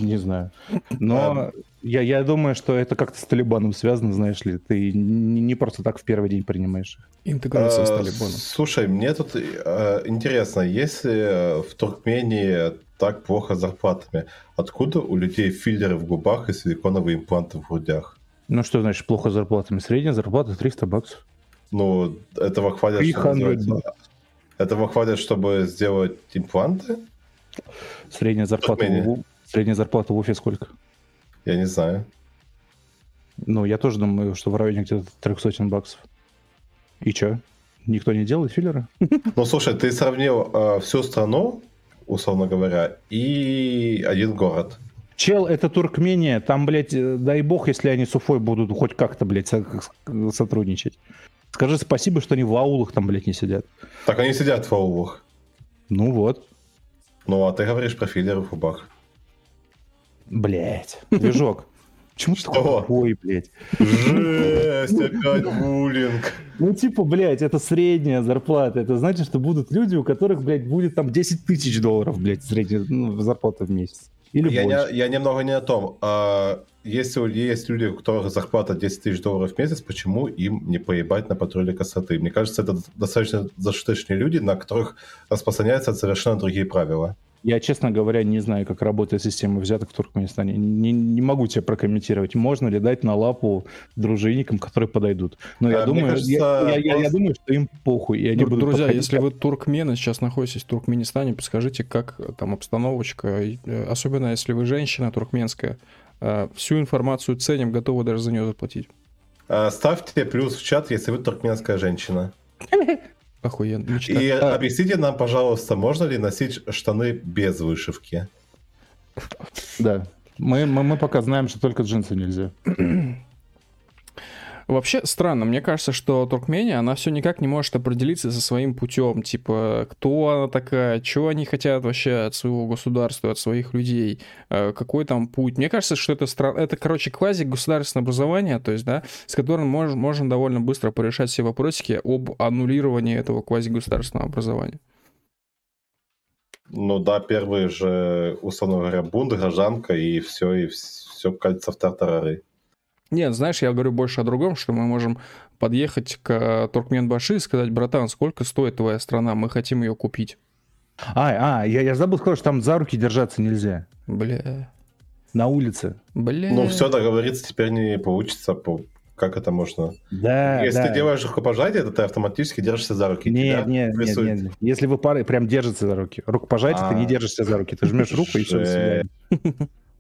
Не знаю. Но я, я думаю, что это как-то с Талибаном связано, знаешь ли. Ты не, не просто так в первый день принимаешь. Интеграция с Э, Талибаном. Слушай, мне тут э, интересно, если в Туркмении так плохо с зарплатами, откуда у людей филлеры в губах и силиконовые импланты в грудях? Ну что значит плохо с зарплатами? Средняя зарплата 300 баксов. Ну, этого хватит, 300 чтобы сделать- Этого хватит, чтобы сделать импланты? Средняя зарплата, Туркмении. в, У- средняя зарплата в Уфе сколько? Я не знаю. Ну, я тоже думаю, что в районе где-то 300 баксов. И чё? Никто не делает филлеры? *laughs* Ну, слушай, ты сравнил э, всю страну, условно говоря, и один город. Чел, это Туркмения, там, блядь, э, дай бог, если они с Уфой будут хоть как-то, блядь, со- сотрудничать. Скажи спасибо, что они в аулах там, блядь, не сидят. Так они сидят в аулах. Ну вот, Ну, а ты говоришь про филлеры в губах. Блядь, движок. *laughs* Почему ты такой блядь? Жесть, опять буллинг. Ну, типа, блядь, это средняя зарплата. Это значит, что будут люди, у которых, блядь, будет там 10 тысяч долларов, блядь, средняя ну, зарплата в месяц. Или Я, больше. не, я немного не о том. А, если есть люди, у которых зарплата 10 тысяч долларов в месяц, почему им не поебать на патруле красоты? Мне кажется, это достаточно зашуточные люди, на которых распространяются совершенно другие правила. Я, честно говоря, не знаю, как работает система взяток в Туркменистане. Не, не могу тебе прокомментировать. Можно ли дать на лапу дружинникам, которые подойдут. Но я А, мне думаю, кажется, я, я- я- я думаю, что им похуй. И они Дру- будут Друзья, подходить если как- вы туркмены, сейчас находитесь в Туркменистане, подскажите, как э, там обстановочка, э, особенно если вы женщина туркменская, э, всю информацию ценим, готовы даже за нее заплатить. Ставьте плюс в чат, если вы туркменская женщина. *laughs* Охуенно. мечта. И объясните нам, пожалуйста, можно ли носить штаны без вышивки? Да. Мы, мы, мы пока знаем, что только джинсы нельзя. *clears throat* Вообще странно, мне кажется, что Туркмения, она все никак не может определиться со своим путем. Типа, кто она такая, чего они хотят вообще от своего государства, от своих людей, э, какой там путь. Мне кажется, что это, стра... это короче, квази-государственное образование, то есть, да, с которым мож... можно довольно быстро порешать все вопросики об аннулировании этого квази-государственного образования. Ну да, первый же, условно говоря, бунт, гражданка, и все, и все катится в тартарары. Нет, знаешь, я говорю больше о другом, что мы можем подъехать к Туркменбаши и сказать, братан, сколько стоит твоя страна, мы хотим ее купить. А, а я, я забыл сказать, что там за руки держаться нельзя. Бля, На улице. бля. Ну все, договориться теперь не получится. по- Как это можно? Да, Если да. ты делаешь рукопожатие, то ты автоматически держишься за руки. Нет, нет, нет, нет. Если вы пары прям держатся за руки. Рукопожатие, ты не А. держишься за руки. Ты жмешь руку и все, до свидания.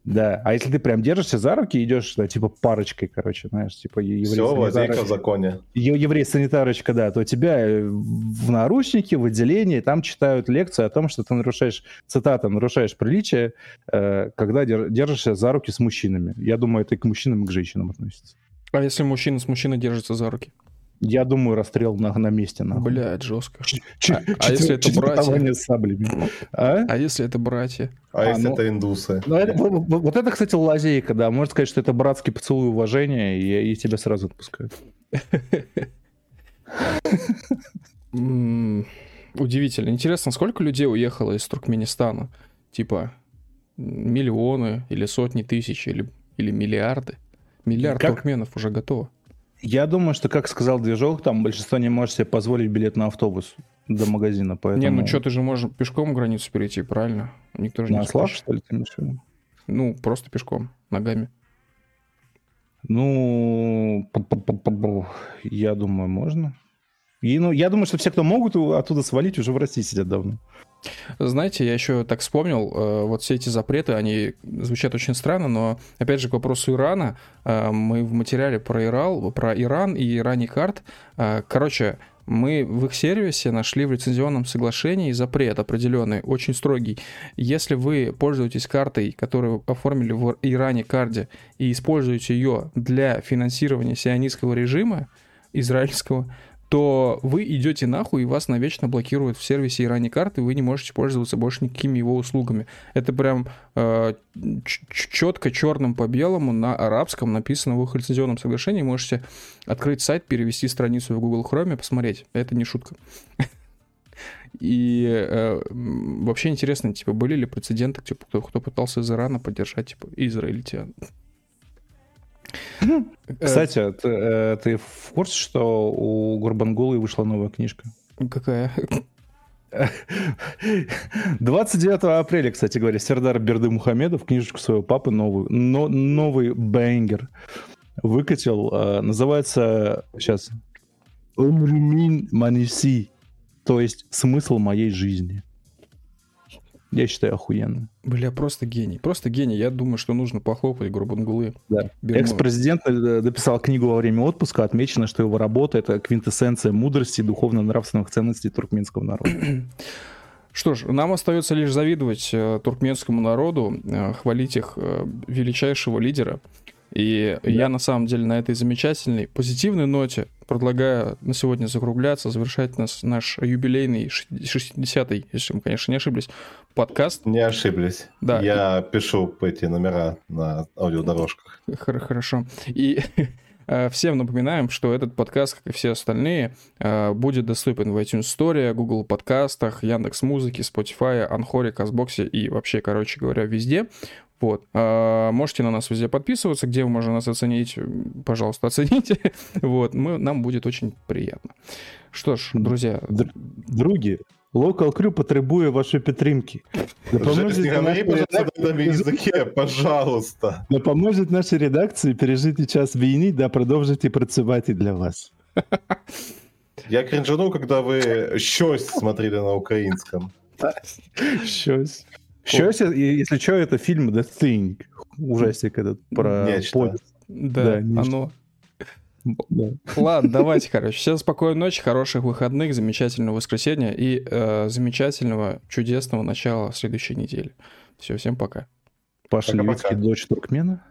Да, а если ты прям держишься за руки, идешь, да, типа парочкой, короче, знаешь, типа еврей Все, лазейка в законе. е- еврей-санитарочка, да, то тебя э, в наручнике, в отделении, там читают лекцию о том, что ты нарушаешь, цитата, нарушаешь приличие, э, когда дер- держишься за руки с мужчинами. Я думаю, это и к мужчинам, и к женщинам относится. А если мужчина с мужчиной держится за руки? Я думаю, расстрел на, на месте, нахуй. Блядь, жестко. Ч- а ч- если это братья? саблями. А? А если это братья? А, А, если ну- это индусы? Ну, это- вот, это, кстати, лазейка, да. Можно сказать, что это братский поцелуй уважения, и, и тебя сразу отпускают. Удивительно. Интересно, сколько людей уехало из Туркменистана? Типа миллионы или сотни тысяч или, или миллиарды? Миллиард Как? туркменов уже готово. Я думаю, что, как сказал движок, там большинство не может себе позволить билет на автобус до магазина, поэтому... Не, ну что, ты же можешь пешком границу перейти, правильно? Никто же не На скажет. что ли, ты имеешь? Ну, просто пешком, ногами. Ну, я думаю, можно. И, ну, я думаю, что все, кто могут оттуда свалить, уже в России сидят давно. Знаете, я еще так вспомнил, э, вот все эти запреты, они звучат очень странно, но опять же к вопросу Ирана, э, мы в материале про Ирал, про Иран и Ирани карт, э, короче, мы в их сервисе нашли в лицензионном соглашении запрет определенный, очень строгий. Если вы пользуетесь картой, которую оформили в Иране карде, и используете ее для финансирования сионистского режима израильского, то вы идете нахуй, и вас навечно блокируют в сервисе Ирани карты, и вы не можете пользоваться больше никакими его услугами. Это прям э, четко черным по белому на арабском написано в их лицензионном соглашении. Можете открыть сайт, перевести страницу в Google Chrome, посмотреть. Это не шутка. *laughs* И э, вообще интересно, типа, были ли прецеденты, типа, кто, кто пытался из Ирана поддержать, типа, израильтян? Кстати, ты, э, ты в курсе, что у Гурбангулы вышла новая книжка? Какая? 29 апреля, кстати говоря, Сердар Берды Мухамедов книжечку своего папы новую, но, новый бенгер выкатил. Э, называется сейчас Умрумин Маниси, то есть смысл моей жизни. Я считаю, охуенно. Бля, просто гений. Просто гений. Я думаю, что нужно похлопать Гурбангулы. Да. Экс-президент дописал книгу во время отпуска. Отмечено, что его работа — это квинтэссенция мудрости и духовно-нравственных ценностей туркменского народа. *clears throat* Что ж, нам остается лишь завидовать э, туркменскому народу, э, хвалить их э, величайшего лидера — и да. я на самом деле на этой замечательной, позитивной ноте предлагаю на сегодня закругляться, завершать нас, наш юбилейный 60-й, если мы, конечно, не ошиблись, подкаст. Не ошиблись. Да. Я пишу эти номера на аудиодорожках. Хорошо. И э, Всем напоминаем, что этот подкаст, как и все остальные, э, будет доступен в iTunes Store, Google подкастах, Яндекс Музыки, Spotify, Анхоре, Казбоксе и вообще, короче говоря, везде. Вот. А, можете на нас везде подписываться, где вы можете нас оценить, пожалуйста, оцените. *laughs* вот, мы, нам будет очень приятно. Що ж, друзі. Другі, Local Crew потребує вашої підтримки. Допоможіть нашій язике, *laughs* пожалуйста. Допоможіть нашій редакції пережити час війни да продовжити працювати для вас. Я кринжану, когда вы щось смотрели на украинском. *laughs* Щось. Щось, если что, это фильм The Thing. Ужастик этот про Нечто. Да, да оно. Да. Ладно, давайте, короче. Всем спокойной ночи, хороших выходных, замечательного воскресенья и э, замечательного, чудесного начала следующей недели. Все, всем пока. Паша Левицкий, дочь Туркмена.